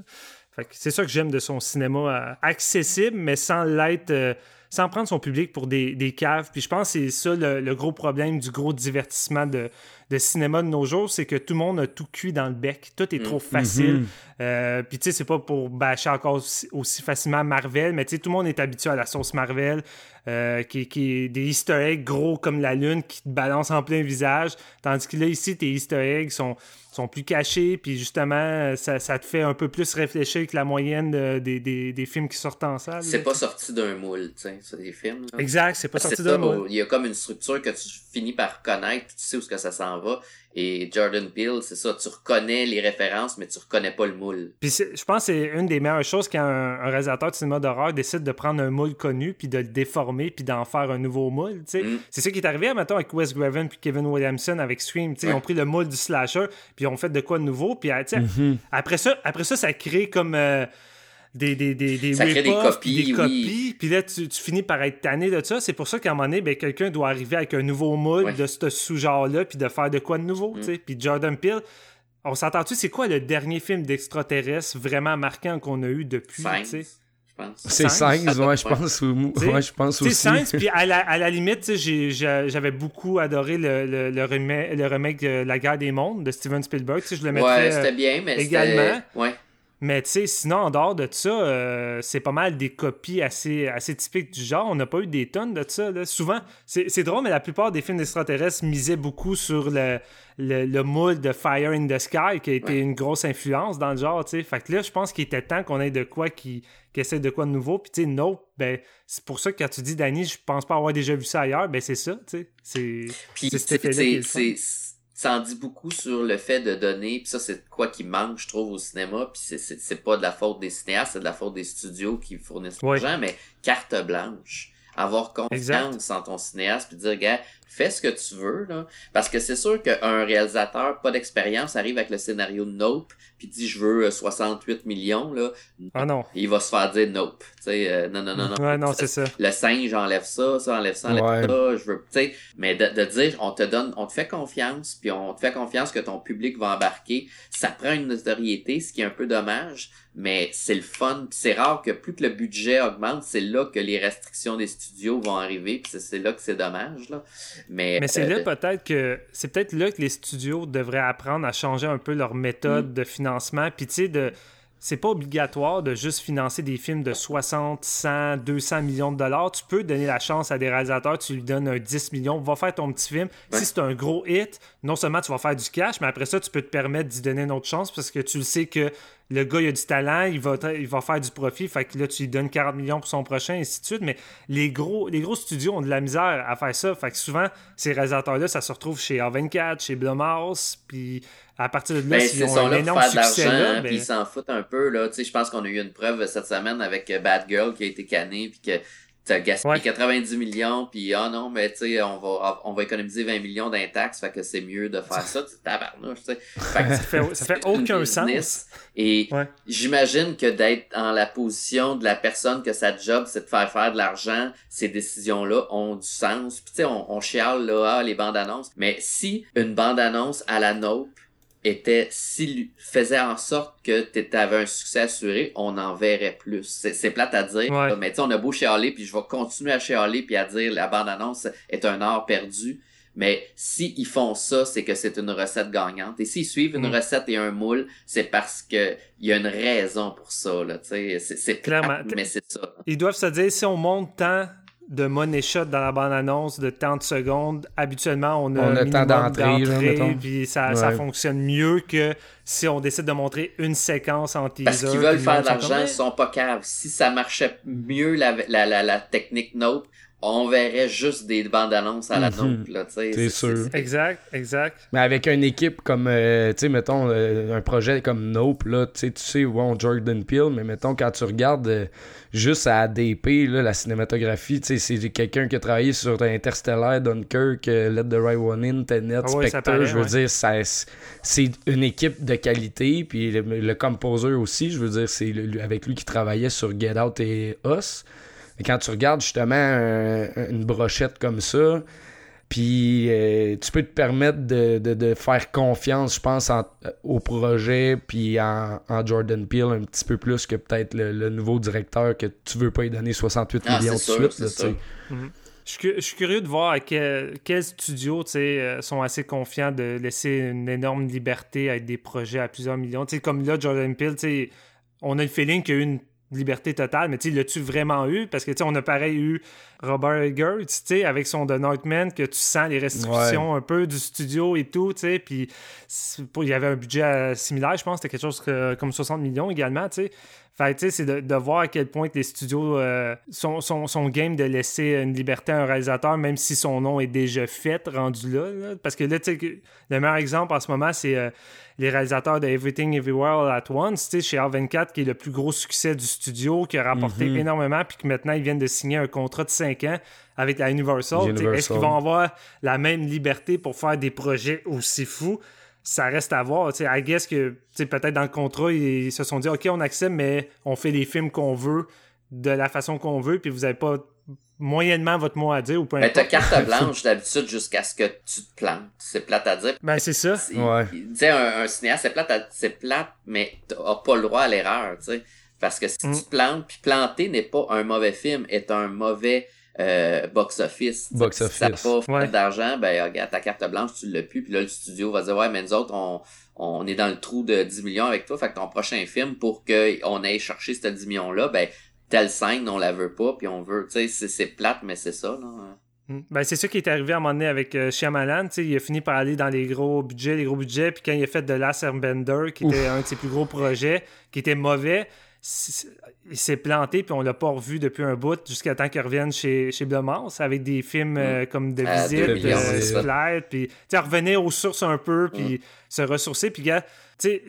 c'est ça que j'aime de son cinéma euh, accessible, mais sans l'être sans prendre son public pour des, des caves. Puis je pense que c'est ça le, gros problème du gros divertissement de, de, cinéma de nos jours, c'est que tout le monde a tout cuit dans le bec. Tout est trop mm. facile. Mm-hmm. Euh, puis tu sais, c'est pas pour bâcher encore aussi, facilement Marvel, mais tu sais, tout le monde est habitué à la sauce Marvel, euh, qui, qui est des easter eggs gros comme la lune qui te balance en plein visage. Tandis que là, ici, tes easter eggs sont sont plus cachés, puis justement, ça, te fait un peu plus réfléchir que la moyenne des, films qui sortent en salle. C'est pas sorti d'un moule, tu sais, c'est des films. Exact, c'est pas sorti d'un moule. Il y a comme une structure que tu finis par connaître, tu sais où ce que ça s'en va. Et Jordan Peele, c'est ça, tu reconnais les références, mais tu reconnais pas le moule. Puis je pense que c'est une des meilleures choses quand un, réalisateur de cinéma d'horreur décide de prendre un moule connu, puis de le déformer, puis d'en faire un nouveau moule. Mm. C'est ça qui est arrivé, maintenant avec Wes Craven puis Kevin Williamson avec Scream. Ils ont pris le moule du slasher, puis ils ont fait de quoi de nouveau. Puis mm-hmm. après, ça, après ça, ça crée comme. Euh, des, des, des, des, ça crée des copies, des copies puis là, tu, finis par être tanné de ça. C'est pour ça qu'à un moment donné, ben, quelqu'un doit arriver avec un nouveau moule de ce sous-genre-là, puis de faire de quoi de nouveau, mm. tu sais. Puis Jordan Peele, on s'entend-tu, c'est quoi le dernier film d'extraterrestre vraiment marquant qu'on a eu depuis, tu sais? C'est 5, ouais, je pense, ouais, je pense aussi. C'est 5, puis à la, à la limite, j'avais beaucoup adoré le, le, le, remake, le remake de La guerre des mondes de Steven Spielberg. Je le mettrais ouais, c'était bien, mais également. Ouais. Mais tu sais, sinon, en dehors de ça, euh, c'est pas mal des copies assez, assez typiques du genre. On n'a pas eu des tonnes de ça. Là. Souvent, c'est drôle, mais la plupart des films d'extraterrestres misaient beaucoup sur le, le, moule de Fire in the Sky, qui a été une grosse influence dans le genre. sais. Fait que là, je pense qu'il était temps qu'on ait de quoi qui, qui essaie de quoi de nouveau. Puis tu sais, Nope, ben, c'est pour ça que quand tu dis, Danny, je pense pas avoir déjà vu ça ailleurs, ben c'est ça. tu sais. C'est cet effet-là ça en dit beaucoup sur le fait de donner, puis ça c'est quoi qui manque, je trouve, au cinéma, puis c'est, c'est, pas de la faute des cinéastes, c'est de la faute des studios qui fournissent l'argent, mais carte blanche. Avoir confiance en ton cinéaste, puis dire, gars, fais ce que tu veux, là. Parce que c'est sûr qu'un réalisateur, pas d'expérience, arrive avec le scénario de Nope, puis dit je veux 68 euh, millions, là. Ah non. Il va se faire dire Nope. Tu sais, euh, non, non, non, non. Ouais, non, c'est ça. Le singe enlève ça, ça enlève ça, enlève ça, je veux, tu sais. Mais de, de, dire, on te donne, on te fait confiance, puis on te fait confiance que ton public va embarquer, ça prend une notoriété, ce qui est un peu dommage, mais c'est le fun. C'est rare que plus que le budget augmente, c'est là que les restrictions des studios vont arriver, puis c'est là que c'est dommage, là. Mais, c'est là euh, peut-être que c'est peut-être là que les studios devraient apprendre à changer un peu leur méthode mm. de financement. Puis tu sais, de c'est pas obligatoire de juste financer des films de 60, 100, 200 millions de dollars. Tu peux donner la chance à des réalisateurs, tu lui donnes un 10 millions, va faire ton petit film. Si c'est un gros hit, non seulement tu vas faire du cash, mais après ça, tu peux te permettre d'y donner une autre chance parce que tu le sais que le gars, il a du talent, il va, il va faire du profit, fait que là, tu lui donnes 40 millions pour son prochain, et ainsi de suite. Mais les gros, les gros studios ont de la misère à faire ça, fait que souvent, ces réalisateurs-là, ça se retrouve chez A24, chez Blumhouse, puis à partir de là, ben, ils ont un énorme succès là, ben... ils s'en foutent un peu, là. Tu sais, je pense qu'on a eu une preuve cette semaine avec Bad Girl qui a été canné, puis que t'as gaspillé 90 millions, puis ah non, mais tu sais, on va, on va économiser 20 millions d'un taxe, fait que c'est mieux de faire ça, tu tabarnouche, tu sais. ça fait, ça fait aucun sens. Et j'imagine que d'être en la position de la personne que sa job, c'est de faire faire de l'argent, ces décisions-là ont du sens. Puis tu sais, on, on chiale là, ah, les bandes annonces, mais si une bande annonce à la Nope était s'il faisait en sorte que tu avais un succès assuré, on en verrait plus. C'est plate à dire, Ouais. mais tu on a beau chialer, puis je vais continuer à chialer puis à dire la bande-annonce est un art perdu. Mais si ils font ça, c'est que c'est une recette gagnante. Et s'ils suivent une Mm. recette et un moule, c'est parce que il y a une raison pour ça. Là, tu sais. c'est c'est mais c'est ça. Ils doivent se dire, si on monte tant de money shot dans la bande-annonce de tant de secondes, habituellement, on a, On a un tant d'entrées, puis ça, ça fonctionne mieux que si on décide de montrer une séquence en teaser. Parce qu'ils veulent faire de l'argent, ils sont pas caves. Si ça marchait mieux la, la, la, la technique Nope, on verrait juste des bandes annonces à la. Nope. Là, tu sais. C'est sûr. Exact, exact. Mais avec une équipe comme, euh, tu sais, mettons, euh, un projet comme Nope, là, tu sais, tu sais, bon, Jordan Peele, mais mettons, quand tu regardes euh, juste à ADP, là, la cinématographie, tu sais, c'est quelqu'un qui a travaillé sur Interstellar, Dunkirk, euh, Let the Right One In, Tenet, Ah ouais, Spectre, je veux ouais. dire, c'est une équipe de qualité, puis le, le composer aussi, je veux dire, c'est avec lui qui travaillait sur Get Out et Us. Mais quand tu regardes justement un- une brochette comme ça, puis euh, tu peux te permettre de, de, de faire confiance, je pense, en- au projet, puis en, en Jordan Peele un petit peu plus que peut-être le, le nouveau directeur que tu veux pas lui donner 68 Ah, millions de sûr, suite. là, sûr. Je je suis curieux de voir à quel, quels studios euh, sont assez confiants de laisser une énorme liberté à des projets à plusieurs millions. Tu sais, comme là, Jordan Peele, tu sais, on a le feeling qu'il y a eu une liberté totale, mais tu l'as-tu vraiment eu? Parce que tu sais, on a pareil eu Robert Eggers, tu sais, avec son The Northman, que tu sens les restrictions un peu du studio et tout, tu sais, puis il y avait un budget euh, similaire, je pense, c'était quelque chose que- comme 60 millions également, tu sais. Fait tu sais, c'est de, de voir à quel point les studios euh, sont, sont, sont game de laisser une liberté à un réalisateur, même si son nom est déjà fait, rendu là. là. Parce que là, tu sais, le meilleur exemple en ce moment, c'est euh, les réalisateurs de Everything Everywhere All At Once, tu sais, chez R24, qui est le plus gros succès du studio, qui a rapporté Mhm. énormément, puis que maintenant, ils viennent de signer un contrat de 5 ans avec la Universal. tu. Est-ce qu'ils vont avoir la même liberté pour faire des projets aussi fous? ça reste à voir. Tu sais, I guess que tu peut-être dans le contrat, ils, ils se sont dit OK, on accepte, mais on fait les films qu'on veut de la façon qu'on veut, puis vous n'avez pas moyennement votre mot à dire ou peu Mais t'as importe. carte blanche d'habitude jusqu'à ce que tu te plantes. C'est plate à dire. Ben, c'est ça. Ouais. disait un, un cinéaste, c'est plate, à- c'est plate, mais t'as pas le droit à l'erreur, tu sais. Parce que si Mm. tu te plantes, puis planter n'est pas un mauvais film, est un mauvais euh, box-office. Box Si t'as office. pas fait Ouais. d'argent, ben regarde, ta carte blanche, tu l'as plus, puis là, le studio va dire, ouais, mais nous autres, on, on est dans le trou de 10 millions avec toi, fait que ton prochain film, pour qu'on aille chercher ce 10 millions-là, ben, telle scène, on la veut pas, puis on veut, tu sais, c'est- c'est plate, mais c'est ça, là. Mm. Ben, c'est ça qui est arrivé à un moment donné avec euh, Shyamalan. tu sais, Il a fini par aller dans les gros budgets, les gros budgets. Puis quand il a fait The Last Airbender, qui était un de ses plus gros projets, qui était mauvais, il s'est planté. Puis on l'a pas revu depuis un bout jusqu'à temps qu'il revienne chez, chez Blumhouse avec des films euh, comme The À Visit, euh. Splat. Puis revenir aux sources un peu, puis se ressourcer. Puis gars,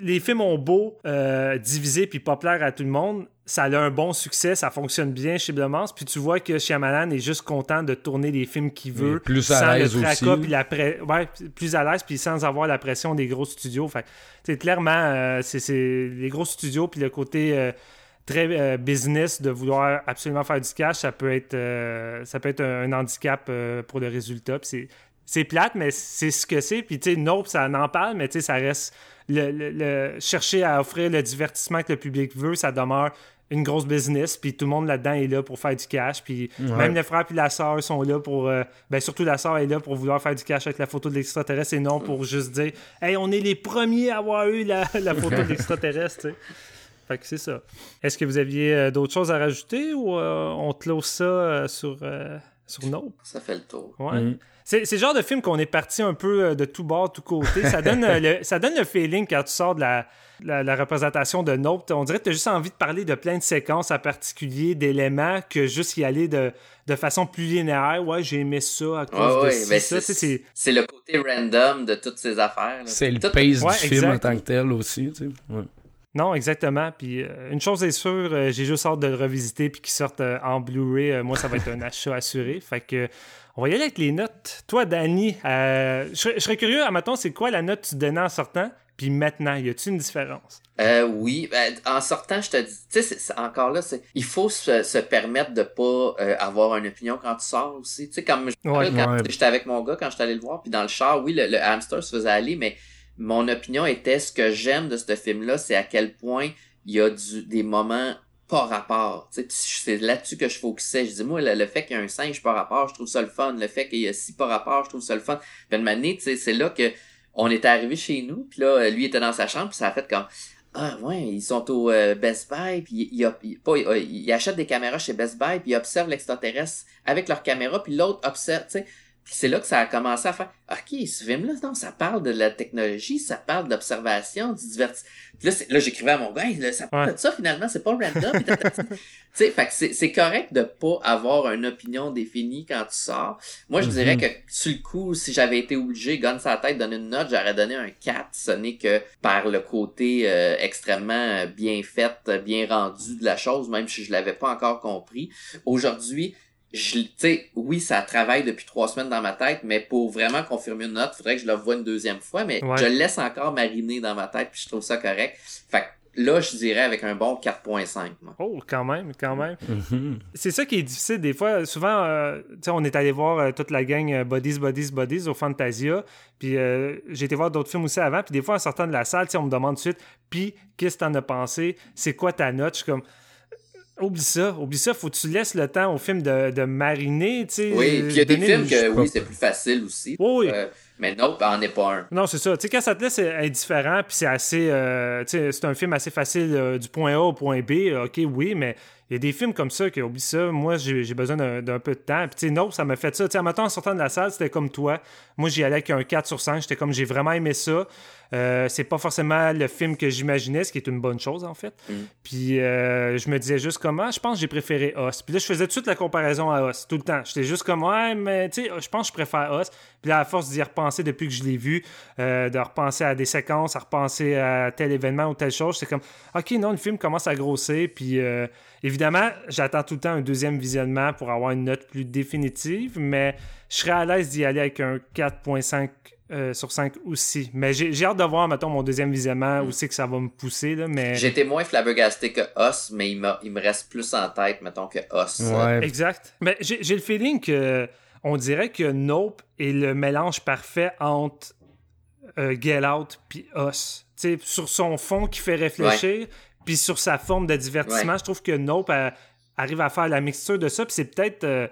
les films ont beau euh, diviser puis pas plaire à tout le monde. Ça a un bon succès, ça fonctionne bien chez Blumhouse. Puis tu vois que Shyamalan est juste content de tourner les films qu'il veut. Et plus à sans l'aise le tracas, puis la ouais, plus à l'aise, puis sans avoir la pression des gros studios. Fait clairement, euh, c'est c'est les gros studios, puis le côté euh, très euh, business de vouloir absolument faire du cash, ça peut être, euh, ça peut être un, un handicap euh, pour le résultat. C'est plate, mais c'est ce que c'est. Puis, tu sais, Nope, ça en parle, mais tu sais, ça reste. Le, le- le- chercher à offrir le divertissement que le public veut, ça demeure une grosse business. Puis tout le monde là-dedans est là pour faire du cash. Puis Ouais. même le frère puis la sœur sont là pour. ben, surtout la sœur est là pour vouloir faire du cash avec la photo de l'extraterrestre et non pour juste dire Hey, on est les premiers à avoir eu la, la photo de l'extraterrestre. Fait que c'est ça. Est-ce que vous aviez euh, d'autres choses à rajouter ou euh, on close ça euh, sur, euh, sur Nope? Ça fait le tour. Ouais. Mhm. C'est c'est le genre de film qu'on est parti un peu de tout bord, tout côté. Ça donne, le, ça donne le feeling quand tu sors de la, la, la représentation de Nope. On dirait que tu as juste envie de parler de plein de séquences en particulier, d'éléments, que juste y aller de, de façon plus linéaire. Ouais, j'ai aimé ça à cause Ouais, de ouais, ben ça. c'est, le côté random de toutes ces affaires. C'est le Tout- pace Ouais, du film en tant que tel aussi. Tu sais. Non, exactement. Puis euh, une chose est sûre, euh, j'ai juste hâte de le revisiter puis qu'il sorte euh, en Blu-ray. Euh, moi, ça va être un achat assuré. Fait que on va y aller avec les notes. Toi, Danny, euh, je serais- je serais curieux, à c'est quoi la note que tu donnais en sortant? Puis maintenant, y a-t-il une différence? Euh, oui, ben, en sortant, je te dis, tu sais, encore là, c'est, il faut se, se permettre de pas euh, avoir une opinion quand tu sors aussi. Tu sais, comme je- Ouais, ouais. j'étais avec mon gars quand j'étais allé le voir, puis dans le char, oui, le, le hamster se faisait aller, mais mon opinion était ce que j'aime de ce film-là, c'est à quel point il y a du, des moments pas rapport. C'est là-dessus que je focusais. Je dis, moi, le, fait qu'il y a un singe pas rapport, je trouve ça le fun. Le fait qu'il y a six pas rapport, je trouve ça le fun. Puis une c'est là que on était arrivé chez nous, puis là, lui était dans sa chambre, puis ça a fait comme ah ouais, ils sont au euh, Best Buy, puis il, il, pas, il, achète des caméras chez Best Buy, puis il observe l'extraterrestre avec leur caméra, puis l'autre observe, tu. Puis c'est là que ça a commencé à faire OK, ce film-là, non, ça parle de la technologie, ça parle d'observation, du divertissement. Puis là, là j'écrivais à mon gars, là, ça parle de ça finalement, c'est pas random. tu sais, fait que c'est correct de pas avoir une opinion définie quand tu sors. Moi, je dirais mm-hmm. que sur le coup, si j'avais été obligé, gun sa tête, donner une note, j'aurais donné un 4. Ce n'est que par le côté euh, extrêmement bien fait, bien rendu de la chose, même si je l'avais pas encore compris. Aujourd'hui, je, sais, oui, ça travaille depuis trois semaines dans ma tête, mais pour vraiment confirmer une note, faudrait que je le voie une deuxième fois, mais je le laisse encore mariner dans ma tête, puis je trouve ça correct. Fait que là, je dirais avec un bon 4.5. Oh, quand même, quand même. Mm-hmm. C'est ça qui est difficile des fois. Souvent, euh, sais, on est allé voir euh, toute la gang euh, Bodies, Bodies, Bodies au Fantasia, puis j'ai été voir d'autres films aussi avant, puis des fois, en sortant de la salle, on me demande tout de suite, puis qu'est-ce que t'en as pensé? C'est quoi ta note? Je suis comme Oublie ça, oublie ça, faut que tu laisses le temps au film de, de mariner, tu sais. Oui, puis il y a des films que, oui, c'est plus facile aussi. Oui. Euh, mais non, en est pas un. Non, c'est ça. Tu sais, quand ça te laisse indifférent, puis c'est assez. Euh, tu sais, c'est un film assez facile euh, du point A au point B, ok, oui, mais il y a des films comme ça qui oublie ça. Moi, j'ai besoin d'un peu de temps. Puis, tu sais, non, ça m'a fait ça. Tu sais, en sortant de la salle, c'était comme toi. Moi, j'y allais avec un 4 sur 5. J'étais comme, j'ai vraiment aimé ça. Euh, c'est pas forcément le film que j'imaginais, ce qui est une bonne chose, en fait. Mm. Puis, euh, je me disais juste comment, ah, je pense que j'ai préféré Os. Puis là, je faisais tout de suite la comparaison à Os, tout le temps. J'étais juste comme, ouais, mais tu sais, je pense que je préfère Os. Puis là, à force d'y repenser depuis que je l'ai vu, euh, de repenser à des séquences, à repenser à tel événement ou telle chose, c'est comme, ok, non, le film commence à grossir. Puis, Évidemment, j'attends tout le temps un deuxième visionnement pour avoir une note plus définitive, mais je serais à l'aise d'y aller avec un 4.5 euh, sur 5 aussi. Mais j'ai hâte de voir, mettons, mon deuxième visionnement, où c'est que ça va me pousser. Là, mais... J'étais moins flabbergasté que Os, mais il, il, me reste plus en tête, mettons, que Os. Exact. Mais j'ai le feeling que on dirait que Nope est le mélange parfait entre euh, Get Out puis Us. sur son fond qui fait réfléchir, puis sur sa forme de divertissement, je trouve que Nope arrive à faire la mixture de ça. Puis c'est peut-être euh,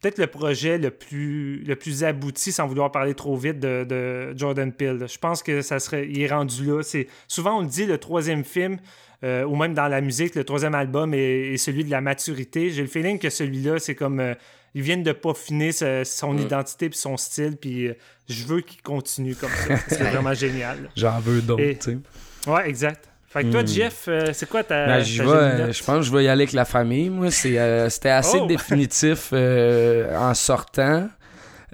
peut-être le projet le plus, le plus abouti, sans vouloir parler trop vite, de, Jordan Peele. Je pense que ça serait. Il est rendu là. C'est, souvent, on le dit, le troisième film. Euh, ou même dans la musique, le troisième album est, celui de la maturité. J'ai le feeling que celui-là, c'est comme euh, ils viennent de peaufiner son mm. identité puis son style, puis je veux qu'il continue comme ça. C'est vraiment génial. J'en veux d'autres, tu sais. Ouais, exact. Fait que toi, hmm. Jeff, euh, c'est quoi ta. Ben, je, je pense que je vais y aller avec la famille. Moi, euh, c'était assez oh! définitif euh, en sortant.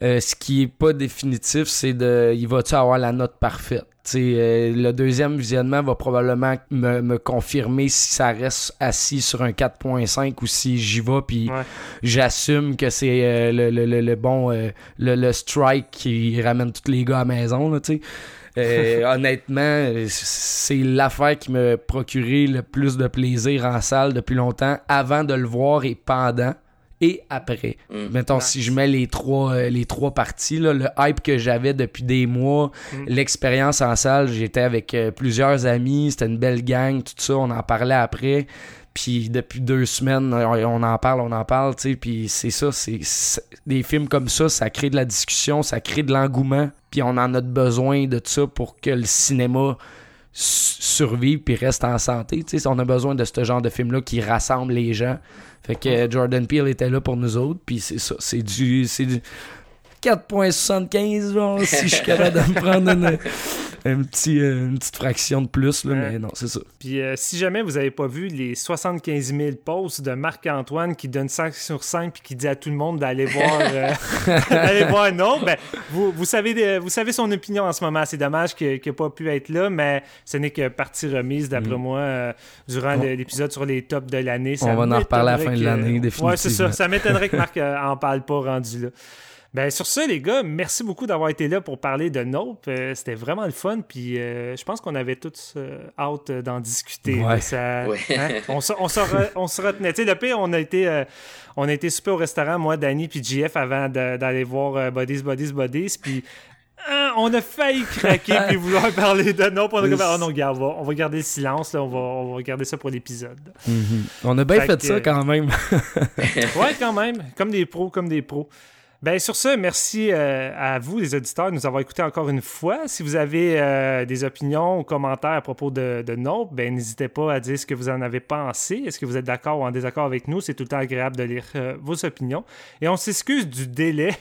ce qui est pas définitif, c'est de. Il va-tu avoir la note parfaite? le deuxième visionnement va probablement me, confirmer si ça reste assis sur un 4.5 ou si j'y vais puis j'assume que c'est le, le, bon le, strike qui ramène tous les gars à la maison là, euh, honnêtement, c'est l'affaire qui me procurait le plus de plaisir en salle depuis longtemps, avant de le voir et pendant et après. Mm. Mettons, si je mets les trois, euh, les trois parties, le hype que j'avais depuis des mois, mm. l'expérience en salle, j'étais avec euh, plusieurs amis, c'était une belle gang, tout ça, on en parlait après. Puis depuis deux semaines, on en parle, on en parle, tu sais. Puis c'est ça, c'est des films comme ça, ça crée de la discussion, ça crée de l'engouement. Puis on en a besoin de ça pour que le cinéma survive puis reste en santé. Tu sais, on a besoin de ce genre de film-là qui rassemble les gens. Fait que Jordan Peele était là pour nous autres. Puis c'est ça, c'est du, c'est du 4.75, si je suis capable de me prendre une, un petit, euh, une petite fraction de plus, là, mais non, c'est ça. Puis euh, si jamais vous n'avez pas vu les 75 000 posts de Marc-Antoine qui donne 5 sur 5 puis qui dit à tout le monde d'aller voir, euh, d'aller voir non, ben, vous, vous, savez, vous savez son opinion en ce moment. C'est dommage qu'il n'ait pas pu être là, mais ce n'est que partie remise, d'après mm. moi, durant l'épisode sur les tops de l'année. On va en reparler à la fin de l'année, définitivement. Ouais, c'est ça. Ça m'étonnerait que Marc en parle pas rendu là. Ben, sur ça, les gars, merci beaucoup d'avoir été là pour parler de Nope. Euh, c'était vraiment le fun. Puis euh, je pense qu'on avait tous euh, hâte d'en discuter. Ouais. Ça, hein? on, se, on, se retenait. Tu sais, le pire, on a été, on a été super au restaurant, moi, Danny puis JF, avant d'aller voir Bodies, Bodies, Bodies. Puis ah, on a failli craquer puis vouloir parler de non, on a dit, oh non, gars, on va, on va garder le silence, là, on, va, on va garder ça pour l'épisode. Mhm. On a bien fait, ça quand même. ouais, quand même. Comme des pros, comme des pros. Ben, sur ce, merci euh, à vous, les auditeurs, de nous avoir écoutés encore une fois. Si vous avez euh, des opinions ou commentaires à propos de, de ben, n'hésitez pas à dire ce que vous en avez pensé. Est-ce que vous êtes d'accord ou en désaccord avec nous? C'est tout le temps agréable de lire euh, vos opinions. Et on s'excuse du délai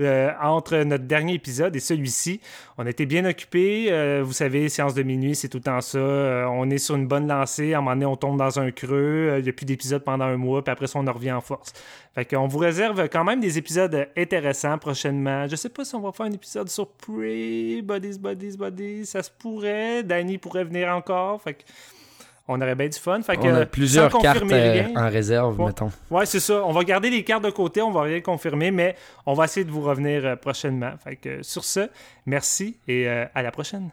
entre notre dernier épisode et celui-ci. On était bien occupés. vous savez, séance de minuit, c'est tout le temps ça. on est sur une bonne lancée. À un moment donné, on tombe dans un creux. Il n'y a plus d'épisode pendant un mois, puis après ça, on en revient en force. Fait qu'on vous réserve quand même des épisodes intéressants prochainement. Je sais pas si on va faire un épisode sur Prey, Bodies, Bodies, Bodies. Ça se pourrait. Danny pourrait venir encore. Fait que on aurait bien du fun. Fait que, on a plusieurs cartes euh, en réserve, mettons. Ouais, c'est ça. On va garder les cartes de côté, on va rien confirmer, mais on va essayer de vous revenir euh, prochainement. Fait que sur ce, merci et euh, à la prochaine.